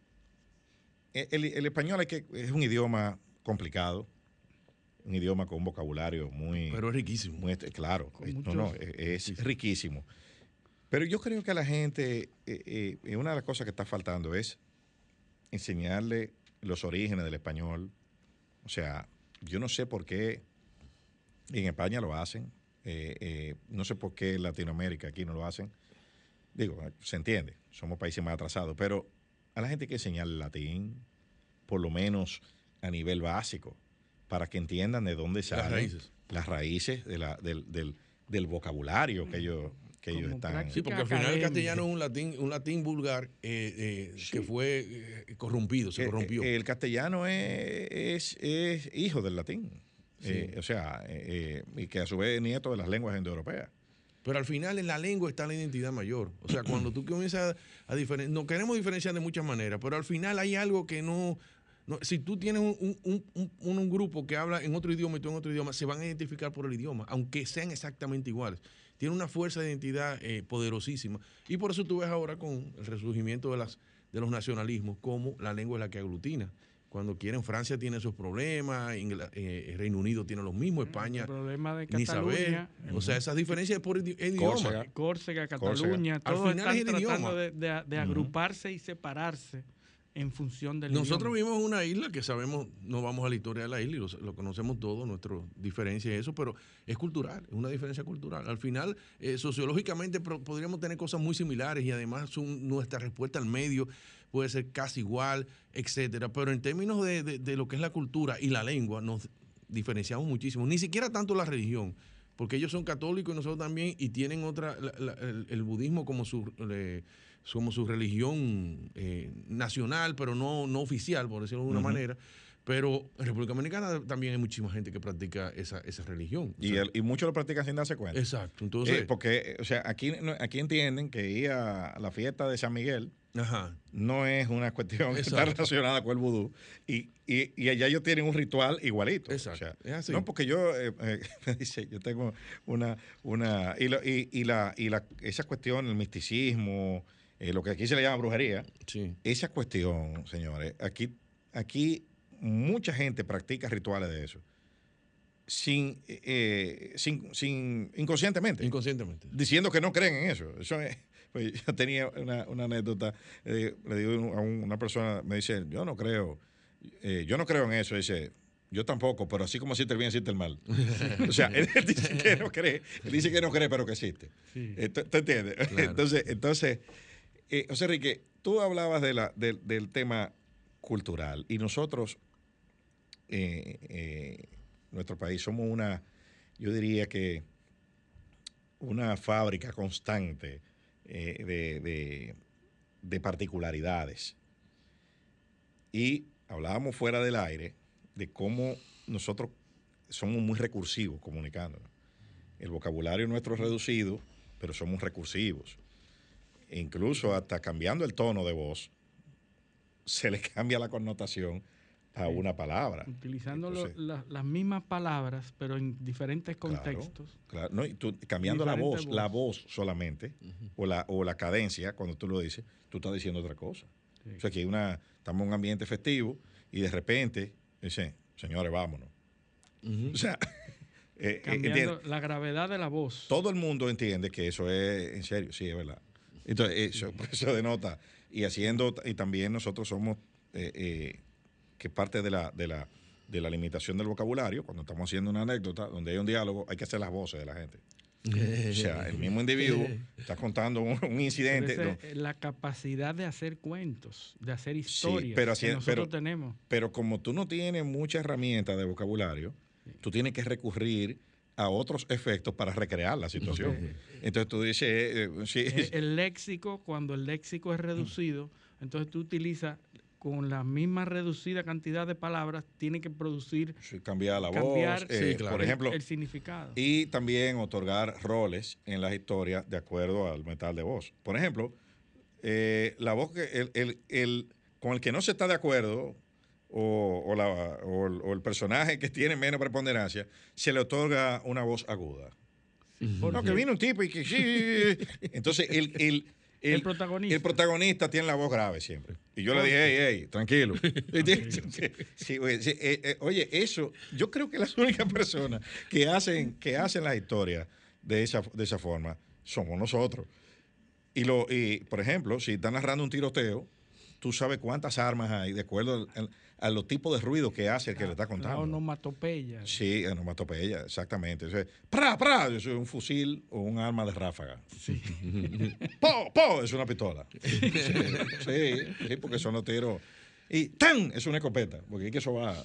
Speaker 3: el, el español hay que, es un idioma complicado, un idioma con un vocabulario muy...
Speaker 9: Pero es riquísimo.
Speaker 3: muy claro, es- no, no, es, es riquísimo. Pero yo creo que a la gente, eh, eh, una de las cosas que está faltando es enseñarle los orígenes del español. O sea, yo no sé por qué en España lo hacen, eh, eh, no sé por qué en Latinoamérica aquí no lo hacen. Digo, se entiende, somos países más atrasados, pero a la gente hay que enseñarle latín, por lo menos a nivel básico, para que entiendan de dónde salen
Speaker 9: raíces.
Speaker 3: las raíces de la- del, del- del vocabulario que ellos, que ellos están.
Speaker 9: Sí, porque al final el castellano es un latín, un latín vulgar eh, eh, que fue eh, corrompido, se corrompió.
Speaker 3: El castellano es, es- es hijo del latín.
Speaker 9: Sí.
Speaker 3: Eh, o sea, eh, eh, y que a su vez es nieto de las lenguas indoeuropeas.
Speaker 9: Pero al final en la lengua está la identidad mayor. O sea, cuando tú comienzas a, diferenciar, nos queremos diferenciar de muchas maneras, pero al final hay algo que no... no- si tú tienes un, un- un- un- un grupo que habla en otro idioma y tú en otro idioma, se van a identificar por el idioma, aunque sean exactamente iguales. Tiene una fuerza de identidad eh, poderosísima. Y por eso tú ves ahora con el resurgimiento de, las, de los nacionalismos, como la lengua es la que aglutina. Cuando quieren, Francia tiene sus problemas, Ingla- eh, Reino Unido tiene los mismos, España
Speaker 4: El problema de
Speaker 9: ni saber.
Speaker 4: Cataluña,
Speaker 9: O sea, esas diferencias por idi- idioma.
Speaker 3: Córcega.
Speaker 4: Córcega,
Speaker 3: Córcega.
Speaker 4: Cataluña,
Speaker 9: Al
Speaker 4: todos
Speaker 9: final es
Speaker 4: están
Speaker 9: el
Speaker 4: tratando
Speaker 9: idioma.
Speaker 4: de, de- de agruparse y separarse en función del
Speaker 9: Nosotros
Speaker 4: idioma.
Speaker 9: vivimos en una isla que sabemos, no vamos a la historia de la isla y lo, lo conocemos todos, nuestra diferencia y eso, pero es cultural, es una diferencia cultural. Al final, eh, sociológicamente pro- podríamos tener cosas muy similares y además son- nuestra respuesta al medio puede ser casi igual, etcétera. Pero en términos de, de- de lo que es la cultura y la lengua, nos diferenciamos muchísimo. Ni siquiera tanto la religión, porque ellos son católicos y nosotros también, y tienen otra, la- la- el, el budismo como su, eh, como su religión eh, nacional, pero no, no oficial, por decirlo de alguna manera. Pero en República Dominicana también hay muchísima gente que practica esa, esa religión.
Speaker 3: Y, el- y muchos lo practican sin darse cuenta.
Speaker 9: exacto. Entonces,
Speaker 3: Eh, porque, o sea, aquí, aquí entienden que ir a la fiesta de San Miguel
Speaker 9: ajá.
Speaker 3: no es una cuestión que está
Speaker 9: Exacto.
Speaker 3: relacionada con el vudú. Y, y, y allá ellos tienen un ritual igualito.
Speaker 9: Exacto.
Speaker 3: O sea,
Speaker 9: Es así.
Speaker 3: No, porque yo, eh, eh, me dice, yo tengo una, una, y, lo- y, y la, y la, esa cuestión, el misticismo, eh, lo que aquí se le llama brujería,
Speaker 9: Sí.
Speaker 3: esa cuestión, señores, aquí, aquí mucha gente practica rituales de eso. Sin, eh, sin, sin, inconscientemente
Speaker 9: Inconscientemente.
Speaker 3: diciendo que no creen en eso. Eso es- pues, yo tenía una, una anécdota, eh, le digo a un- una persona, me dice, yo no creo, eh, yo no creo en eso. Dice, yo tampoco, pero así como existe el bien, existe el mal. o sea, él, él dice que no cree, él dice que no cree, pero que existe.
Speaker 4: Sí.
Speaker 3: Eh, ¿tú- tú entiendes?
Speaker 9: Claro.
Speaker 3: Entonces, entonces eh, José Enrique, tú hablabas de la, del- tema cultural. Y nosotros, eh, eh, nuestro país, somos una, yo diría que una fábrica constante de- de particularidades. Y hablábamos fuera del aire de cómo nosotros somos muy recursivos comunicándonos. El vocabulario nuestro es reducido, pero somos recursivos. Incluso hasta cambiando el tono de voz, se le cambia la connotación a
Speaker 4: Sí.
Speaker 3: una palabra.
Speaker 4: Utilizando lo-
Speaker 3: Entonces,
Speaker 4: la- las mismas palabras, pero en diferentes contextos.
Speaker 3: Claro, no, y tú, cambiando la voz,
Speaker 4: voz.
Speaker 3: la voz solamente, o, la, o la cadencia, cuando tú lo dices, tú estás diciendo otra cosa.
Speaker 4: Sí.
Speaker 3: O sea, que hay una, estamos en un ambiente festivo y de repente dice, señores, vámonos. O sea, eh, eh,
Speaker 4: Cambiando la gravedad de la voz.
Speaker 3: todo el mundo entiende que eso es en serio, sí, es verdad. Entonces, eso, por eso denota. Y haciendo, y también nosotros somos, eh, eh, que parte de la, de, la, de la limitación del vocabulario, cuando estamos haciendo una anécdota, donde hay un diálogo, hay que hacer las voces de la gente. O sea, el mismo individuo está contando un, un
Speaker 4: Pero
Speaker 3: incidente.
Speaker 4: la capacidad de hacer cuentos, de hacer
Speaker 3: Sí,
Speaker 4: historias
Speaker 3: pero,
Speaker 4: que
Speaker 3: así-
Speaker 4: nosotros
Speaker 3: pero,
Speaker 4: tenemos.
Speaker 3: pero como tú no tienes muchas herramientas de vocabulario, tú tienes que recurrir a otros efectos para recrear la situación. Entonces tú dices, eh, eh, sí,
Speaker 4: Eh, El léxico, cuando el léxico es reducido, entonces tú utilizas con la misma reducida cantidad de palabras, tiene que producir,
Speaker 3: sí, cambiar la
Speaker 4: cambiar
Speaker 3: voz, eh,
Speaker 9: Sí, claro.
Speaker 3: por ejemplo,
Speaker 4: el significado.
Speaker 3: y también otorgar roles en las historias de acuerdo al metal de voz. Por ejemplo, eh, la voz que el, el- el- con el que no se está de acuerdo o, o la- o el, o el personaje que tiene menos preponderancia, se le otorga una voz aguda.
Speaker 4: ¿Por
Speaker 3: No, que vino un tipo y que sí. Entonces, el, el, el,
Speaker 4: El protagonista.
Speaker 3: el protagonista tiene la voz grave siempre. Y yo le dije, hey, hey, tranquilo. Sí, oye, sí, eh, eh, oye, eso, yo creo que las únicas personas que hacen, que hacen las historias de esa, de esa forma somos nosotros. Y, lo, y, por ejemplo, si están narrando un tiroteo, tú sabes cuántas armas hay de acuerdo al- a los tipos de ruido que hace el que le está
Speaker 4: La
Speaker 3: contando.
Speaker 4: onomatopeya.
Speaker 3: Sí, onomatopeya, exactamente. O sea, ¡pra, pra! Eso es un fusil o un arma de ráfaga. ¡Po, po! Es una pistola. Sí, sí, porque son los tiros. Y ¡tan! Es una escopeta, porque es que eso va.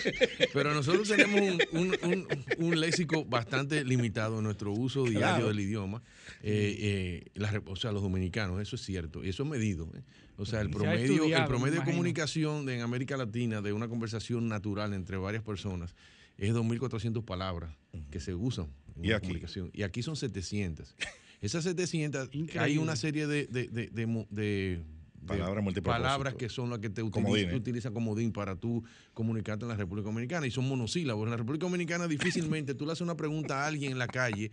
Speaker 9: Pero nosotros tenemos un, un- un- un léxico bastante limitado en nuestro uso diario
Speaker 3: Claro.
Speaker 9: del idioma. Eh, eh, la o sea, los dominicanos, eso es cierto. Y eso es medido. ¿eh? O sea, el
Speaker 4: Se
Speaker 9: promedio, el promedio de comunicación de- en América Latina de una conversación natural entre varias personas es 2.400 palabras que se usan en
Speaker 3: ¿Y
Speaker 9: una
Speaker 3: aquí?
Speaker 9: comunicación. Y aquí son 700. Esas 700, hay una serie de, de- de- de de
Speaker 3: Palabras
Speaker 9: que son las que te
Speaker 3: Comodines.
Speaker 9: utilizan, utiliza comodín para tú comunicarte en la República Dominicana y son monosílabos. En la República Dominicana difícilmente tú le haces una pregunta a alguien en la calle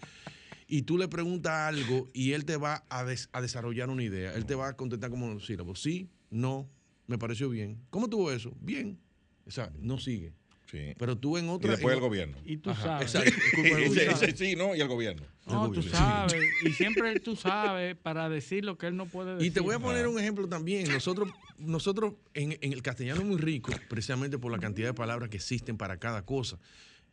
Speaker 9: y tú le preguntas algo y él te va a, des- a desarrollar una idea. Él te va a contestar como monosílabos. Sí, no, me pareció bien. ¿Cómo tuvo eso? Bien. O sea, no sigue.
Speaker 3: Sí.
Speaker 9: Pero tú en
Speaker 3: Y
Speaker 9: otra...
Speaker 3: después
Speaker 9: en-
Speaker 3: el gobierno.
Speaker 4: Y tú
Speaker 9: Ajá,
Speaker 4: sabes.
Speaker 9: exacto.
Speaker 3: Sí, sí, sí, no, y el gobierno.
Speaker 4: No, tú
Speaker 9: Sí.
Speaker 4: sabes. Y siempre tú sabes para decir lo que él no puede decir.
Speaker 9: Y te voy a poner un ejemplo también. Nosotros, nosotros en, en el castellano es muy rico, precisamente por la cantidad de palabras que existen para cada cosa.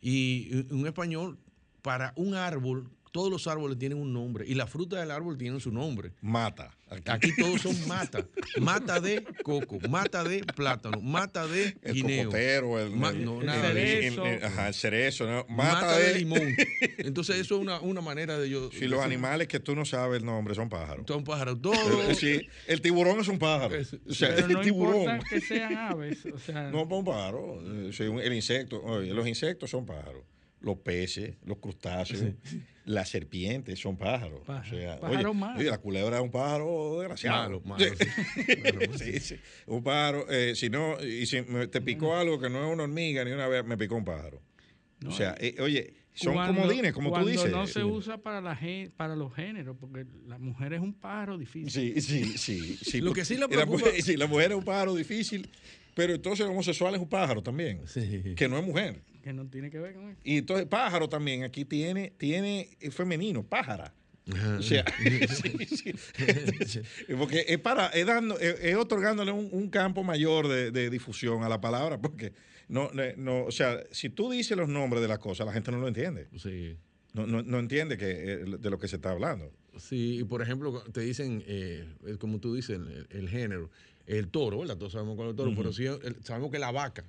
Speaker 9: Y un español, para un árbol, todos los árboles tienen un nombre. Y la fruta del árbol tiene su nombre.
Speaker 3: Mata.
Speaker 9: Aquí todos son mata. Mata de coco, mata de plátano, mata de
Speaker 3: El
Speaker 9: guineo.
Speaker 3: cocotero, el,
Speaker 9: Ma-
Speaker 3: el-
Speaker 9: no,
Speaker 3: el-
Speaker 9: nada de
Speaker 3: el-
Speaker 4: eso.
Speaker 3: el- ajá, el cerezo, ¿no?
Speaker 9: Mata,
Speaker 3: Mata,
Speaker 9: de
Speaker 3: de
Speaker 9: limón. Entonces eso es una, una manera de yo...
Speaker 3: Si los animales que tú no sabes el nombre son pájaros.
Speaker 9: Son pájaros. Todo...
Speaker 3: Sí, el tiburón es un pájaro.
Speaker 9: Es-
Speaker 3: O sea,
Speaker 4: Pero no
Speaker 3: el tiburón.
Speaker 4: importa que sean aves. O sea,
Speaker 3: No, un pájaro. Eh, el insecto. Oye, los insectos son pájaros. Los peces, los crustáceos, las serpientes son pájaros.
Speaker 4: Pájaro.
Speaker 3: O sea,
Speaker 4: Pájaro
Speaker 3: oye,
Speaker 4: malo.
Speaker 3: oye, la culebra es un pájaro
Speaker 9: Malo,
Speaker 3: desgraciado.
Speaker 9: malo,
Speaker 3: Sí, sí. Un pájaro. eh, si no, y si te picó algo que no es una hormiga ni una vez, me picó un pájaro.
Speaker 4: no,
Speaker 3: o sea, eh, oye, son
Speaker 4: cuando-
Speaker 3: comodines, como tú dices.
Speaker 4: no se usa para, la, gen- para los géneros, porque la mujer es un pájaro difícil.
Speaker 3: Sí, sí, sí. sí.
Speaker 9: Lo que sí
Speaker 3: la
Speaker 9: preocupa-
Speaker 3: mujer, sí, la mujer es un pájaro difícil, pero entonces el homosexual es un pájaro también,
Speaker 9: Sí.
Speaker 3: que no es mujer.
Speaker 4: Que no tiene que ver con eso.
Speaker 3: Y entonces pájaro también aquí tiene, tiene femenino, pájara. O sea, sí, sí. porque es para, es dando, es, es otorgándole un, un campo mayor de, de difusión a la palabra, porque no, no, o sea, si tú dices los nombres de las cosas, la gente no lo entiende.
Speaker 9: Sí.
Speaker 3: No, no, no entiende que, eh, de lo que se está hablando.
Speaker 9: Sí, y por ejemplo, te dicen, eh, como tú dices, el, el género. el toro, ¿verdad? Todos sabemos cuál es el toro, pero sí el- sabemos que la vaca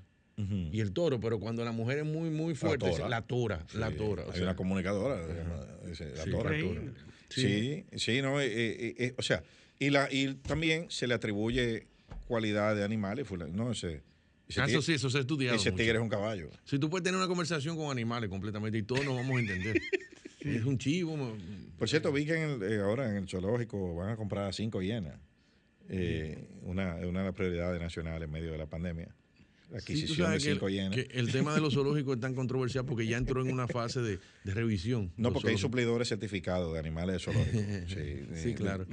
Speaker 9: y el toro, pero cuando la mujer es muy, muy fuerte,
Speaker 3: tora.
Speaker 9: la tora, la
Speaker 3: Sí,
Speaker 9: tora. o
Speaker 3: Hay
Speaker 9: sea,
Speaker 3: una comunicadora, llama, dice, la
Speaker 9: Sí,
Speaker 3: tora.
Speaker 4: increíble.
Speaker 3: Sí, sí, no, eh, eh, eh, o sea, y, la, y también se le atribuye cualidad de animales, no, ese
Speaker 9: Ah, eso sí, eso se ha estudiado.
Speaker 3: ese
Speaker 9: mucho.
Speaker 3: tigre es un caballo.
Speaker 9: Si tú puedes tener una conversación con animales completamente y todos nos vamos a entender. Es un chivo.
Speaker 3: Por cierto, vi que en el- eh, ahora en el zoológico van a comprar cinco hienas. Eh, una, una de las prioridades nacionales en medio de la pandemia. La
Speaker 9: Sí, tú
Speaker 3: adquisición de
Speaker 9: sabes que,
Speaker 3: cinco
Speaker 9: que el tema de los zoológicos es tan controversial porque ya entró en una fase de, de revisión.
Speaker 3: No, porque hay suplidores certificados de animales de zoológicos. Sí,
Speaker 9: Sí,
Speaker 3: eh,
Speaker 9: claro.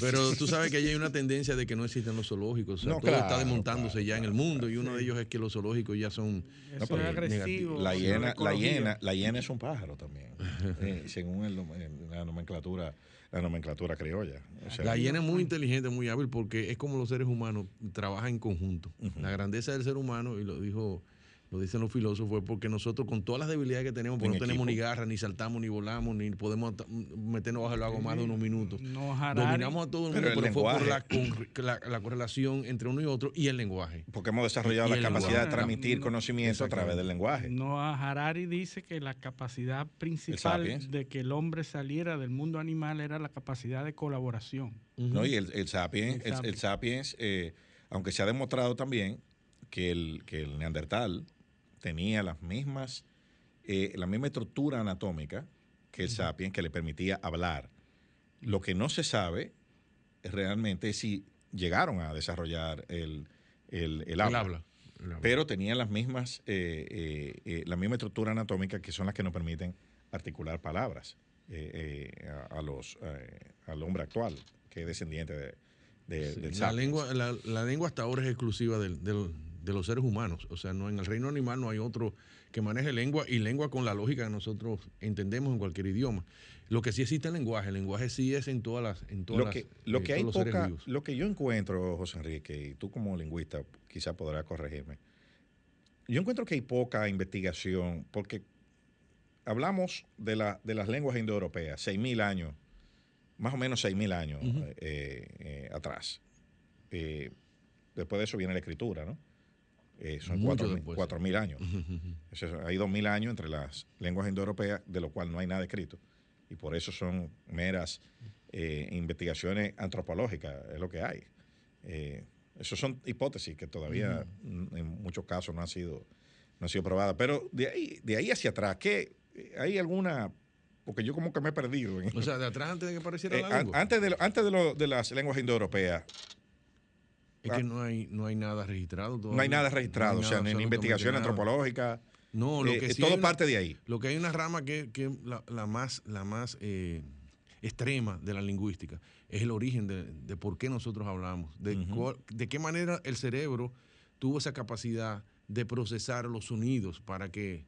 Speaker 9: Pero tú sabes que ya hay una tendencia de que no existen los zoológicos. O sea,
Speaker 3: No,
Speaker 9: todo está desmontándose
Speaker 3: claro,
Speaker 9: ya en el mundo y uno de ellos es que los zoológicos ya son
Speaker 4: Eso
Speaker 3: pero
Speaker 4: es agresivo.
Speaker 9: negativos.
Speaker 3: La
Speaker 4: no
Speaker 3: hiena, la, hiena, la hiena es un pájaro también, eh, según el- la nomenclatura, la nomenclatura criolla. O sea,
Speaker 9: La hiena es muy inteligente, muy hábil, porque es como los seres humanos, trabajan en conjunto. La grandeza del ser humano, y lo dijo, lo dicen los filósofos, es porque nosotros con todas las debilidades que tenemos, porque no tenemos ni garra, ni saltamos, ni volamos, ni podemos meternos bajo el agua más de unos minutos.
Speaker 4: No, Harari.
Speaker 9: Dominamos a todo el
Speaker 3: Pero
Speaker 9: mundo,
Speaker 3: el
Speaker 9: pero, fue por la,
Speaker 3: lenguaje.
Speaker 9: con- la- la correlación entre uno y otro y el lenguaje.
Speaker 3: porque hemos desarrollado
Speaker 9: Y
Speaker 3: la capacidad de transmitir
Speaker 4: No,
Speaker 3: conocimiento a través del lenguaje.
Speaker 4: No, Harari dice que la capacidad principal de que el hombre saliera del mundo animal era la capacidad de colaboración.
Speaker 3: ¿no? Y el, el sapiens,
Speaker 4: El
Speaker 3: el,
Speaker 4: sapiens.
Speaker 3: el sapiens, eh, aunque se ha demostrado también que el, que el neandertal tenía las mismas, eh, la misma estructura anatómica que el sapiens que le permitía hablar. Lo que no se sabe es realmente si llegaron a desarrollar el, el, el habla.
Speaker 9: habla. El habla.
Speaker 3: Pero tenían las mismas, eh, eh, eh, la misma estructura anatómica que son las que nos permiten articular palabras eh, eh, a, a los, al hombre actual, que es descendiente de, de-
Speaker 9: Sí,
Speaker 3: del
Speaker 9: la, lengua, la, la lengua hasta ahora es exclusiva del- del- de los seres humanos. O sea, no en el reino animal no hay otro que maneje lengua y lengua con la lógica que nosotros entendemos en cualquier idioma. Lo que sí existe es el lenguaje. El lenguaje sí es en todas las. En todas
Speaker 3: Lo
Speaker 9: las,
Speaker 3: que, lo
Speaker 9: eh,
Speaker 3: que hay poca, lo que yo encuentro, José Enrique, y tú como lingüista quizá podrás corregirme, yo encuentro que hay poca investigación, porque hablamos de, la, de las lenguas indoeuropeas, 6.000 años, más o menos 6.000 años eh, eh, atrás. Después de eso viene la escritura, ¿no? Eh, son
Speaker 9: Mucho
Speaker 3: 4.000
Speaker 9: después.
Speaker 3: 4.000 años. Eso es- hay 2.000 años entre las lenguas indoeuropeas, de lo cual no hay nada escrito. Y por eso son meras eh, investigaciones antropológicas, es lo que hay. Eh, eso son hipótesis que todavía en muchos casos no han sido, no han sido probadas. Pero de ahí, de ahí hacia atrás, ¿qué, ¿hay alguna...? Porque yo como que me he perdido.
Speaker 9: O sea, de atrás antes de que apareciera
Speaker 3: eh,
Speaker 9: la lengua.
Speaker 3: antes de, antes de, lo- de las lenguas indoeuropeas,
Speaker 9: es que no hay, no hay nada registrado todavía.
Speaker 3: no hay nada registrado,
Speaker 9: No hay
Speaker 3: o sea, ni investigación
Speaker 9: nada.
Speaker 3: antropológica.
Speaker 9: No, lo
Speaker 3: eh,
Speaker 9: que
Speaker 3: eh,
Speaker 9: sí
Speaker 3: todo
Speaker 9: una-
Speaker 3: parte de ahí.
Speaker 9: Lo que hay una rama que, que la, la más, la más eh, extrema de la lingüística es el origen de, de por qué nosotros hablamos, de, de qué manera el cerebro tuvo esa capacidad de procesar los sonidos para que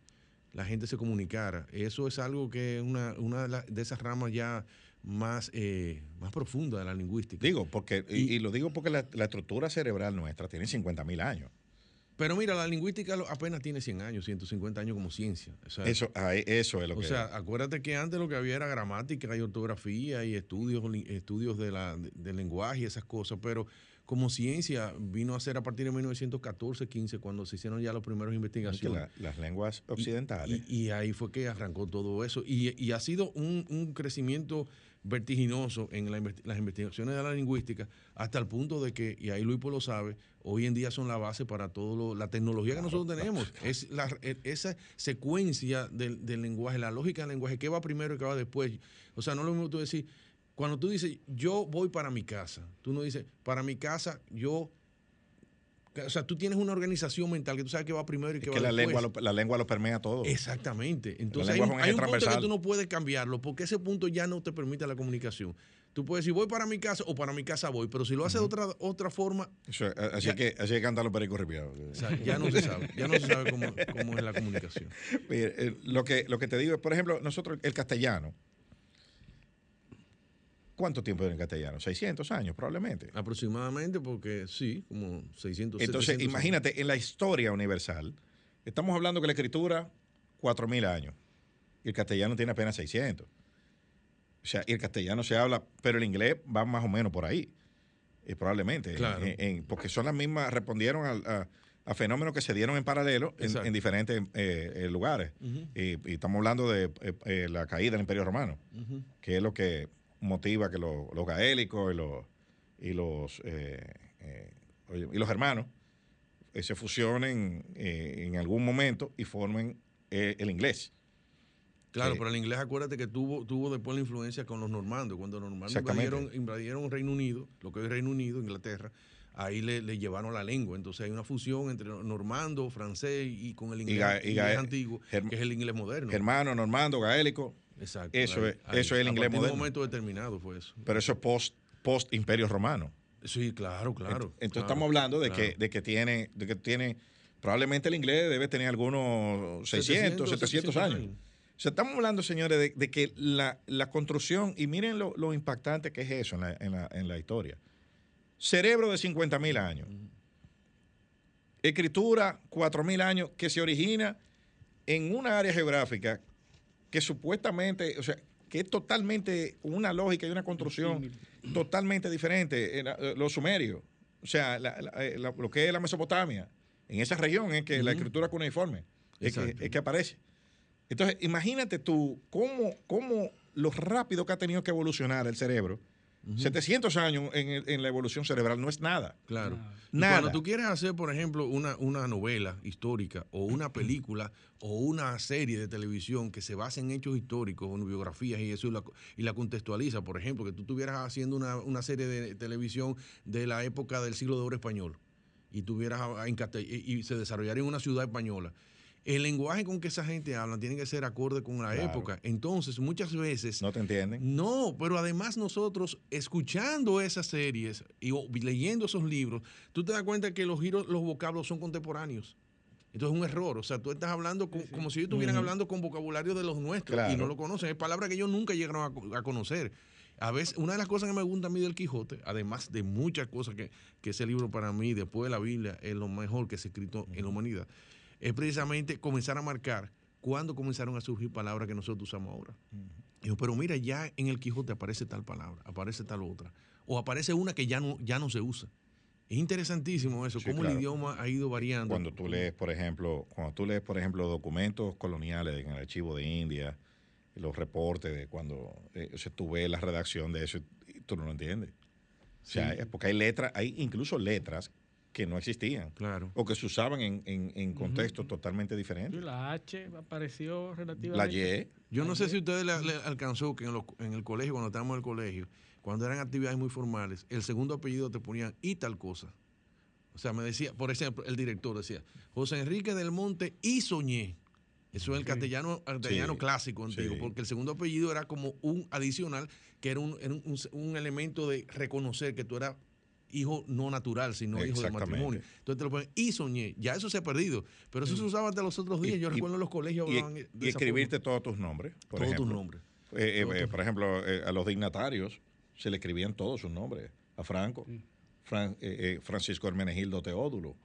Speaker 9: la gente se comunicara. Eso es algo que es una, una de esas ramas ya más, eh, más profunda de la lingüística.
Speaker 3: Digo, porque, y, y lo digo porque la, la estructura cerebral nuestra tiene 50 mil años.
Speaker 9: Pero mira, la lingüística apenas tiene 100 años, 150 años como ciencia. O sea,
Speaker 3: Eso, eso es lo
Speaker 9: O
Speaker 3: que.
Speaker 9: sea, acuérdate que antes lo que había era gramática y ortografía y estudios, estudios de la, de- del lenguaje y esas cosas, pero como ciencia vino a ser a partir de 1914, 15, cuando se hicieron ya las primeras investigaciones.
Speaker 3: la- las lenguas occidentales.
Speaker 9: Y, y ahí fue que arrancó todo eso. Y, y ha sido un, un crecimiento vertiginoso en la las investigaciones de la lingüística, hasta el punto de que, y ahí Luis lo sabe, hoy en día son la base para todo la tecnología que nosotros tenemos. Es la, e- esa secuencia del, del lenguaje, la lógica del lenguaje, qué va primero y qué va después. O sea, no es lo mismo tú decir, cuando tú dices, yo voy para mi casa, tú no dices, para mi casa, yo... O sea, tú tienes una organización mental que tú sabes que va primero y
Speaker 3: es
Speaker 9: que va
Speaker 3: que la
Speaker 9: después.
Speaker 3: lengua, lo, la lengua lo permea todo.
Speaker 9: Exactamente. Entonces hay, un- hay punto que tú no puedes cambiarlo porque ese punto ya no te permite la comunicación. Tú puedes decir voy para mi casa o para mi casa voy, pero si lo haces de otra, otra forma,
Speaker 3: eh, así,
Speaker 9: Ya.
Speaker 3: que, así que cantan los pericos ripiados.
Speaker 9: o sea, ya no se sabe. Ya no se sabe cómo, cómo es la comunicación.
Speaker 3: Eh, lo, que, lo que te digo es, por ejemplo, nosotros, el castellano. ¿Cuánto tiempo en castellano? 600 años, probablemente.
Speaker 9: Aproximadamente porque sí, como 600
Speaker 3: Entonces,
Speaker 9: 700
Speaker 3: imagínate, en la historia universal, estamos hablando que la escritura, 4.000 años. Y el castellano tiene apenas 600. O sea, y el castellano se habla, pero el inglés va más o menos por ahí. eh, probablemente,
Speaker 9: Claro.
Speaker 3: en- en- porque son las mismas, respondieron al- a, a fenómenos que se dieron en paralelo en, diferentes eh, eh, lugares. Y, y estamos hablando de eh, la caída del Imperio Romano, que es lo que motiva que lo- los gaélicos y los, y los, eh, eh, y los hermanos eh, se fusionen eh, en algún momento y formen el inglés.
Speaker 9: Claro, pero el inglés, acuérdate que tuvo, tuvo después la influencia con los normandos. Cuando los normandos invadieron, invadieron Reino Unido, lo que es Reino Unido, Inglaterra, ahí le, le llevaron la lengua. Entonces hay una fusión entre normando, francés y con el inglés,
Speaker 3: ga- y
Speaker 9: inglés
Speaker 3: ga-
Speaker 9: antiguo,
Speaker 3: germ-
Speaker 9: que es el inglés moderno.
Speaker 3: Germano, normando, gaélico,
Speaker 9: Exacto.
Speaker 3: eso es- eso es el inglés moderno.
Speaker 9: un momento determinado fue eso.
Speaker 3: pero eso es post, post Imperio Romano.
Speaker 9: Sí, claro, claro.
Speaker 3: Ent- Entonces
Speaker 9: claro,
Speaker 3: estamos hablando de,
Speaker 9: claro.
Speaker 3: que, de que tiene, de que tiene, probablemente el inglés debe tener algunos 600, 700, años. O sea, estamos hablando, señores, de, de que la, la construcción, y miren lo, lo impactante que es eso en la, en la- en la historia. Cerebro de 50 mil años. Escritura, 4 mil años, que se origina en una área geográfica que supuestamente, o sea, que es totalmente una lógica y una construcción totalmente diferente. Eh, eh, Los sumerios, o sea, la- la- eh, la- lo que es la Mesopotamia, en esa región es que la escritura cuneiforme es que, es que aparece. Entonces, imagínate tú cómo, cómo lo rápido que ha tenido que evolucionar el cerebro. 700 años en, en la evolución cerebral no es nada.
Speaker 9: Claro. Y
Speaker 3: Nada.
Speaker 9: Cuando tú quieres hacer, por ejemplo, una, una novela histórica o una película o una serie de televisión que se base en hechos históricos, en biografías y eso, y la, y la contextualiza, por ejemplo, que tú estuvieras haciendo una, una serie de televisión de la época del siglo de oro español y, tuvieras a- y y se desarrollara en una ciudad española. El lenguaje con que esa gente habla tiene que ser acorde con la
Speaker 3: Claro.
Speaker 9: época. Entonces, muchas veces
Speaker 3: No te entienden.
Speaker 9: no, pero además nosotros escuchando esas series y o- leyendo esos libros, tú te das cuenta que los giros, los vocablos son contemporáneos. Entonces es un error. O sea, tú estás hablando con- como si ellos estuvieran hablando con vocabulario de los nuestros y no lo conocen. Es palabras que ellos nunca llegaron a conocer. A veces, una de las cosas que me gusta a mí del Quijote, además de muchas cosas que, que ese libro para mí, después de la Biblia, es lo mejor que se ha escrito en la humanidad, es precisamente comenzar a marcar cuándo comenzaron a surgir palabras que nosotros usamos ahora. Dijo, pero mira, ya en el Quijote aparece tal palabra, aparece tal otra, o aparece una que ya no, ya no se usa. Es interesantísimo eso,
Speaker 3: Sí,
Speaker 9: cómo
Speaker 3: claro.
Speaker 9: el idioma ha ido variando.
Speaker 3: Cuando tú lees, por ejemplo, cuando tú lees, por ejemplo, documentos coloniales en el archivo de India, los reportes de cuando eh, o sea, tú ves la redacción de eso y tú no lo entiendes. O sea,
Speaker 9: Sí.
Speaker 3: porque hay letras, hay incluso letras que no existían
Speaker 9: Claro.
Speaker 3: o que se usaban en, en- en contextos totalmente diferentes.
Speaker 4: La H apareció
Speaker 3: La
Speaker 4: relativamente.
Speaker 3: Y,
Speaker 9: Yo no sé si ustedes le, le alcanzó que en, los- en el colegio, cuando estábamos en el colegio, cuando eran actividades muy formales, el segundo apellido te ponían y tal cosa. O sea, me decía, por ejemplo, el director decía, José Enrique del Monte y Soñé. Eso es el castellano, el castellano
Speaker 3: Sí,
Speaker 9: clásico antiguo,
Speaker 3: sí.
Speaker 9: porque el segundo apellido era como un adicional, que era un, era un- un- un elemento de reconocer que tú eras hijo no natural, sino hijo de matrimonio. Entonces te lo ponen y soñé. Ya eso se ha perdido. Pero eso se usaba hasta los otros días.
Speaker 3: Y-
Speaker 9: Yo
Speaker 3: y-
Speaker 9: recuerdo en los colegios
Speaker 3: y-
Speaker 9: de
Speaker 3: y escribirte todos tus nombres. Por
Speaker 9: Todos tus nombres.
Speaker 3: Eh, eh, eh, por ejemplo, eh, a los dignatarios se le escribían todos sus nombres. A Franco, Fran- eh, eh, Francisco Hermenegildo Teodulo,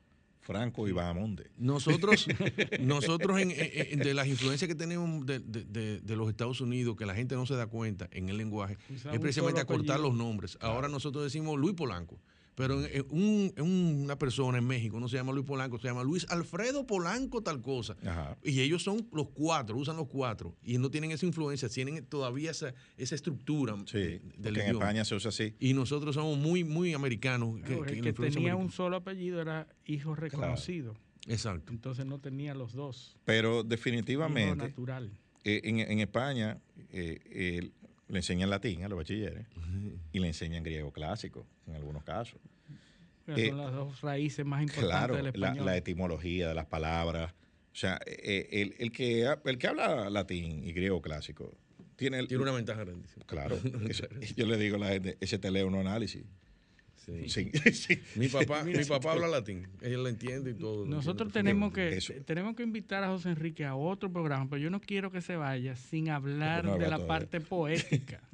Speaker 3: Franco Iván Amonde.
Speaker 9: Nosotros, nosotros en- de las influencias que tenemos de, de- de- de los Estados Unidos, que la gente no se da cuenta en el lenguaje, es precisamente acortar
Speaker 4: apellido.
Speaker 9: los nombres. Ahora nosotros decimos Luis Polanco. Pero en- en un- en una persona en México no se llama Luis Polanco, se llama Luis Alfredo Polanco tal cosa.
Speaker 3: Ajá.
Speaker 9: Y ellos son los cuatro, usan los cuatro. Y no tienen esa influencia, tienen todavía esa, esa estructura
Speaker 3: Sí,
Speaker 9: de-
Speaker 3: porque
Speaker 9: del
Speaker 3: en
Speaker 9: idioma.
Speaker 3: España se usa así.
Speaker 9: Y nosotros somos muy, muy americanos. que-
Speaker 4: Claro,
Speaker 9: que
Speaker 4: el
Speaker 9: la
Speaker 4: que
Speaker 9: influencia
Speaker 4: tenía
Speaker 9: americana.
Speaker 4: un solo apellido era hijo reconocido.
Speaker 9: Exacto.
Speaker 4: Entonces no tenía los dos.
Speaker 3: Pero
Speaker 4: Hijo
Speaker 3: definitivamente,
Speaker 4: natural.
Speaker 3: eh, en, en España eh, eh, le enseñan latín a los bachilleres y le enseñan griego clásico en algunos casos. Eh,
Speaker 4: son las dos raíces más importantes
Speaker 3: Claro,
Speaker 4: del
Speaker 3: la,
Speaker 4: español.
Speaker 3: la etimología de las palabras. O sea, eh, el, el que, ha- el que habla latín y griego clásico tiene, el-
Speaker 9: Tiene una ventaja grandísima.
Speaker 3: Claro. eso- yo le digo a la gente, ese te lee un análisis.
Speaker 9: Sí.
Speaker 3: Sí, sí.
Speaker 9: Mi papá,
Speaker 4: Mira,
Speaker 9: mi papá habla latín, ella lo entiende y todo. lo
Speaker 4: Nosotros tenemos que,
Speaker 3: Eso.
Speaker 4: tenemos que invitar a José Enrique a otro programa, pero yo no quiero que se vaya sin hablar
Speaker 3: no
Speaker 4: de
Speaker 3: habla
Speaker 4: la
Speaker 3: todavía.
Speaker 4: parte poética.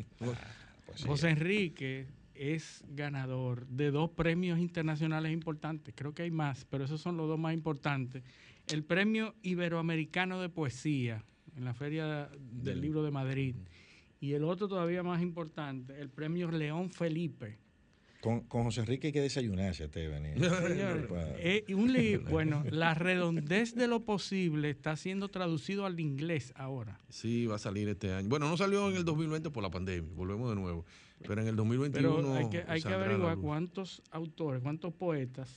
Speaker 3: Pues sí.
Speaker 4: José Enrique es ganador de dos premios internacionales importantes. Creo que hay más, pero esos son los dos más importantes. El Premio Iberoamericano de Poesía en la Feria del Libro de Madrid. Y el otro todavía más importante, el Premio León Felipe
Speaker 3: Con, con José Enrique hay que desayunarse, te venía.
Speaker 4: Señor, eh, un libro, bueno, la redondez de lo posible está siendo traducido al inglés ahora.
Speaker 9: Sí, va a salir este año. Bueno, no salió en el 2020 por la pandemia, volvemos de nuevo. Pero en el 2021.
Speaker 4: Pero hay que, hay que averiguar cuántos autores, cuántos poetas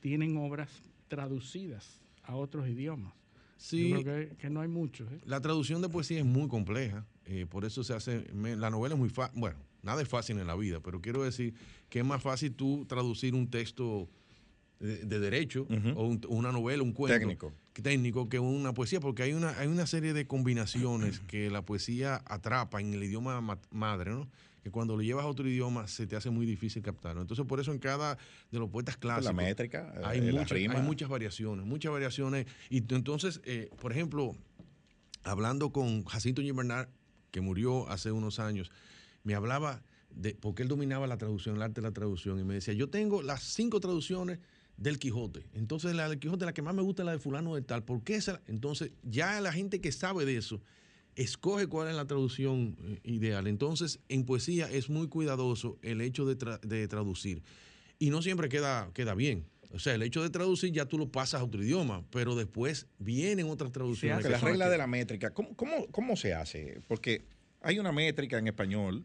Speaker 4: tienen obras traducidas a otros idiomas.
Speaker 9: Sí.
Speaker 4: Yo creo que, que no hay muchos. ¿eh?
Speaker 9: La traducción de poesía es muy compleja, eh, por eso se hace, me- la novela es muy fácil, bueno, nada es fácil en la vida, pero quiero decir que es más fácil tú traducir un texto de, de derecho o un- una novela, un cuento
Speaker 3: Técnico.
Speaker 9: que- técnico que una poesía, porque hay una, hay una serie de combinaciones que la poesía atrapa en el idioma ma- madre, ¿no? que cuando lo llevas a otro idioma se te hace muy difícil captarlo. Entonces, por eso en cada de los poetas clásicos
Speaker 3: La métrica,
Speaker 9: hay,
Speaker 3: eh, la
Speaker 9: muchas,
Speaker 3: rima.
Speaker 9: hay muchas variaciones, muchas variaciones. Y entonces, eh, por ejemplo, hablando con Jacinto Bernard, que murió hace unos años, me hablaba de, porque él dominaba la traducción, el arte de la traducción, y me decía, yo tengo las cinco traducciones del Quijote. Entonces, la del Quijote, la que más me gusta es la de fulano de tal. ¿Por qué esa? Entonces, ya la gente que sabe de eso, escoge cuál es la traducción eh, ideal. Entonces, en poesía es muy cuidadoso el hecho de, tra- de traducir. Y no siempre queda, queda bien. O sea, el hecho de traducir ya tú lo pasas a otro idioma, pero después vienen otras traducciones.
Speaker 3: Que la regla de la métrica, ¿cómo, cómo, cómo se hace? Porque hay una métrica en español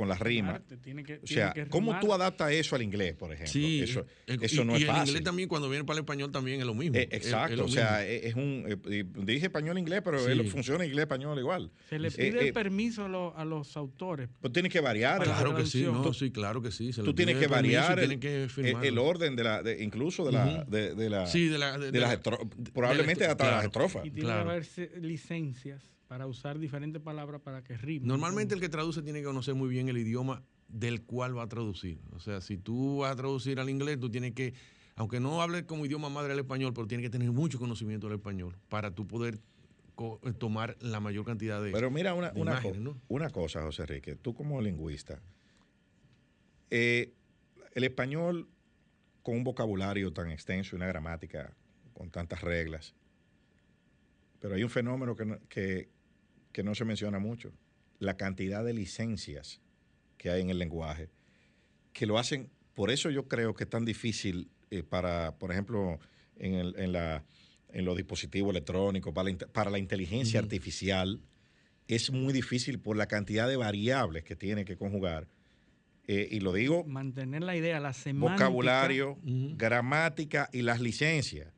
Speaker 3: con las rimas.
Speaker 4: Arte, tiene que-
Speaker 3: O sea,
Speaker 4: tiene que
Speaker 3: ¿cómo tú adaptas eso al inglés, por ejemplo?
Speaker 9: Sí,
Speaker 3: eso
Speaker 9: el-
Speaker 3: eso
Speaker 9: y-
Speaker 3: no
Speaker 9: y
Speaker 3: es
Speaker 9: el
Speaker 3: fácil.
Speaker 9: inglés también cuando viene para el español también es lo mismo.
Speaker 3: Eh,
Speaker 9: Es- es
Speaker 3: exacto,
Speaker 9: lo
Speaker 3: o sea,
Speaker 9: mismo.
Speaker 3: es un. eh, dije español-inglés, pero
Speaker 9: Sí.
Speaker 3: él funciona inglés-español igual.
Speaker 4: Se le
Speaker 3: Eh,
Speaker 4: pide
Speaker 3: eh,
Speaker 4: el permiso a, los- a los autores.
Speaker 3: Pues tienes que variar.
Speaker 9: Claro que sí, no, sí, claro que sí. se
Speaker 3: Tú tienes que variar el,
Speaker 9: que
Speaker 3: el- el orden de la, de- incluso de la,
Speaker 9: Ujú.
Speaker 3: de, de la,
Speaker 9: Sí, de la- de-
Speaker 3: de
Speaker 9: de
Speaker 3: las
Speaker 9: la-
Speaker 3: estro-
Speaker 9: de-
Speaker 3: probablemente hasta las estrofas.
Speaker 4: Y tiene que haberse licencias para usar diferentes palabras para que rimen.
Speaker 9: Normalmente el que traduce tiene que conocer muy bien el idioma del cual va a traducir. O sea, si tú vas a traducir al inglés, tú tienes que, aunque no hables como idioma madre el español, pero tienes que tener mucho conocimiento del español para tú poder eh, tomar la mayor cantidad de,
Speaker 3: Pero mira, una, una,
Speaker 9: imágenes,
Speaker 3: co-
Speaker 9: ¿no?
Speaker 3: una cosa, José Enrique, tú como lingüista, eh, el español con un vocabulario tan extenso y una gramática con tantas reglas, pero hay un fenómeno que no, que, que no se menciona mucho, la cantidad de licencias que hay en el lenguaje, que lo hacen, por eso yo creo que es tan difícil eh, para, por ejemplo, en, el- en la, en los dispositivos electrónicos, para la, para la inteligencia artificial, es muy difícil por la cantidad de variables que tiene que conjugar. Eh, y lo digo,
Speaker 4: Mantener la idea, la semántica.
Speaker 3: vocabulario, gramática y las licencias,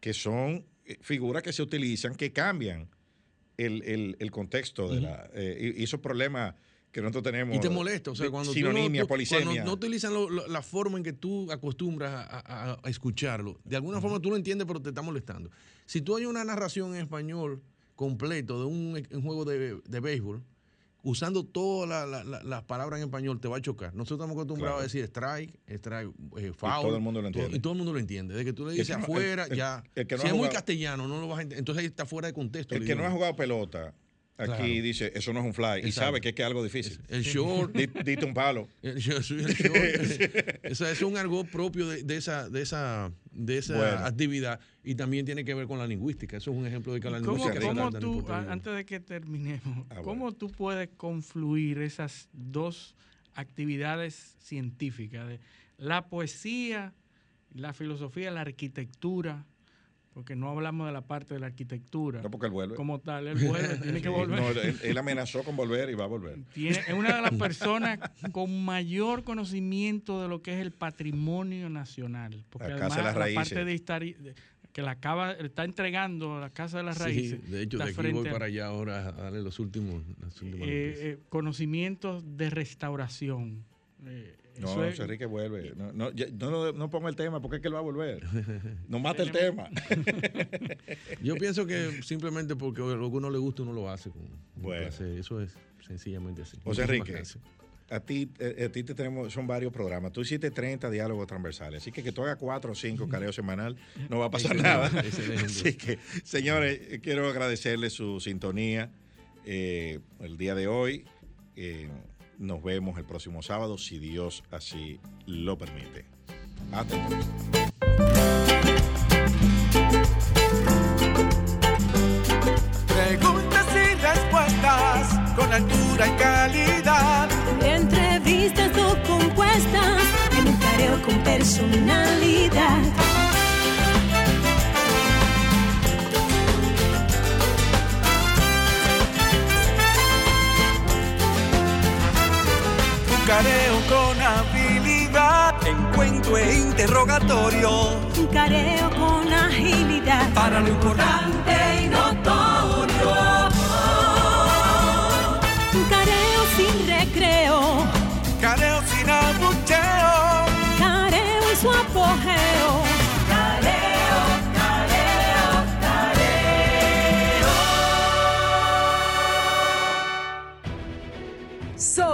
Speaker 3: que son eh, figuras que se utilizan, que cambian el, el- el contexto de la... eh, y, y esos problemas que nosotros tenemos...
Speaker 9: Y te molesta, o sea, cuando
Speaker 3: sinonimia,
Speaker 9: tú no, tú-
Speaker 3: polisemia.
Speaker 9: cuando no utilizan lo- lo- la forma en que tú acostumbras a, a- a escucharlo, de alguna forma tú lo entiendes, pero te está molestando. Si tú hay una narración en español completo de un, un juego de, de béisbol, usando todas la- la- la- las palabras en español, te va a chocar. Nosotros estamos acostumbrados
Speaker 3: Claro.
Speaker 9: a decir strike, strike, eh, foul.
Speaker 3: todo el mundo lo entiende.
Speaker 9: y todo el mundo lo entiende. De que tú le dices afuera,
Speaker 3: el-
Speaker 9: ya.
Speaker 3: el que no
Speaker 9: si es muy castellano, no lo vas a entender. Entonces ahí está fuera de contexto.
Speaker 3: El que no ha jugado pelota, aquí
Speaker 9: Claro.
Speaker 3: dice, eso no es un fly, y sabe que es, que es algo difícil.
Speaker 9: El short.
Speaker 3: Di- Dite un palo.
Speaker 9: El short, sí, el short. Eh, Esa es un argot propio de, de esa, de esa, de esa
Speaker 3: Bueno.
Speaker 9: actividad y también tiene que ver con la lingüística. Eso es un ejemplo de que la
Speaker 4: ¿Cómo,
Speaker 9: lingüística
Speaker 4: cómo
Speaker 9: trata en el
Speaker 4: tú, a- antes de que terminemos,
Speaker 3: Ah,
Speaker 4: cómo tú puedes confluir esas dos actividades científicas, de la poesía, la filosofía, la arquitectura, porque no hablamos de la parte de la arquitectura
Speaker 3: No, porque él vuelve.
Speaker 4: como tal, él vuelve, tiene que
Speaker 3: Sí,
Speaker 4: volver.
Speaker 3: no, él, él amenazó con volver y va a volver.
Speaker 4: Tiene- es una de las personas con mayor conocimiento de lo que es el patrimonio nacional. Porque
Speaker 3: La Casa
Speaker 4: además
Speaker 3: de las
Speaker 4: la parte
Speaker 3: Raíces.
Speaker 4: de de- que la acaba, está entregando la Casa de las
Speaker 9: Sí,
Speaker 4: Raíces.
Speaker 9: de hecho, de aquí voy
Speaker 4: a-
Speaker 9: para allá ahora a darle los últimos, las últimas
Speaker 4: eh, eh, conocimientos de restauración. Eh,
Speaker 3: No,
Speaker 4: es-
Speaker 3: José Enrique vuelve. No, no, ponga el tema porque es que él va a volver. No mate el tema.
Speaker 9: Yo pienso que simplemente porque lo que uno le gusta, uno lo hace. Con,
Speaker 3: Bueno.
Speaker 9: Eso es sencillamente así.
Speaker 3: José Enrique,
Speaker 9: gracias.
Speaker 3: a ti, eh, a ti te tenemos, son varios programas. Tú hiciste 30 diálogos transversales, así que que tú hagas 4 o 5 careos semanal no va a pasar
Speaker 9: Excelente,
Speaker 3: nada.
Speaker 9: excelente.
Speaker 3: Así que, señores, quiero agradecerles su sintonía eh, el día de hoy. Eh, nos vemos el próximo sábado, si Dios así lo permite. Hasta
Speaker 1: Preguntas y respuestas con altura y calidad.
Speaker 2: Entrevistas o compuestas en un careo con personalidad
Speaker 1: habilidad, encuentro e interrogatorio.
Speaker 2: Un careo con agilidad.
Speaker 1: Para lo importante y notorio.
Speaker 2: Un careo sin recreo.
Speaker 1: Careo sin abucheo.
Speaker 2: Careo en su apogeo.